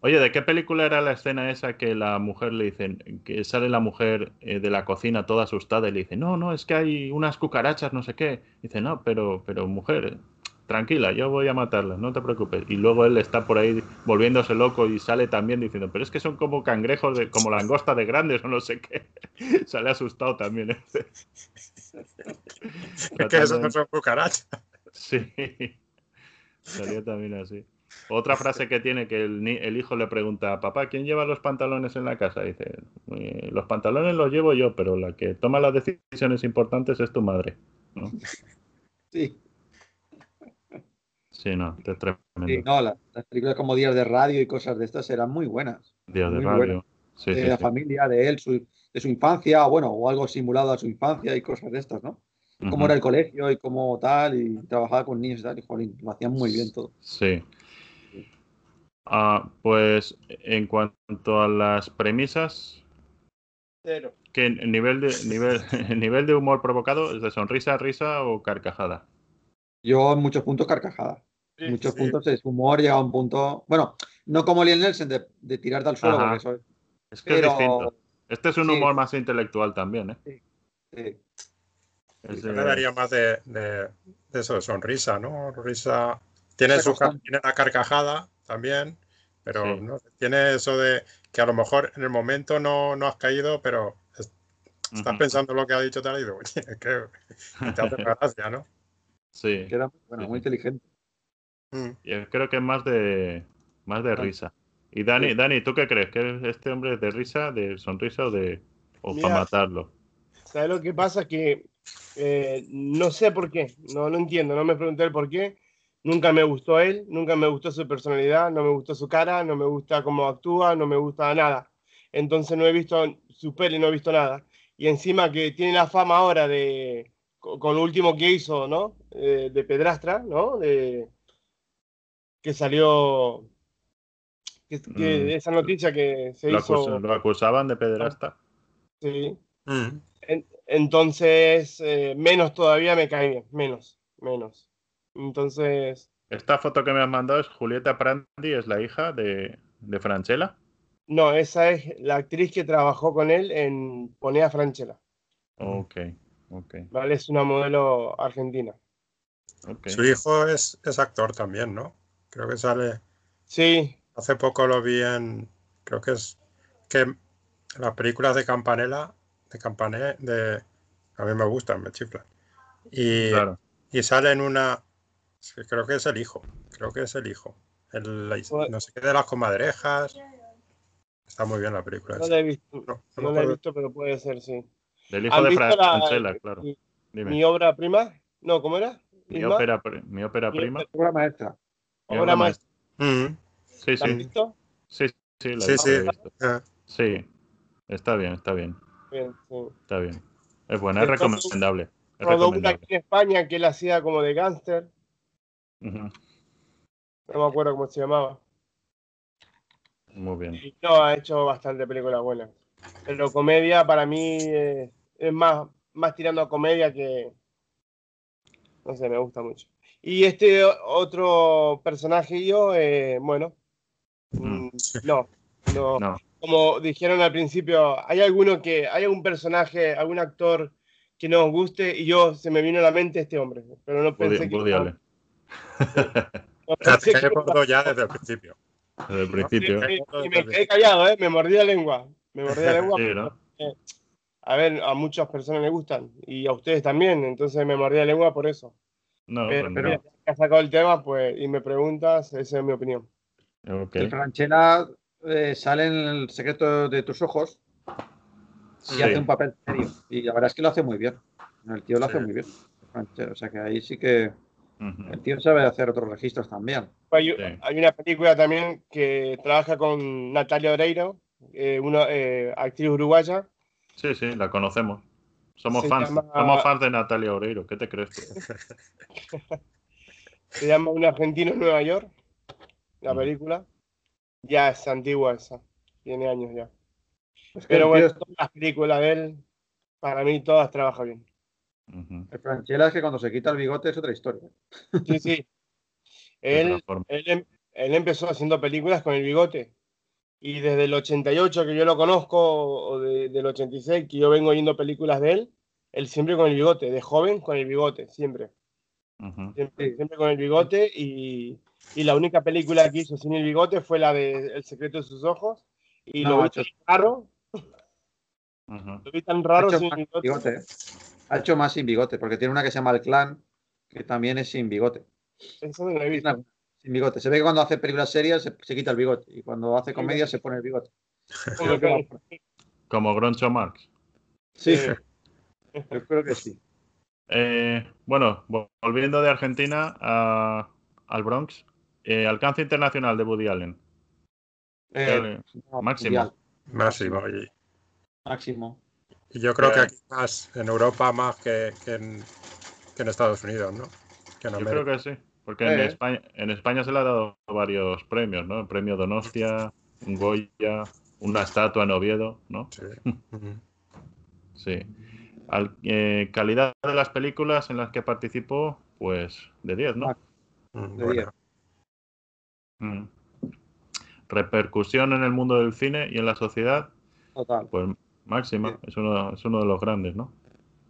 Oye, ¿de qué película era la escena esa que la mujer le dicen, que sale la mujer eh, de la cocina toda asustada y le dice, no, no, es que hay unas cucarachas, no sé qué. Dice, no, pero, pero mujer, tranquila, yo voy a matarlas, no te preocupes. Y luego él está por ahí volviéndose loco y sale también diciendo, pero es que son como cangrejos, de, como langosta de grandes o no sé qué. sale asustado también. Este. Es que eso no son cucarachas. Sí, salió también así. Otra frase que tiene que el, hijo le pregunta, papá, ¿quién lleva los pantalones en la casa? Dice, "Eh, los pantalones los llevo yo, pero la que toma las decisiones importantes es tu madre. ¿no? Sí, Sí, no, es sí, tremendo. no, las películas como Días de Radio y cosas de estas eran muy buenas. Días de radio. Sí, de sí, la sí. familia, de él, su- de su infancia, o bueno, o algo simulado a su infancia y cosas de estas, ¿no? Cómo Ujú. era el colegio y cómo tal, y trabajaba con niños y tal, y jolín, lo hacían muy bien todo. Sí. Ah, pues en cuanto a las premisas, Cero. ¿qué nivel de, nivel, nivel de humor provocado? ¿Es de sonrisa, risa o carcajada? Yo en muchos puntos carcajada. Sí, muchos sí. puntos es humor, llega a un punto. Bueno, no como Liam Nelson de, de tirarte al suelo, Ajá. porque eso es. Es que Pero. es distinto. Este es un sí. humor más intelectual también, ¿eh? sí. Es, Yo le daría más de, de- de eso, de sonrisa, ¿no? Risa. Tiene, su, tiene la carcajada también, pero Sí. ¿no? tiene eso de que a lo mejor en el momento no, no has caído, pero es- estás ujú. pensando lo que ha dicho tal y digo, oye, es que y te hace gracia, ¿no? Sí. Que era muy, bueno, Sí, muy inteligente. Mm. Yo creo que es más de más de Ah. risa. Y Dani, Sí. Dani, ¿tú qué crees? ¿Que este hombre es de risa, de sonrisa o de o Mira. para matarlo? ¿Sabes lo que pasa? Que eh, no sé por qué, no, no entiendo, no me pregunté el por qué. Nunca me gustó él, nunca me gustó su personalidad, no me gustó su cara, no me gusta cómo actúa, no me gusta nada. Entonces no he visto su peli, no he visto nada. Y encima que tiene la fama ahora de, co- con lo último que hizo, ¿no? Eh, de Pedrastra, ¿no? De, que salió, que, que Mm. esa noticia que se Lo, hizo. lo acusaban de pederasta. sí. Mm. En- entonces, eh, menos todavía me cae bien, menos, menos. Entonces, Esta foto que me has mandado es Julieta Prandi, es la hija de, de Franchella. no, esa es la actriz que trabajó con él en Ponea Franchella, Ok, ok, ¿vale? Es una modelo argentina. Su hijo es, es actor también, ¿no? Creo que sale. Sí, Hace poco lo vi en. Creo que es. Que las películas de Campanella. De Campané. De, a mí me gustan, me chiflan. Y, Claro. y sale en una. Sí, Creo que es el hijo. Creo que es el hijo. El, la- no sé qué de las comadrejas. Está muy bien la película. no esa. la he visto, No, no la he visto, pero puede ser, sí. Del hijo ¿Han de la- Franchella, claro. mi, Dime. mi obra prima? No, ¿cómo era? Mi ópera, mi ópera Mi prima. Obra maestra. Mi obra maestra. Mm, Sí, ¿La han sí, visto? sí, sí, la Sí, he sí. visto. eh, Sí, está bien, está bien, Bien, sí. está bien. Es buena, es recomendable. Es Rodó una recomendable. aquí en España que él hacía como de gángster, No me acuerdo cómo se llamaba. Muy bien. Y no, ha hecho bastante películas buenas. Pero comedia para mí eh, es más, más tirando a comedia que. No sé, me gusta mucho. Y este otro personaje yo, eh, bueno. Mm. mm, No, no. No, Como dijeron al principio, hay alguno que. Hay algún personaje, algún actor que nos guste y yo se me vino a la mente este hombre. Pero no pensé Woody, que. No te gordo ya desde el principio. Desde el principio. y me quedé callado, ¿eh? Me mordí la lengua. Me mordí la lengua. Sí, ¿no? A ver, a muchas personas les gustan. Y a ustedes también. Entonces me mordí la lengua por eso. No, pero pues pero no. has sacado el tema, pues, y me preguntas, esa es mi opinión. Ok. El Franchella eh, sale en el secreto de tus ojos y Sí. hace un papel serio. Y la verdad es que lo hace muy bien. El tío lo hace Sí. muy bien. el Franchella. O sea que ahí sí que El tío sabe hacer otros registros también. Hay, Sí. hay una película también que trabaja con Natalia Oreiro, eh, una eh, actriz uruguaya. Sí, sí, la conocemos. Somos Se fans, llama- somos fans de Natalia Oreiro. ¿Qué te crees tú? Se llama Un argentino en Nueva York. La película. Ya es antigua esa. Tiene años ya. Es que Pero bueno, tío- todas las películas de él, para mí todas trabajan bien. El Franchella es que cuando se quita el bigote es otra historia. Sí, sí. Él, él, em- él empezó haciendo películas con el bigote. Y desde el 88 que yo lo conozco, o de- del 86 que yo vengo oyendo películas de él, él siempre con el bigote, de joven con el bigote, siempre. Siempre, siempre con el bigote y, y la única película que hizo sin el bigote fue la de El secreto de sus ojos. Y No, lo vi tan raro, lo vi tan raro sin bigote, ¿eh? Ha hecho más sin bigote, porque tiene una que se llama El Clan, que también es sin bigote. Eso no lo he visto. Una- sin bigote. Se ve que cuando hace películas serias se, se quita el bigote y cuando hace comedia se pone el bigote. Como Groncho Marx. Sí, yo creo que sí. Eh, bueno, vol- volviendo de Argentina a- al Bronx, eh, alcance internacional de Woody Allen. Eh, no, máximo. Máximo. Y, máximo. Y yo creo que Eh. aquí más, en Europa más que, que en, que en Estados Unidos, ¿no? Que en Yo creo que sí, porque en Eh. España, en España se le ha dado varios premios, ¿no? El premio Donostia, un Goya, una estatua en Oviedo, ¿no? Sí. Sí. Al- eh, calidad de las películas en las que participó, pues de 10, ¿no? Ah. Mm, De bueno. Mm. Repercusión en el mundo del cine y en la sociedad, Total. pues máxima. Sí. Es, uno, es uno de los grandes, ¿no?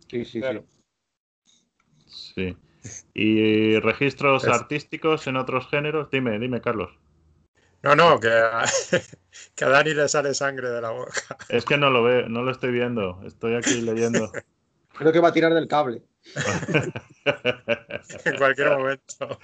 Sí, sí, Claro. sí. Sí. Y registros Es- artísticos en otros géneros. Dime, dime, Carlos. No, no, que a, que a Dani le sale sangre de la boca. Es que no lo veo, no lo estoy viendo. Estoy aquí leyendo. Creo que va a tirar del cable. En cualquier momento.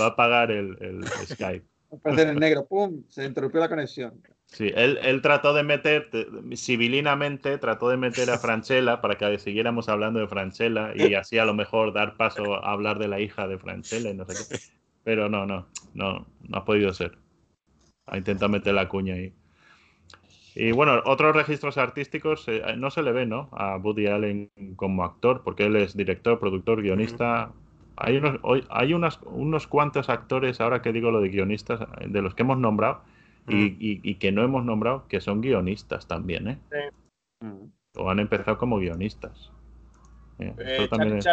Va a apagar el, el Skype. Aparece en el negro, ¡pum! Se interrumpió la conexión. Sí, él, él trató de meter, te- civilinamente, trató de meter a Franchella para que siguiéramos hablando de Franchella y así a lo mejor dar paso a hablar de la hija de Franchella y no sé qué. Pero no, no, no, no ha podido ser. Ha intentado meter la cuña ahí. Y bueno, otros registros artísticos eh, no se le ve, ¿no? A Woody Allen como actor, porque él es director, productor, guionista. Hay unos, hay unas, unos cuantos actores, ahora que digo lo de guionistas, de los que hemos nombrado, y, y- y que no hemos nombrado, que son guionistas también, ¿eh? Mm. O han empezado como guionistas. Eh, Eh, Eso también es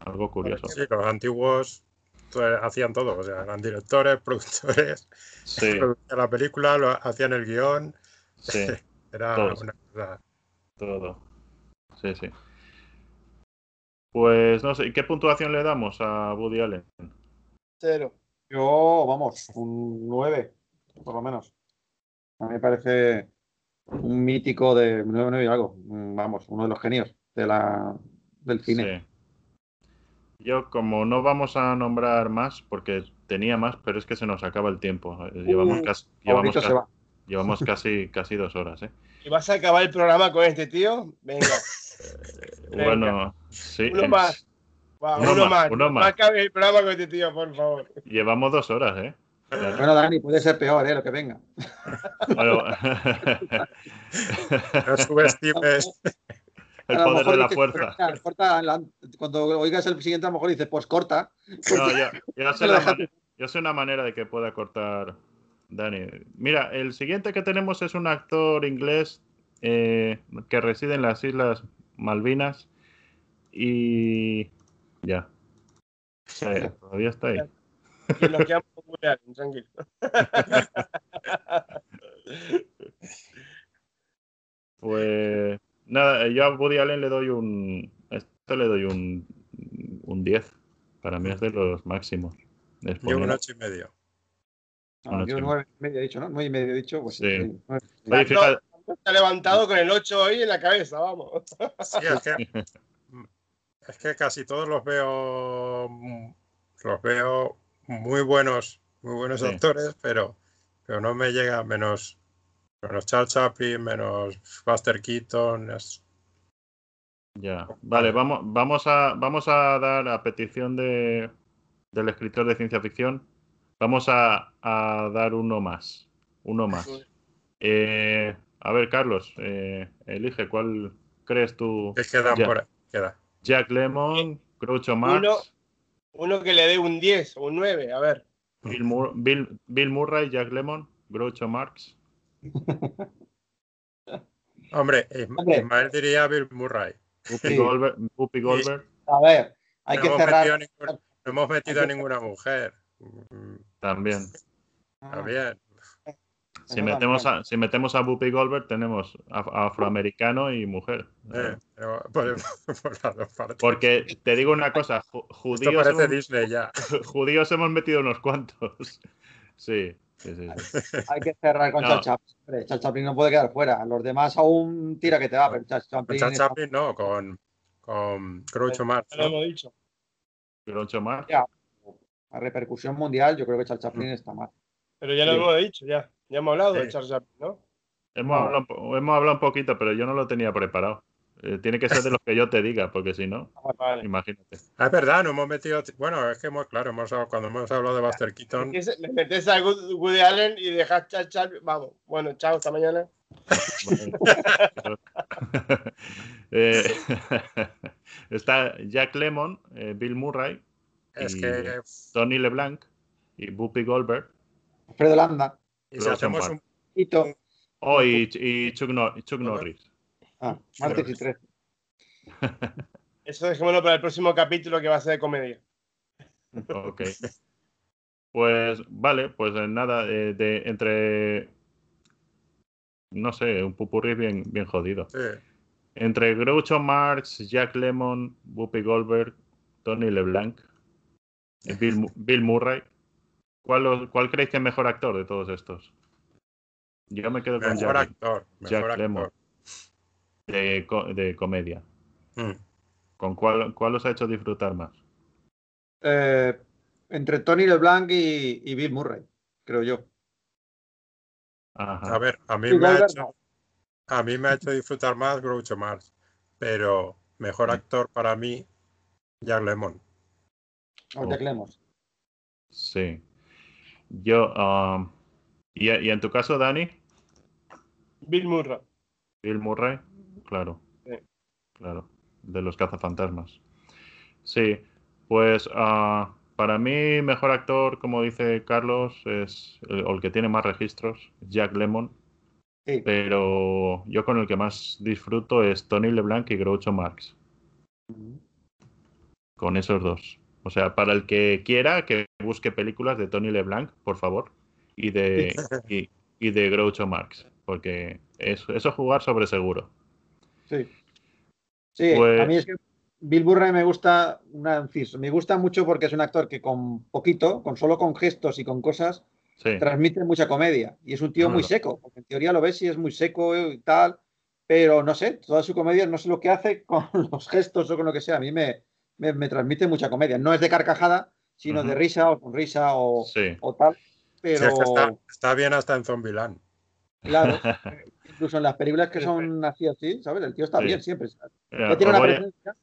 algo curioso. Sí, los antiguos pues, hacían todo. O sea, eran directores, productores, Sí, producían la película, lo, hacían el guion. sí, Era Todos. una cosa. todo. Sí, sí. Pues no sé, ¿y ¿qué puntuación le damos a Woody Allen? Cero. Yo, vamos, un 9, por lo menos. A mí me parece un mítico de 9, 9 y algo. Vamos, uno de los genios de la, del cine. Sí. Yo, como no vamos a nombrar más, porque tenía más, pero es que se nos acaba el tiempo. Eh, Llevamos Uh, casi, llevamos, ca- casi, casi dos horas, ¿eh? ¿Y vas a acabar el programa con este tío? Venga. Venga. Bueno, sí. Uno más. Va, Uno uno, más, más. uno No más. acabe el programa con este tío, por favor. Llevamos dos horas, ¿eh? Bueno, Dani, puede ser peor, ¿eh? Lo que venga. Bueno, No subestimes. el A lo poder mejor de la dices, fuerza. "Corta, corta la- cuando oigas el siguiente, a lo mejor dices, pues corta. No, yo, yo sé lo la una manera de que pueda cortar Dani. Mira, el siguiente que tenemos es un actor inglés eh, que reside en las Islas Malvinas y ya. Sí, todavía está ahí. Y con Woody Allen, tranquilo. Pues nada, yo a Woody Allen le doy un. a Este le doy un, un 10. Para mí es de los máximos. Es Yo un poner- ocho y medio. No, Bueno, yo sí. 9 y medio he dicho, ¿no? 9 y medio he dicho, pues Sí. sí. Oye, fíjate, Está levantado con el 8 hoy en la cabeza, vamos. Sí, es que, es que casi todos los veo los veo muy buenos, muy buenos Sí. actores, pero, pero no me llega menos, menos Charles Chaplin, menos Buster Keaton. es- Ya, vale, vamos, vamos, a, vamos a dar a petición de, del escritor de ciencia ficción, vamos a, a dar uno más, uno más. Eh, a ver, Carlos, eh, elige cuál crees tú. que quedan Ya. por ahí, queda. Jack Lemon, Groucho Marx, Uno. Uno que le dé un 10 o un 9, a ver. Bill, Mur- Bill- Bill Murray, Jack Lemon, Groucho Marx. Hombre, Isma- Hombre. Ismael diría Bill Murray. Sí. Goldberg, A ver, hay no, que cerrar. no hemos metido a ninguna mujer. Mm, también. Si metemos, a, si metemos a Whoopi Goldberg, tenemos a- afroamericano y mujer. Eh, pero por, por las dos partes. Porque te digo una cosa, ju- Esto judíos parece hemos, Disney ya. judíos hemos metido unos cuantos. Sí, sí, sí. sí. Hay que cerrar con No. Charles Chaplin. Hombre, Charles Chaplin no puede quedar fuera. Los demás aún tira que te va, pero Charles Con Chaplin. Charles está- Chaplin no, con, con Groucho Marx. Ya lo ¿no? hemos dicho. Groucho Marx. Ya. A repercusión mundial, yo creo que Charles Chaplin está mal. Pero ya lo hemos dicho, ya. Ya hemos hablado de. Charles Chaplin, ¿no? Hemos, No. hablado, un po- hemos hablado un poquito, pero yo no lo tenía preparado. Eh, tiene que ser de los que yo te diga, porque si no, Vale. imagínate. Ah, es verdad, no hemos metido. Bueno, es que hemos, claro, hemos, cuando hemos hablado de Buster Keaton, Es que se- Le metes a Woody Woody Allen y dejas Charles Chaplin. Vamos. Bueno, chao, hasta mañana. Eh, está Jack Lemmon, eh, Bill Murray, es y que. Tony LeBlanc y Whoopi Goldberg. Alfredo Landa, Y si hacemos un. Hito. Oh, y, y Chuck, Nor- y Chuck Norris. Ah, martes y tres. Eso dejémoslo para el próximo capítulo que va a ser de comedia. Ok. Pues vale, pues eh, nada, eh, de, entre. No sé, un pupurrí bien, bien jodido. Sí. Entre Groucho Marx, Jack Lemmon, Whoopi Goldberg, Tony LeBlanc, y Bill, Bill Murray, ¿cuál, os- ¿cuál creéis que es mejor actor de todos estos? Yo me quedo con Mejor Jack, actor. Jack Mejor actor. Lemmon, de, co- de comedia. Mm. ¿Con cuál, cuál os ha hecho disfrutar más? Eh, entre Tony LeBlanc y, y Bill Murray, creo yo. Ajá. A ver, a mí me ha hecho. no. A mí me ha hecho disfrutar más Groucho Marx. Pero mejor actor para mí, Jack Lemmon. O Jack Lemmon. Sí. Yo, um, ¿y, y en tu caso, Dani? Bill Murray. Bill Murray, claro. Sí. Claro, de los cazafantasmas. Sí, pues ah, para mí mejor actor, como dice Carlos, es el, que tiene más registros, Jack Lemmon, Sí. pero yo con el que más disfruto es Tony LeBlanc y Groucho Marx, con esos dos. O sea, para el que quiera que busque películas de Tony LeBlanc, por favor, y de, y, y de Groucho Marx, porque es, eso es jugar sobre seguro. Sí. Sí, Pues- a mí es que Bill Murray me gusta, una me gusta mucho porque es un actor que con poquito, con solo con gestos y con cosas, Sí. transmite mucha comedia. Y es un tío muy seco, porque en teoría lo ves y es muy seco y tal, pero no sé, toda su comedia, no sé lo que hace con los gestos o con lo que sea, a mí me, me, me transmite mucha comedia. No es de carcajada, sino Ujú. de risa o sonrisa o, Sí. o tal, pero es que está, está bien hasta en Zombieland. claro, incluso en las películas que Sí, son así así, ¿sabes? El tío está Sí. bien siempre. Ya tiene os, una voy a, presencia.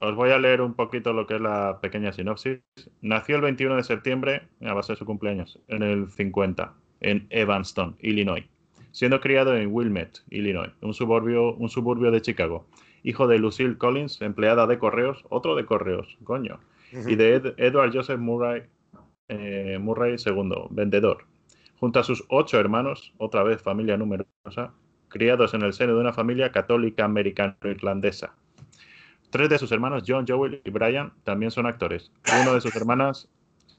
os voy a leer un poquito lo que es la pequeña sinopsis. Nació el 21 de septiembre, a base de su cumpleaños, en el 50, en Evanston, Illinois, siendo criado en Wilmette, Illinois, un suburbio, un suburbio de Chicago. Hijo de Lucille Collins, empleada de correos, otro de correos, coño, y de Ed- Edward Joseph Murray, eh, Murray II, vendedor. Junto a sus ocho hermanos, otra vez familia numerosa, criados en el seno de una familia católica americano-irlandesa. Tres de sus hermanos, John, Joel y Brian, también son actores. Uno de sus hermanas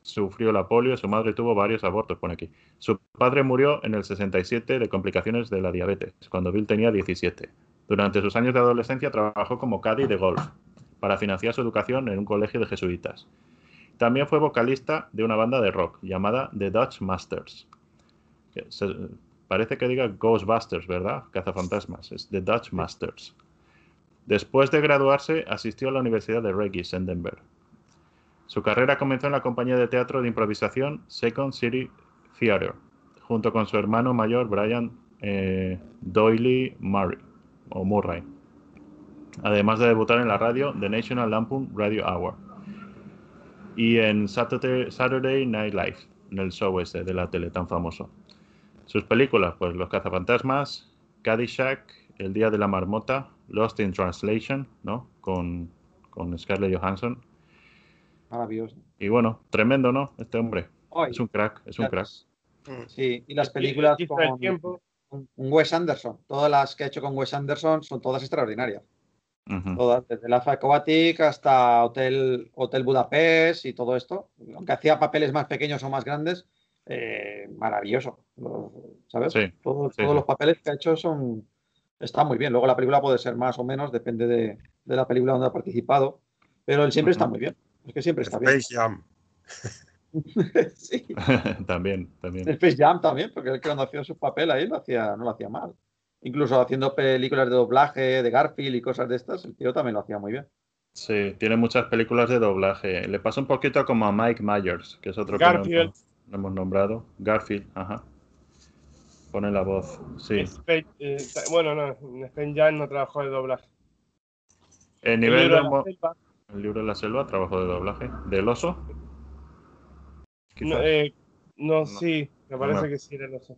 sufrió la polio, su madre tuvo varios abortos, pone aquí. Su padre murió en el 67 de complicaciones de la diabetes, cuando Bill tenía 17. Durante sus años de adolescencia trabajó como caddy de golf para financiar su educación en un colegio de jesuitas. También fue vocalista de una banda de rock llamada The Dutch Masters. Que se- parece que diga Ghostbusters, ¿verdad? Cazafantasmas. Es The Dutch Masters. Después de graduarse, asistió a la Universidad de Regis en Denver. Su carrera comenzó en la compañía de teatro de improvisación Second City Theater, junto con su hermano mayor Brian eh, Doyley Murray, o Murray, además de debutar en la radio The National Lampoon Radio Hour y en Saturday, Saturday Night Live, en el show ese de la tele tan famoso. Sus películas, pues Los cazafantasmas, Caddyshack, El día de la marmota, Lost in Translation, ¿no? Con, con Scarlett Johansson. Maravilloso. Y bueno, tremendo, ¿no? Este hombre. Ay, Es un crack, es un crack. Sí, y las El películas con, tiempo. con Wes Anderson, todas las que ha hecho con Wes Anderson son todas extraordinarias. Todas, desde la Aquatic hasta Hotel, Hotel Budapest y todo esto. Aunque hacía papeles más pequeños o más grandes, eh, maravilloso. Lo- ¿sabes? Sí, Todo- sí, todos sí. los papeles que ha hecho son están muy bien. Luego la película puede ser más o menos, depende de, de la película donde ha participado, pero él siempre está muy bien. Es que siempre está bien. Space Jam. sí. también, también. Space Jam también, porque él que cuando hacía su papel ahí lo hacía, no lo hacía mal. Incluso haciendo películas de doblaje de Garfield y cosas de estas, el tío también lo hacía muy bien. Sí, tiene muchas películas de doblaje. Le pasa un poquito como a Mike Myers, que es otro que no no hemos nombrado. Garfield, ajá. Pone la voz, sí. Eh, bueno, no, en Spain Jam no trabajó de doblaje. El libro de la selva, el libro de la selva, trabajo de doblaje. ¿Del oso? no, eh, no, No. sí, me parece No. que sí era el oso.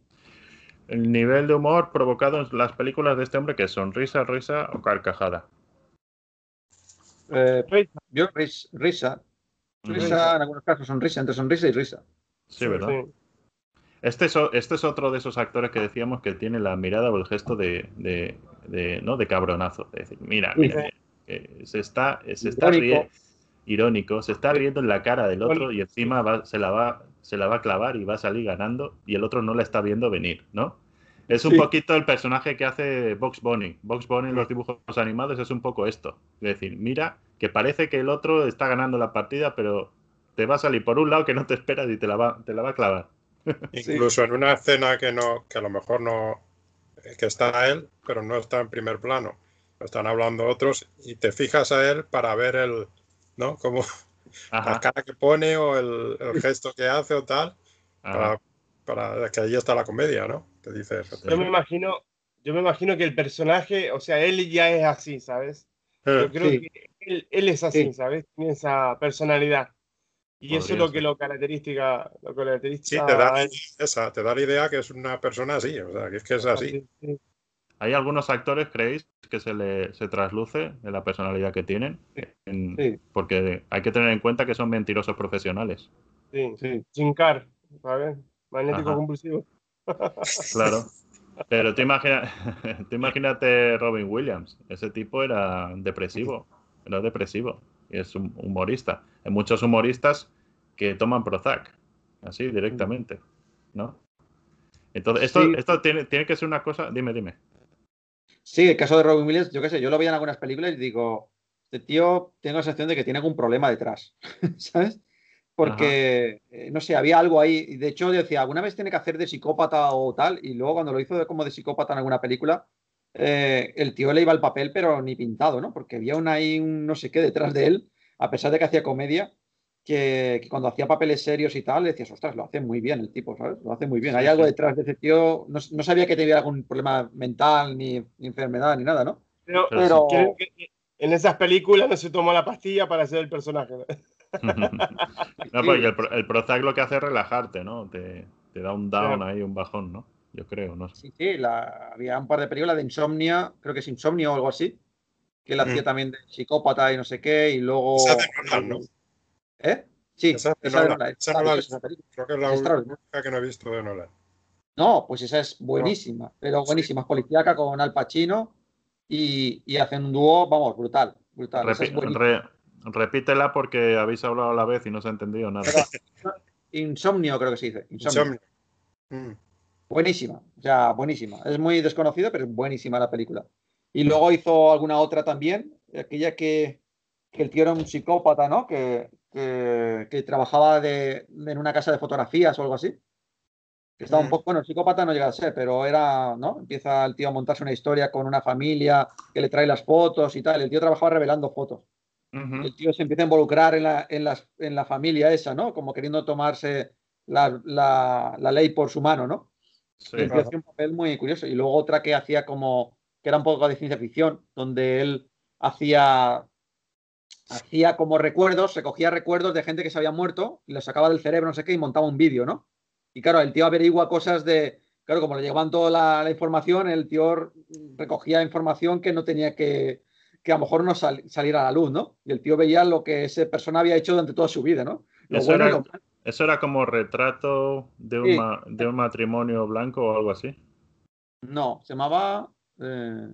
El nivel de humor provocado en las películas de este hombre, que es sonrisa, risa o carcajada. Eh, yo, ris- risa. Risa, en algunos casos, sonrisa, entre sonrisa y risa. Sí, ¿verdad? Sí. Este es, este es otro de esos actores que decíamos que tiene la mirada o el gesto de, de, de- ¿no? de cabronazo. De decir, mira, mira, que se está, se está Irónico. riendo, irónico, se está riendo en la cara del otro y encima va- se, la va, se la va a clavar y va a salir ganando y el otro no la está viendo venir, ¿no? Es un Sí. poquito el personaje que hace Box Bunny. Box Bunny en los dibujos animados es un poco esto. Es decir, mira, que parece que el otro está ganando la partida, pero te va a salir por un lado que no te esperas y te la va, te la va a clavar. Incluso en una escena que no, que a lo mejor no, que está él, pero no está en primer plano. Están hablando otros y te fijas a él para ver el, ¿no? Como la Ajá, cara que pone o el, el gesto que hace o tal, ajá. para, para que ahí está la comedia, ¿no? Te dices. Yo me imagino, yo me imagino que el personaje, o sea, él ya es así, ¿sabes? Yo creo Sí. que él, él es así, Sí. ¿sabes? Tiene esa personalidad. Y eso es Podría lo que lo característica, lo Sí, caracteriza te da, esa, te da la idea que es una persona así, o sea, que es que es así. Sí, sí. ¿Hay algunos actores, creéis, que se le se trasluce en la personalidad que tienen? En- Sí, Porque hay que tener en cuenta que son mentirosos profesionales. Sí, sí. Jim Carr, ¿sabes? Magnético Ajá. compulsivo. Claro. Pero tú, imagina, tú imagínate Robin Williams. Ese tipo era depresivo. Era depresivo. Y es un humorista. Hay muchos humoristas que toman Prozac. Así, directamente. ¿No? Entonces, esto, Sí. esto tiene, tiene que ser una cosa. Dime, dime. Sí, el caso de Robin Williams, yo qué sé, yo lo veía en algunas películas y digo, este tío tengo la sensación de que tiene algún problema detrás, ¿sabes? Porque, eh, no sé, había algo ahí. De hecho, yo decía, alguna vez tiene que hacer de psicópata o tal. Y luego, cuando lo hizo de- como de psicópata en alguna película, eh, el tío le iba el papel, pero ni pintado, ¿no? Porque había un ahí, un no sé qué detrás de él, a pesar de que hacía comedia, que, que cuando hacía papeles serios y tal, decías, ostras, lo hace muy bien el tipo, ¿sabes? Lo hace muy bien. Sí, Hay algo detrás de ese tío. No, no sabía que tenía algún problema mental, ni, ni enfermedad, ni nada, ¿no? Pero, en esas películas no se tomó la pastilla para ser el personaje. ¿no? no, porque el, el Prozac lo que hace es relajarte, ¿no? Te, te da un down Claro. ahí, un bajón, ¿no? Yo creo, no sé. Sí, sí, la- había un par de películas de insomnia, creo que es insomnio o algo así, que él hacía Mm. también de psicópata y no sé qué, y luego. ¿no? ¿Eh? Sí, Esa no la película. Creo que es la Es única que no he visto de Nolan. No, pues esa es buenísima, pero buenísima. Es policíaca con Al Pacino y, y hacen un dúo, vamos, brutal, brutal. Es re- repítela porque habéis hablado a la vez y no se ha entendido nada. Pero- Insomnio, creo que se dice. Insomnio. Insomnio. Mm. Buenísima, o sea, buenísima. Es muy desconocida, pero es buenísima la película. Y luego hizo alguna otra también, aquella que, que el tío era un psicópata, ¿no? Que, que, que trabajaba de, en una casa de fotografías o algo así. Que estaba un Mm. poco, bueno, psicópata no llega a ser, pero era, ¿no? Empieza el tío a montarse una historia con una familia que le trae las fotos y tal. El tío trabajaba revelando fotos. El tío se empieza a involucrar en la, en las, en la familia esa, ¿no? Como queriendo tomarse la, la- la ley por su mano, ¿no? Sí. Hacía un papel muy curioso. Y luego otra que hacía como, que era un poco de ciencia ficción, donde él hacía, hacía como recuerdos, recogía recuerdos de gente que se había muerto, y los sacaba del cerebro, no sé qué, y montaba un vídeo, ¿no? Y claro, el tío averigua cosas de, claro, como le llevaban toda la, la información, el tío recogía información que no tenía que, que a lo mejor no sal- saliera a la luz, ¿no? Y el tío veía lo que ese persona había hecho durante toda su vida, ¿no? Lo Eso bueno era- lo. Eso era como retrato de un, Sí. ma- de un matrimonio blanco o algo así. No, se llamaba. eh,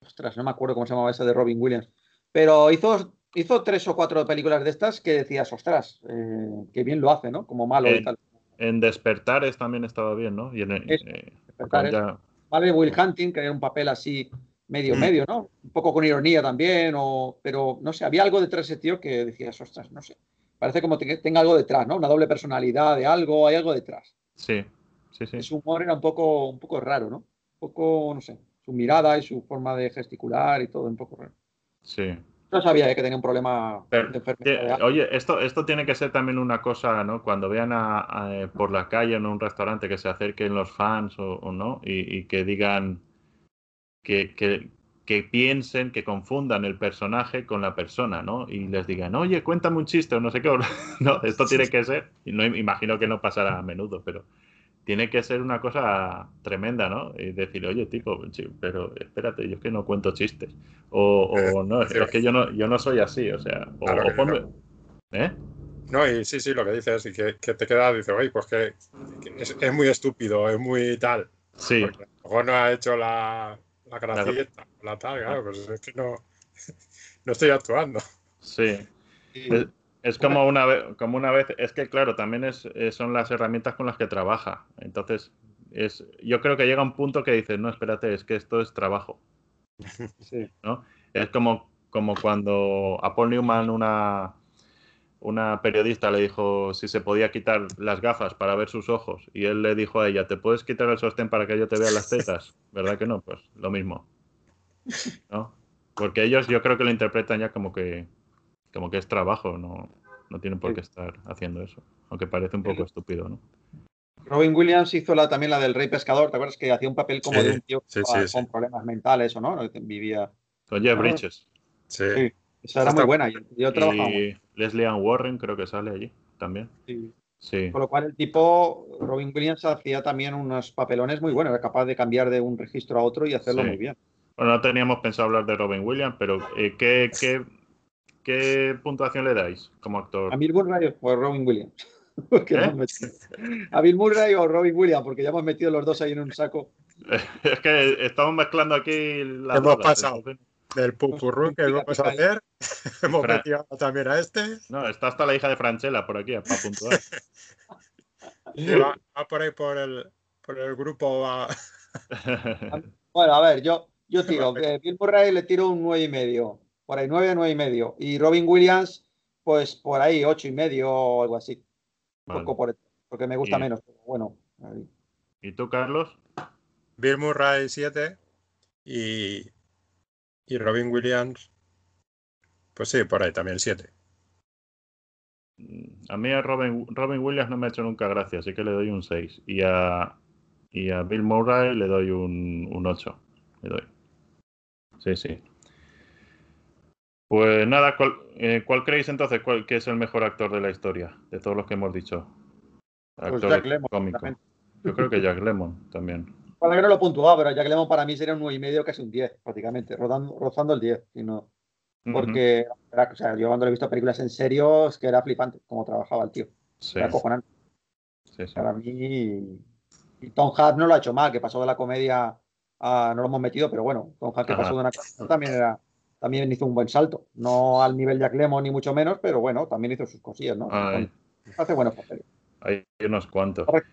ostras, no me acuerdo cómo se llamaba esa de Robin Williams. Pero hizo, hizo tres o cuatro películas de estas que decías, ostras, eh, qué bien lo hace, ¿no? Como malo Eh, y tal. En Despertares también estaba bien, ¿no? Y en, Es- eh, interpretar eso. ya- Vale, Will Hunting, que era un papel así medio, Mm. medio, ¿no? Un poco con ironía también, o, pero no sé, había algo detrás de ese tío que decías, ostras, no sé. Parece como que tenga algo detrás, ¿no? Una doble personalidad de algo, hay algo detrás. sí, sí, sí. Su humor era un poco, un poco raro, ¿no? Un poco, no sé, su mirada y su forma de gesticular y todo, un poco raro. sí. No sabía eh, que tenía un problema Pero, de enfermedad. Eh. Oye, esto, esto tiene que ser también una cosa, ¿no? Cuando vean a, a, eh, por la calle o en un restaurante que se acerquen los fans o, o no y, y que digan que, que, que piensen, que confundan el personaje con la persona, ¿no? Y les digan, oye, cuéntame un chiste o no sé qué. No, esto tiene que ser, y no imagino que no pasará a menudo, pero tiene que ser una cosa tremenda, ¿no? Y decir, oye, tipo, pero espérate, yo es que no cuento chistes. O, o no, es, es que yo no, yo no soy así, o sea, o, Claro o que ponme- no. ¿Eh? No, y sí, sí, lo que dices, y que, que te queda, dice, oye, pues que, que es, es muy estúpido, es muy tal. Sí, Porque a lo mejor no ha hecho la, la gracieta, la tal, claro, pues es que no, no estoy actuando. sí. Sí. Es, es como una vez, como una vez, es que claro, también es, eh, son las herramientas con las que trabaja. Entonces, es, yo creo que llega un punto que dices, no, espérate, es que esto es trabajo. Sí. ¿no? Es como, como cuando a Paul Newman, una, una periodista, le dijo si se podía quitar las gafas para ver sus ojos. Y él le dijo a ella, ¿te puedes quitar el sostén para que yo te vea las tetas? ¿Verdad que no? Pues lo mismo. ¿No? Porque ellos yo creo que lo interpretan ya como que, como que es trabajo, no, no tienen por Sí. qué estar haciendo eso. Aunque parece un poco estúpido, ¿no? Robin Williams hizo la, también la del Rey Pescador, ¿te acuerdas? Que hacía un papel como Sí, de un tío sí, con, sí, con sí. problemas mentales o no, vivía. Con Jeff Ah. Bridges. Sí, Sí. Esa era muy buena. y Yo trabajaba Y Leslie Ann Warren creo que sale allí también. Sí. Con lo cual el tipo, Robin Williams, hacía también unos papelones muy buenos, era capaz de cambiar de un registro a otro y hacerlo Sí. muy bien. Bueno, no teníamos pensado hablar de Robin Williams, pero eh, ¿qué, qué, qué puntuación le dais como actor? ¿A Bill Murray o a Robin Williams? Porque ¿Eh? ¿A Bill Murray o Robin Williams? Porque ya hemos metido los dos ahí en un saco. Es que estamos mezclando aquí las Hemos drogas, pasado. entonces- del pupurrú que vamos a hacer, hemos Fra- metido también a este, No, está hasta la hija de Franchella por aquí, para puntuar. va, va por ahí por el, por el grupo, va- Bueno, a ver, yo, yo tiro. eh, Bill Murray le tiro un nueve y medio. Por ahí, nueve, nueve y medio. Y Robin Williams, pues por ahí, ocho y medio o algo así. Un Vale. poco por porque me gusta Y- menos. pero bueno, ahí. ¿Y tú, Carlos? Bill Murray 7 y, y Robin Williams, pues sí, por ahí también 7. Mm, A mí a Robin, Robin Williams no me ha hecho nunca gracia, así que le doy un 6. Y a, y a Bill Murray le doy un, un 8. Le doy. Sí, sí. Pues nada, ¿cuál, eh, ¿cuál creéis entonces cuál, que es el mejor actor de la historia? De todos los que hemos dicho. Pues Actor Jack Lemmon, cómico. claramente. Yo creo que Jack Lemmon también. Bueno, que no lo he puntuado, pero Jack Lemmon para mí sería un nueve y medio, casi un 10, prácticamente, rozando, rozando el 10. si no- porque era- o sea, yo cuando le he visto películas en serio, es que era flipante cómo trabajaba el tío. Sí, Era acojonante. sí, sí. Para mí. Y Tom Hanks no lo ha hecho mal, que pasó de la comedia a. No lo hemos metido, pero bueno, Tom Hanks que Ajá. pasó de una comedia también era. También hizo un buen salto. No al nivel Jack Lemmon, ni mucho menos, pero bueno, también hizo sus cosillas, ¿no? Ay, Hace buenos papeles. hay unos cuantos. Correcto.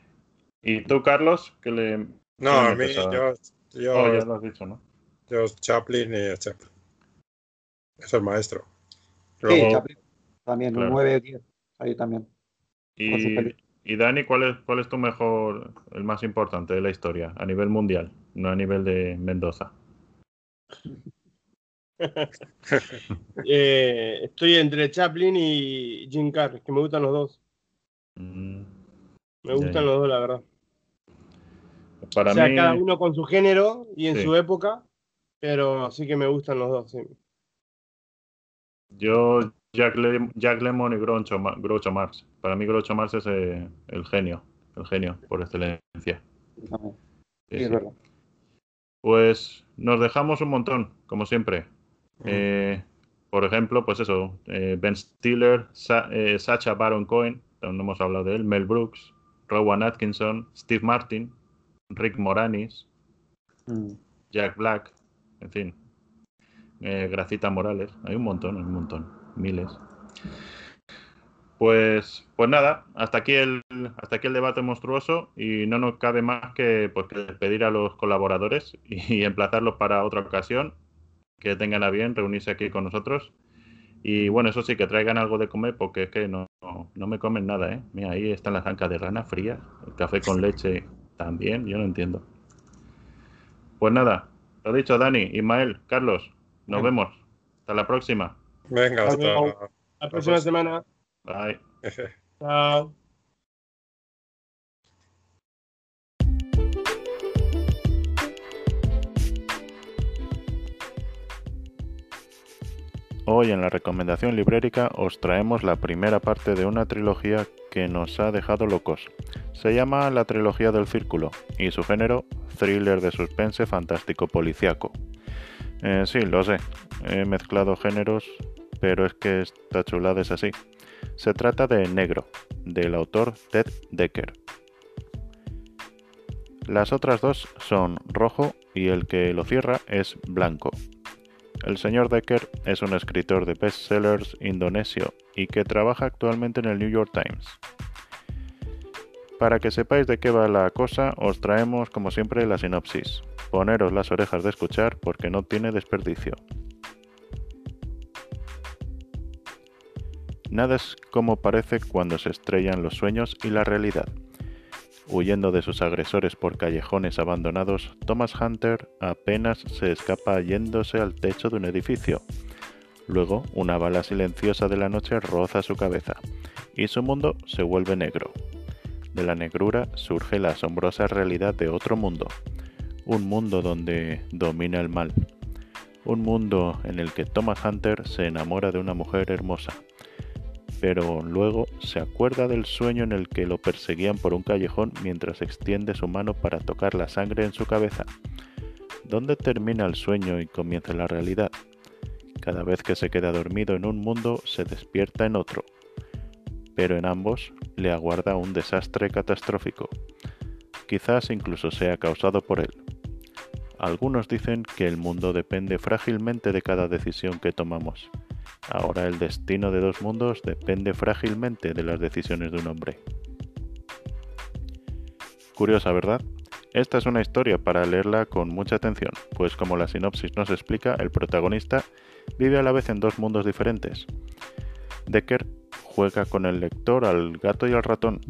¿Y tú, Carlos? Que le... No, ¿Quién a mí yo, yo, Oh, ya lo has dicho, ¿no? yo Chaplin y Chaplin. Es el maestro. Sí, Chaplin también, claro. un 9 10. Ahí también. Y, y Dani, ¿cuál es, ¿cuál es tu mejor, el más importante de la historia a nivel mundial, no a nivel de Mendoza? Eh, estoy entre Chaplin y Jim Carrey, que me gustan los dos. Mm, Me Ya, gustan los dos, la verdad. Para o sea, mí, cada uno con su género y en Sí. su época, pero sí que me gustan los dos, sí. yo, Jack, Le- Jack Lemmon y Groucho, Ma- Groucho Marx. Para mí Groucho Marx es eh, el genio, el genio por excelencia. También. Sí, Sí, es verdad. Pues nos dejamos un montón, como siempre. Eh, por ejemplo, pues eso, eh, Ben Stiller, Sa- eh, Sacha Baron Cohen, aún no hemos hablado de él, Mel Brooks, Rowan Atkinson, Steve Martin, Rick Moranis, Mm. Jack Black, en fin, Gracita Morales, hay un montón, hay un montón, miles. Pues, pues nada, hasta aquí el hasta aquí el debate monstruoso y no nos cabe más que, pues, que despedir a los colaboradores y emplazarlos para otra ocasión, que tengan a bien reunirse aquí con nosotros. Y bueno, eso sí, que traigan algo de comer porque es que no, no, no me comen nada, ¿eh? Mira, ahí están las ancas de rana frías, el café con leche también, yo no entiendo. Pues nada, lo dicho, Dani, Ismael, Carlos, nos vemos. Hasta la próxima. Venga, Hasta. La próxima semana. Bye. Chao. Hoy en la recomendación librérica os traemos la primera parte de una trilogía que nos ha dejado locos. Se llama La trilogía del círculo y su género thriller de suspense fantástico policiaco. Eh, sí, lo sé, he mezclado géneros, pero es que esta chulada es así. Se trata de Negro, del autor Ted Decker. Las otras dos son Rojo y el que lo cierra es Blanco. El señor Decker es un escritor de bestsellers indonesio y que trabaja actualmente en el New York Times. Para que sepáis de qué va la cosa, os traemos como siempre la sinopsis. Poneros las orejas de escuchar porque no tiene desperdicio. Nada es como parece cuando se estrellan los sueños y la realidad. Huyendo de sus agresores por callejones abandonados, Thomas Hunter apenas se escapa yéndose al techo de un edificio. Luego, una bala silenciosa de la noche roza su cabeza, y su mundo se vuelve negro. De la negrura surge la asombrosa realidad de otro mundo, un mundo donde domina el mal, un mundo en el que Thomas Hunter se enamora de una mujer hermosa, pero luego se acuerda del sueño en el que lo perseguían por un callejón mientras extiende su mano para tocar la sangre en su cabeza. ¿Dónde termina el sueño y comienza la realidad? Cada vez que se queda dormido en un mundo, se despierta en otro. Pero en ambos le aguarda un desastre catastrófico. Quizás incluso sea causado por él. Algunos dicen que el mundo depende frágilmente de cada decisión que tomamos. Ahora el destino de dos mundos depende frágilmente de las decisiones de un hombre. Curiosa, ¿verdad? Esta es una historia para leerla con mucha atención, pues como la sinopsis nos explica, el protagonista vive a la vez en dos mundos diferentes. Decker juega con el lector al gato y al ratón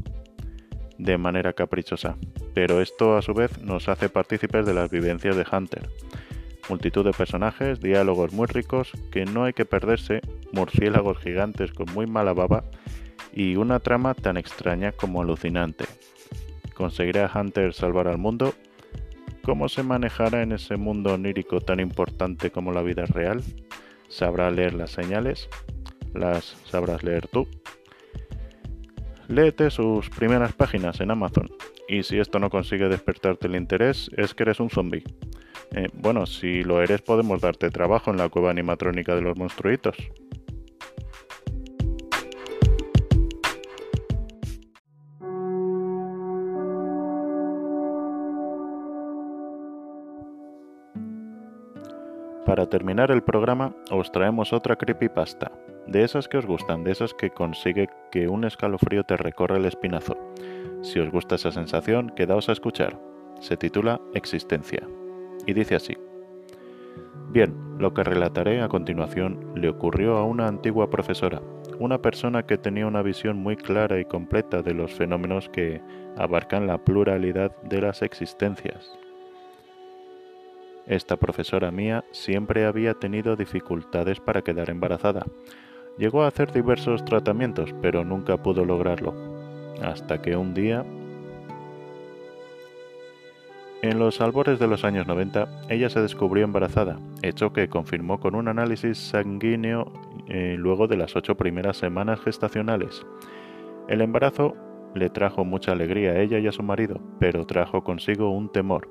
de manera caprichosa, pero esto a su vez nos hace partícipes de las vivencias de Hunter. Multitud de personajes, diálogos muy ricos que no hay que perderse, murciélagos gigantes con muy mala baba y una trama tan extraña como alucinante. ¿Conseguirá Hunter salvar al mundo? ¿Cómo se manejará en ese mundo onírico tan importante como la vida real? ¿Sabrá leer las señales? ¿Las sabrás leer tú? Léete sus primeras páginas en Amazon y si esto no consigue despertarte el interés es que eres un zombie. Eh, bueno, si lo eres podemos darte trabajo en la cueva animatrónica de los monstruitos. Para terminar el programa os traemos otra creepypasta, de esas que os gustan, de esas que consigue que un escalofrío te recorre el espinazo. Si os gusta esa sensación, quedaos a escuchar. Se titula Existencia y dice así. Bien, lo que relataré a continuación le ocurrió a una antigua profesora, una persona que tenía una visión muy clara y completa de los fenómenos que abarcan la pluralidad de las existencias. Esta profesora mía siempre había tenido dificultades para quedar embarazada. Llegó a hacer diversos tratamientos, pero nunca pudo lograrlo. Hasta que un día en los albores de los años 90, ella se descubrió embarazada, hecho que confirmó con un análisis sanguíneo eh, luego de las ocho primeras semanas gestacionales. El embarazo le trajo mucha alegría a ella y a su marido, pero trajo consigo un temor,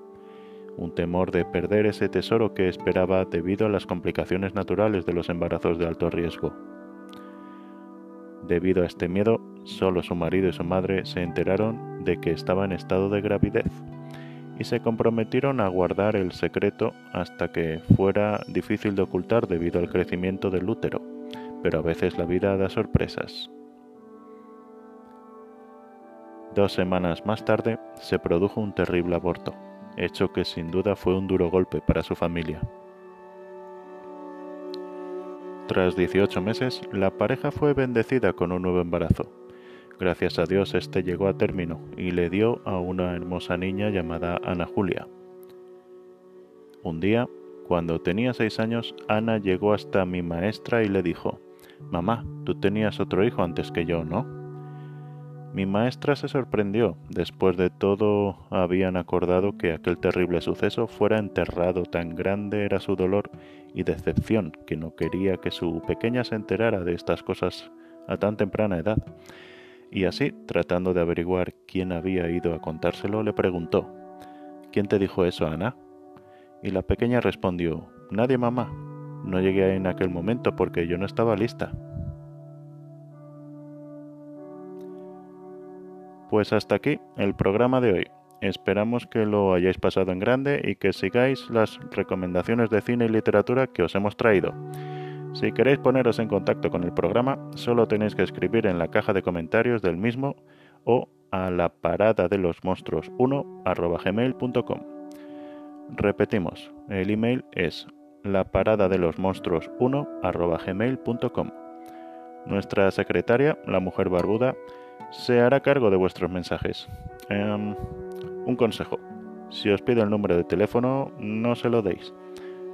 un temor de perder ese tesoro que esperaba debido a las complicaciones naturales de los embarazos de alto riesgo. Debido a este miedo, solo su marido y su madre se enteraron de que estaba en estado de gravidez y se comprometieron a guardar el secreto hasta que fuera difícil de ocultar debido al crecimiento del útero, pero a veces la vida da sorpresas. Dos semanas más tarde se produjo un terrible aborto, hecho que sin duda fue un duro golpe para su familia. Tras 18 meses, la pareja fue bendecida con un nuevo embarazo. Gracias a Dios este llegó a término y le dio a una hermosa niña llamada Ana Julia. Un día, cuando tenía seis años, Ana llegó hasta mi maestra y le dijo, Mamá, tú tenías otro hijo antes que yo, ¿no? Mi maestra se sorprendió. Después de todo, habían acordado que aquel terrible suceso fuera enterrado. Tan grande era su dolor y decepción que no quería que su pequeña se enterara de estas cosas a tan temprana edad. Y así, tratando de averiguar quién había ido a contárselo, le preguntó, ¿Quién te dijo eso, Ana? Y la pequeña respondió, Nadie, mamá. No llegué en aquel momento porque yo no estaba lista. Pues hasta aquí el programa de hoy. Esperamos que lo hayáis pasado en grande y que sigáis las recomendaciones de cine y literatura que os hemos traído. Si queréis poneros en contacto con el programa, solo tenéis que escribir en la caja de comentarios del mismo o a la parada de los monstruos 1 gmail.com. Repetimos, el email es la parada de los monstruos 1 gmail.com. Nuestra secretaria, la mujer barbuda, se hará cargo de vuestros mensajes. Em, un consejo. Si os pido el número de teléfono, no se lo deis.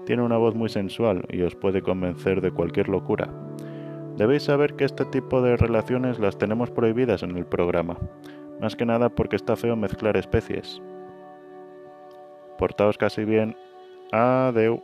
Tiene una voz muy sensual y os puede convencer de cualquier locura. Debéis saber que este tipo de relaciones las tenemos prohibidas en el programa, más que nada porque está feo mezclar especies. Portaos casi bien. Adeu.